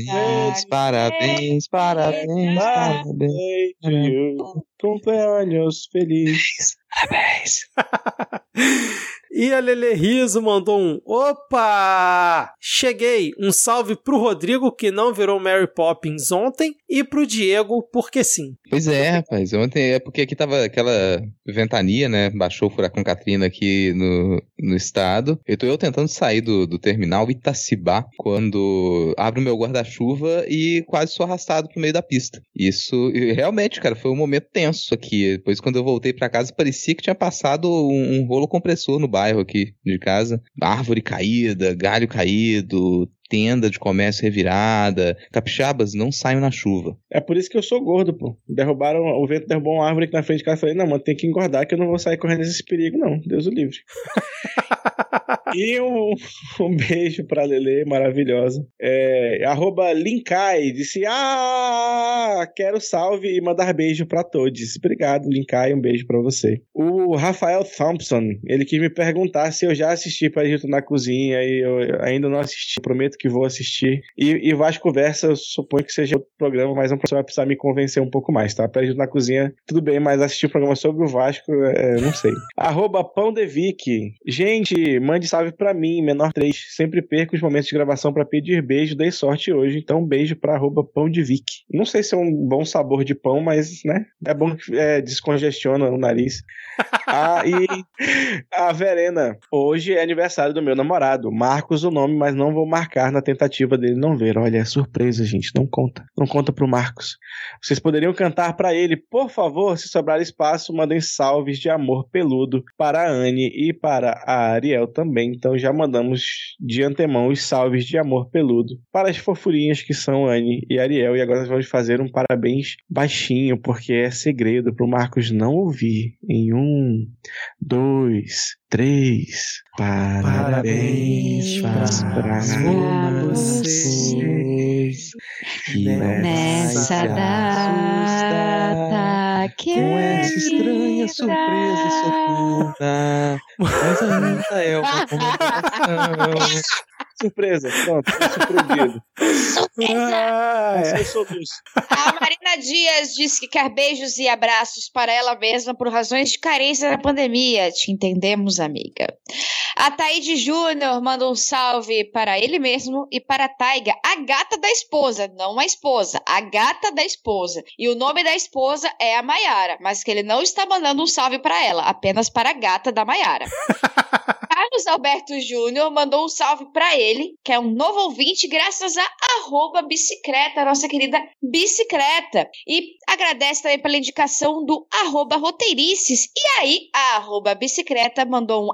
Parabéns, parabéns, parabéns, parabéns.
Cumpleaños feliz.
Parabéns.
E a Lele Riso mandou um Opa! Cheguei! Um salve pro Rodrigo, que não virou Mary Poppins ontem, e pro Diego, porque sim.
Pois é, rapaz. Ontem é porque aqui tava aquela ventania, né? Baixou o furacão Katrina aqui no, no estado. Eu tô eu tentando sair do, do terminal Itacibá quando abro meu guarda-chuva e quase sou arrastado pro meio da pista. Isso, realmente, cara, foi um momento tenso aqui. Depois, quando eu voltei para casa, parecia que tinha passado um, um rolo compressor no bairro aqui de casa. Árvore caída, galho caído, tenda de comércio revirada. Capixabas não saem na chuva.
É por isso que eu sou gordo, pô. Derrubaram, o vento derrubou uma árvore aqui na frente de casa. Eu falei, não, mano, tem que engordar que eu não vou sair correndo nesse perigo, não. Deus o livre. e um, um, beijo pra Lele, maravilhosa. É, arroba Linkai disse: Ah, quero salve e mandar beijo pra todos. Obrigado, Linkai, um beijo pra você. O Rafael Thompson, ele quis me perguntar se eu já assisti pra Egito na Cozinha e eu ainda não assisti. Prometo que vou assistir. E, e Vasco Conversa, eu suponho que seja outro programa, mas um professor vai precisar me convencer um pouco mais, tá? Egito na Cozinha, tudo bem, mas assistir o um programa sobre o Vasco, é, não sei. arroba Pão de Vic. Gente, mande salve pra mim, menor 3. Sempre perco os momentos de gravação para pedir beijo. Dei sorte hoje, então beijo pra arroba Pão de Vic. Não sei se é um bom sabor de pão, mas, né? É bom que é, descongestiona o nariz. ah, e a Verena. Hoje é aniversário do meu namorado. Marcos o nome, mas não vou marcar na tentativa dele não ver. Olha, é surpresa, gente. Não conta. Não conta pro Marcos. Vocês poderiam cantar para ele, por favor, se sobrar espaço, mandem salves de amor peludo para a Anne e para a Ariel também. Então já mandamos de antemão os salves de amor peludo para as fofurinhas que são Anne e Ariel. E agora nós vamos fazer um parabéns baixinho, porque é segredo pro Marcos não ouvir. Em um, dois, três. Parabéns,
Parabéns
para
vocês nessa data
com essa estranha surpresa sofrida, mas ainda é uma comemoração.
Surpresa, pronto, surpreendido.
Surpresa!
É soluço.
A Marina Dias disse que quer beijos e abraços para ela mesma por razões de carência na pandemia. Te entendemos, amiga. A Taíde Júnior manda um salve para ele mesmo e para a Taiga, a gata da esposa, não a esposa, a gata da esposa. E o nome da esposa é a Maiara, mas que ele não está mandando um salve para ela, apenas para a gata da Maiara. Carlos Alberto Júnior mandou um salve para ele, que é um novo ouvinte, graças a arroba bicicleta, nossa querida bicicleta. E agradece também pela indicação do arroba roteirices. E aí, a arroba bicicleta mandou um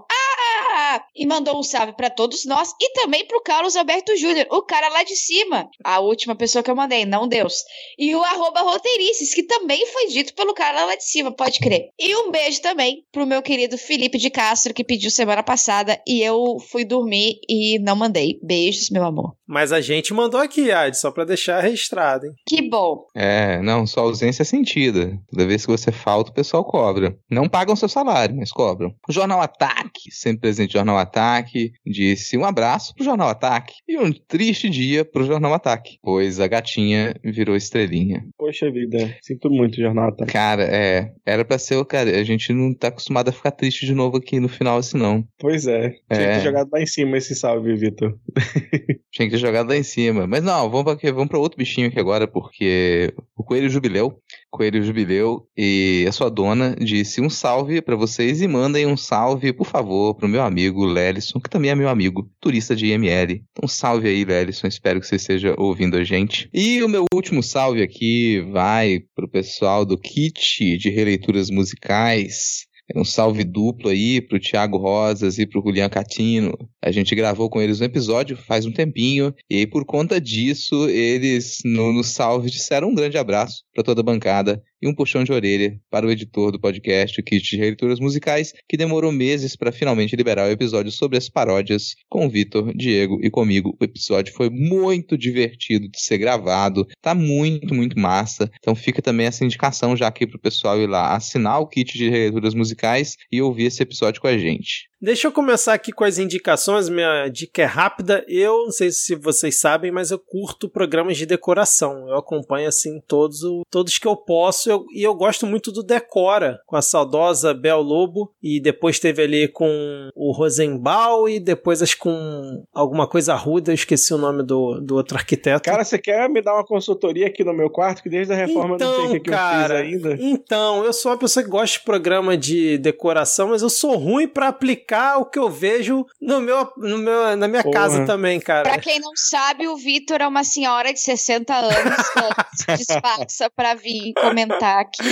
e mandou um salve para todos nós e também pro Carlos Alberto Júnior, o cara lá de cima. A última pessoa que eu mandei, não Deus. E o arroba roteirices, que também foi dito pelo cara lá de cima, pode crer. E um beijo também pro meu querido Felipe de Castro, que pediu semana passada e eu fui dormir e não mandei. Beijos, meu amor.
Mas a gente mandou aqui, Ad, só pra deixar registrado, hein?
Que bom.
É, não, sua ausência é sentida. Toda vez que você falta, o pessoal cobra. Não pagam seu salário, mas cobram. O Jornal Ataque, sempre presente Jornal Ataque, disse um abraço pro Jornal Ataque e um triste dia pro Jornal Ataque, pois a gatinha virou estrelinha.
Poxa vida, sinto muito, Jornal Ataque.
Cara, é, era pra ser, cara, a gente não tá acostumado a ficar triste de novo aqui no final assim não.
Pois é, tinha
É.
que ter jogado lá em cima esse salve, Vitor.
Tinha que ter jogado lá em cima. Mas não, vamos pra, vamos pra outro bichinho aqui agora, porque o Coelho Jubileu, Coelho Jubileu e a sua dona disse um salve pra vocês e mandem um salve, por favor, pro meu amigo Lelison, que também é meu amigo, turista de IML. Então salve aí, Lelison, espero que você esteja ouvindo a gente. E o meu último salve aqui vai pro pessoal do kit de releituras musicais. Um salve duplo aí pro Thiago Rosas e pro Julian Catino. A gente gravou com eles um episódio faz um tempinho, e aí, por conta disso, eles no, no salve disseram um grande abraço para toda a bancada e um puxão de orelha para o editor do podcast, o Kit de Releituras Musicais, que demorou meses para finalmente liberar o episódio sobre as paródias com o Vitor, Diego e comigo. O episódio foi muito divertido de ser gravado, tá muito, muito massa. Então fica também essa indicação já aqui pro pessoal ir lá assinar o Kit de Releituras Musicais e ouvir esse episódio com a gente.
Deixa eu começar aqui com as indicações. Minha dica é rápida. Eu não sei se vocês sabem, mas eu curto programas de decoração. Eu acompanho assim todos, o- todos que eu posso eu- e eu gosto muito do Decora, com a saudosa Bel Lobo e depois teve ali com o Rosenbaum e depois acho com alguma coisa ruda, eu esqueci o nome do, do outro arquiteto.
Cara, você quer me dar uma consultoria aqui no meu quarto? Que desde a reforma eu não sei o que, que
cara,
eu fiz ainda.
Então, eu sou uma pessoa que gosta de programa de decoração, mas eu sou ruim pra aplicar o que eu vejo no meu, no meu, na minha
Porra.
casa também, cara.
Pra quem não sabe, o Vitor é uma senhora de 60 anos que se disfarça pra vir comentar aqui.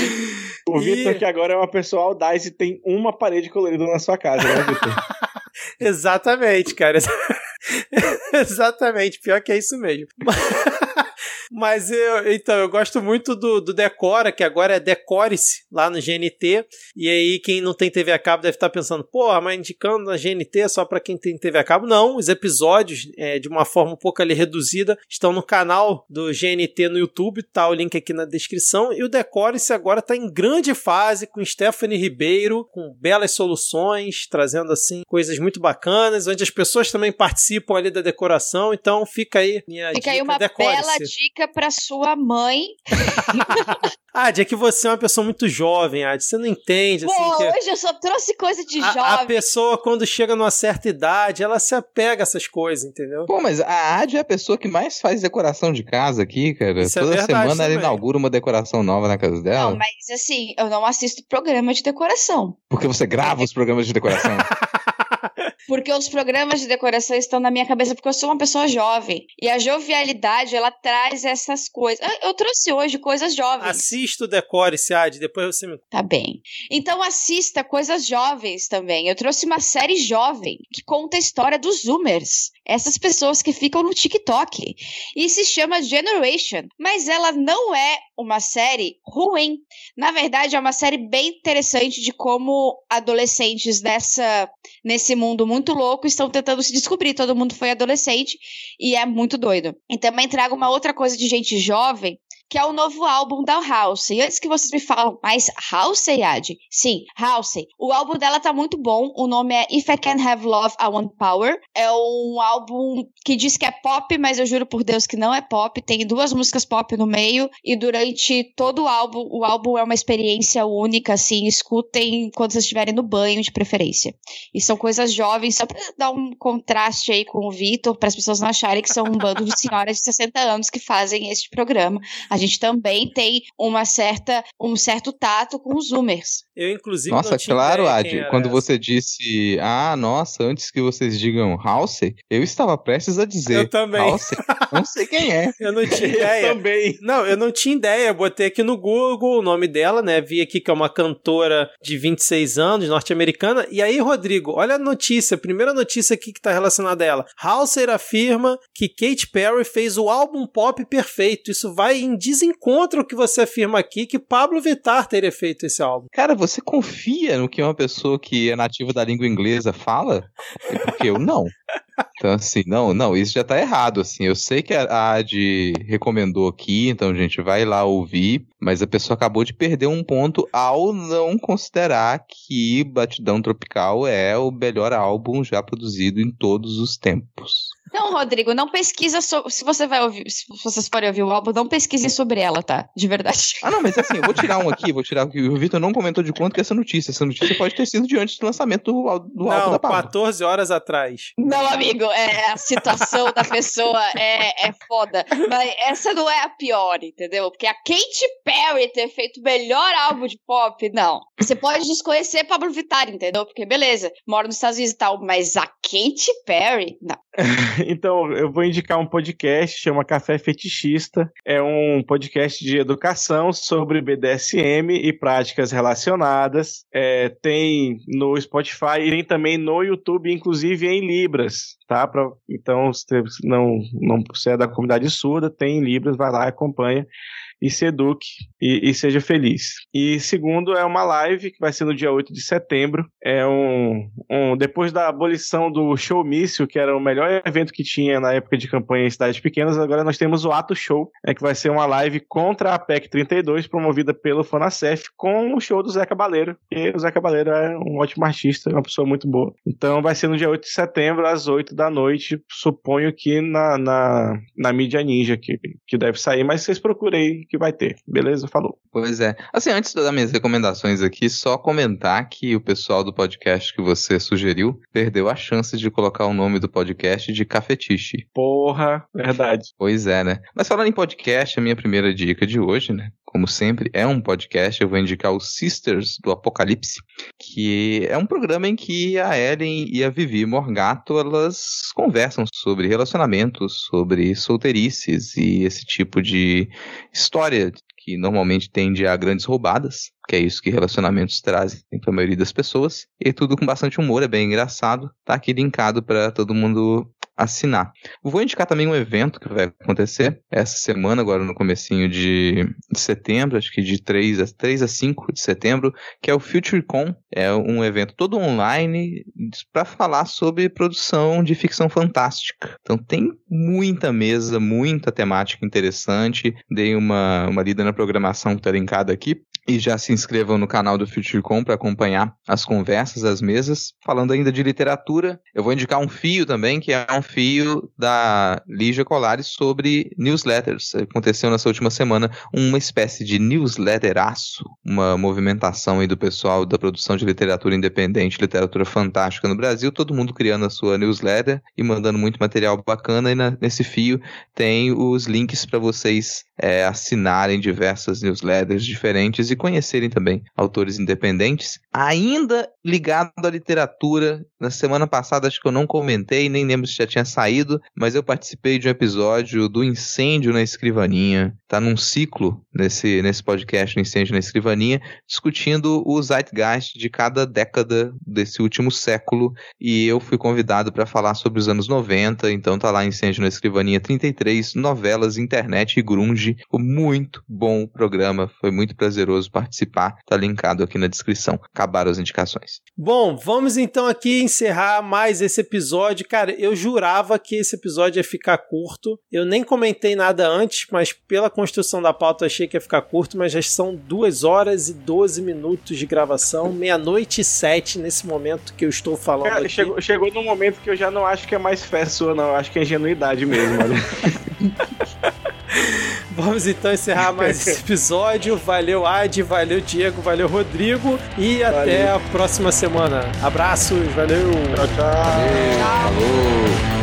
O
E-
Vitor, que agora é uma pessoa audaz e tem uma parede colorida na sua casa, né, Vitor?
Exatamente, cara. Exatamente, pior que é isso mesmo. Mas eu, então, eu gosto muito do, do Decora, que agora é Decore-se lá no GNT. E aí, quem não tem TV a cabo deve estar pensando, porra, mas indicando na GNT só pra quem tem TV a cabo. Não, os episódios, é, de uma forma um pouco ali reduzida, estão no canal do GNT no YouTube, tá o link aqui na descrição. E o Decore-se agora tá em grande fase com Stephanie Ribeiro, com belas soluções, trazendo assim coisas muito bacanas, onde as pessoas também participam ali da decoração. Então fica aí minha
Fica
dica,
aí uma bela dica pra sua mãe.
Ad, é que você é uma pessoa muito jovem, Ad. Você não entende,
Pô,
assim, que
hoje eu só trouxe coisa de
a, a
jovem.
pessoa, quando chega numa certa idade, ela se apega a essas coisas, entendeu?
Pô, mas a Ad é a pessoa que mais faz decoração de casa aqui, cara.
Isso é
Toda
verdade
semana ela inaugura uma decoração nova na casa dela.
Não, mas assim, eu não assisto programa de decoração.
Porque você grava os programas de decoração.
Porque os programas de decoração estão na minha cabeça, porque eu sou uma pessoa jovem. E a jovialidade, ela traz essas coisas. Eu, eu trouxe hoje coisas jovens.
Assista o Decore-se, Ad, depois você me...
Tá bem. Então assista coisas jovens também. Eu trouxe uma série jovem que conta a história dos Zoomers. Essas pessoas que ficam no TikTok. E se chama Generation. Mas ela não é uma série ruim. Na verdade, é uma série bem interessante de como adolescentes dessa nesse mundo muito louco estão tentando se descobrir. Todo mundo foi adolescente e é muito doido. E também trago uma outra coisa de gente jovem que é o novo álbum da House. E antes que vocês me falam, mas House, Yad? Sim, House. O álbum dela tá muito bom. O nome é If I Can't Have Love, I Want Power. É um álbum que diz que é pop, mas eu juro por Deus que não é pop. Tem duas músicas pop no meio. E durante todo o álbum, o álbum é uma experiência única, assim. Escutem quando vocês estiverem no banho, de preferência. E são coisas jovens, só pra dar um contraste aí com o Vitor, para as pessoas não acharem que são um bando de senhoras de 60 anos que fazem este programa. A
gente também tem uma certa, um certo tato com os zoomers.
Eu, inclusive,
Nossa, claro, Adi. Quando
essa.
você disse, ah, nossa, antes que vocês digam House, eu estava prestes a dizer.
Eu também.
House, não sei quem é.
Eu não tinha
Eu
ideia.
também.
Não, eu não tinha ideia. Botei aqui no Google o nome dela, né? Vi aqui que é uma cantora de 26 anos, norte-americana. E aí, Rodrigo, olha a notícia. A primeira notícia aqui que tá relacionada a ela. Halser afirma que Katy Perry fez o álbum pop perfeito. Isso vai em desencontro que você afirma aqui que Pablo Vittar teria feito esse álbum.
Cara, você confia no que uma pessoa que é nativa da língua inglesa fala? É Porque eu não. Então, assim, não, não, isso já tá errado, assim. Eu sei que a Ad recomendou aqui, então a gente vai lá ouvir, mas a pessoa acabou de perder um ponto ao não considerar que Batidão Tropical é o melhor álbum já produzido em todos os tempos.
Não, Rodrigo, não pesquisa sobre. Se você vai ouvir, se vocês forem ouvir o álbum, não pesquisem sobre ela, tá? De verdade.
Ah, não, mas assim, eu vou tirar um aqui, vou tirar o que o Vitor não comentou de quanto que é essa notícia. Essa notícia pode ter sido de antes do lançamento do, do álbum
não,
da Pablo.
14 horas atrás.
Não, amigo, é, a situação da pessoa é, é foda. Mas essa não é a pior, entendeu? Porque a Katy Perry ter feito o melhor álbum de pop, não. Você pode desconhecer Pablo Vittar, entendeu? Porque beleza, mora nos Estados Unidos e tal, mas a Katy Perry, não.
Então, eu vou indicar um podcast, chama Café Fetichista. É um podcast de educação sobre BDSM e práticas relacionadas. É, tem no Spotify e tem também no YouTube, inclusive em Libras, tá? Pra- então, se não, não você é da comunidade surda, tem em Libras, vai lá, acompanha e se eduque e, e seja feliz. E segundo, é uma live que vai ser no dia 8 de setembro. É um, um depois da abolição do showmício, que era o melhor evento que tinha na época de campanha em cidades pequenas, agora nós temos o Ato Show, né, que vai ser uma live contra a PEC 32, promovida pelo Fonacef, com o show do Zé Cabaleiro, que o Zé Cabaleiro é um ótimo artista, uma pessoa muito boa. Então vai ser no dia 8 de setembro, às 8 da noite, suponho que na, na, na mídia ninja que, que deve sair, mas vocês procurem que vai ter, beleza? Falou.
Pois é. Assim, antes das minhas recomendações aqui, só comentar que o pessoal do podcast que você sugeriu perdeu a chance de colocar o nome do podcast de Cafetiche.
Porra, verdade.
Pois é, né? Mas falando em podcast, a minha primeira dica de hoje, né? Como sempre, é um podcast. Eu vou indicar o Sisters do Apocalipse, que é um programa em que a Ellen e a Vivi Morgato elas conversam sobre relacionamentos, sobre solteirices e esse tipo de história que normalmente tende a grandes roubadas, que é isso que relacionamentos trazem para a maioria das pessoas. E tudo com bastante humor, é bem engraçado. Tá aqui linkado para todo mundo assinar. Vou indicar também um evento que vai acontecer essa semana, agora no comecinho de, setembro, acho que de 3 a, 3 a 5 de setembro, que é o FutureCon. É um evento todo online para falar sobre produção de ficção fantástica. Então tem muita mesa, muita temática interessante. Dei uma, uma lida na programação que está linkada aqui. E já se inscrevam no canal do FutureCon para acompanhar as conversas, as mesas. Falando ainda de literatura, eu vou indicar um fio também, que é um fio da Lígia Colares sobre newsletters. Aconteceu nessa última semana uma espécie de newsletteraço, uma movimentação aí do pessoal da produção de literatura independente, literatura fantástica no Brasil, todo mundo criando a sua newsletter e mandando muito material bacana. E na- nesse fio tem os links para vocês é, assinarem diversas newsletters diferentes e conhecerem também autores independentes. Ainda ligado à literatura, na semana passada acho que eu não comentei, nem lembro se já tinha saído, mas eu participei de um episódio do Incêndio na Escrivaninha. Tá num ciclo nesse, nesse podcast, no Incêndio na Escrivaninha, discutindo o zeitgeist de cada década desse último século. E eu fui convidado para falar sobre os anos 90, então tá lá Incêndio na Escrivaninha 33, novelas, internet e grunge. Um Muito bom programa, foi muito prazeroso participar. Tá linkado aqui na descrição. Acabaram as indicações.
Bom, vamos então aqui encerrar mais esse episódio. Cara, eu jurava que esse episódio ia ficar curto. Eu nem comentei nada antes, mas pela construção da pauta eu achei que ia ficar curto, mas já são 2 horas e 12 minutos de gravação, meia-noite e sete nesse momento que eu estou falando
Cara,
aqui.
chegou, chegou num momento que eu já não acho que é mais fé sua, não. Eu acho que é ingenuidade mesmo.
Vamos então encerrar mais esse episódio. Valeu, Ad, valeu, Diego, valeu, Rodrigo. E até a próxima semana. Abraços, valeu!
tchau, tchau.
Falou!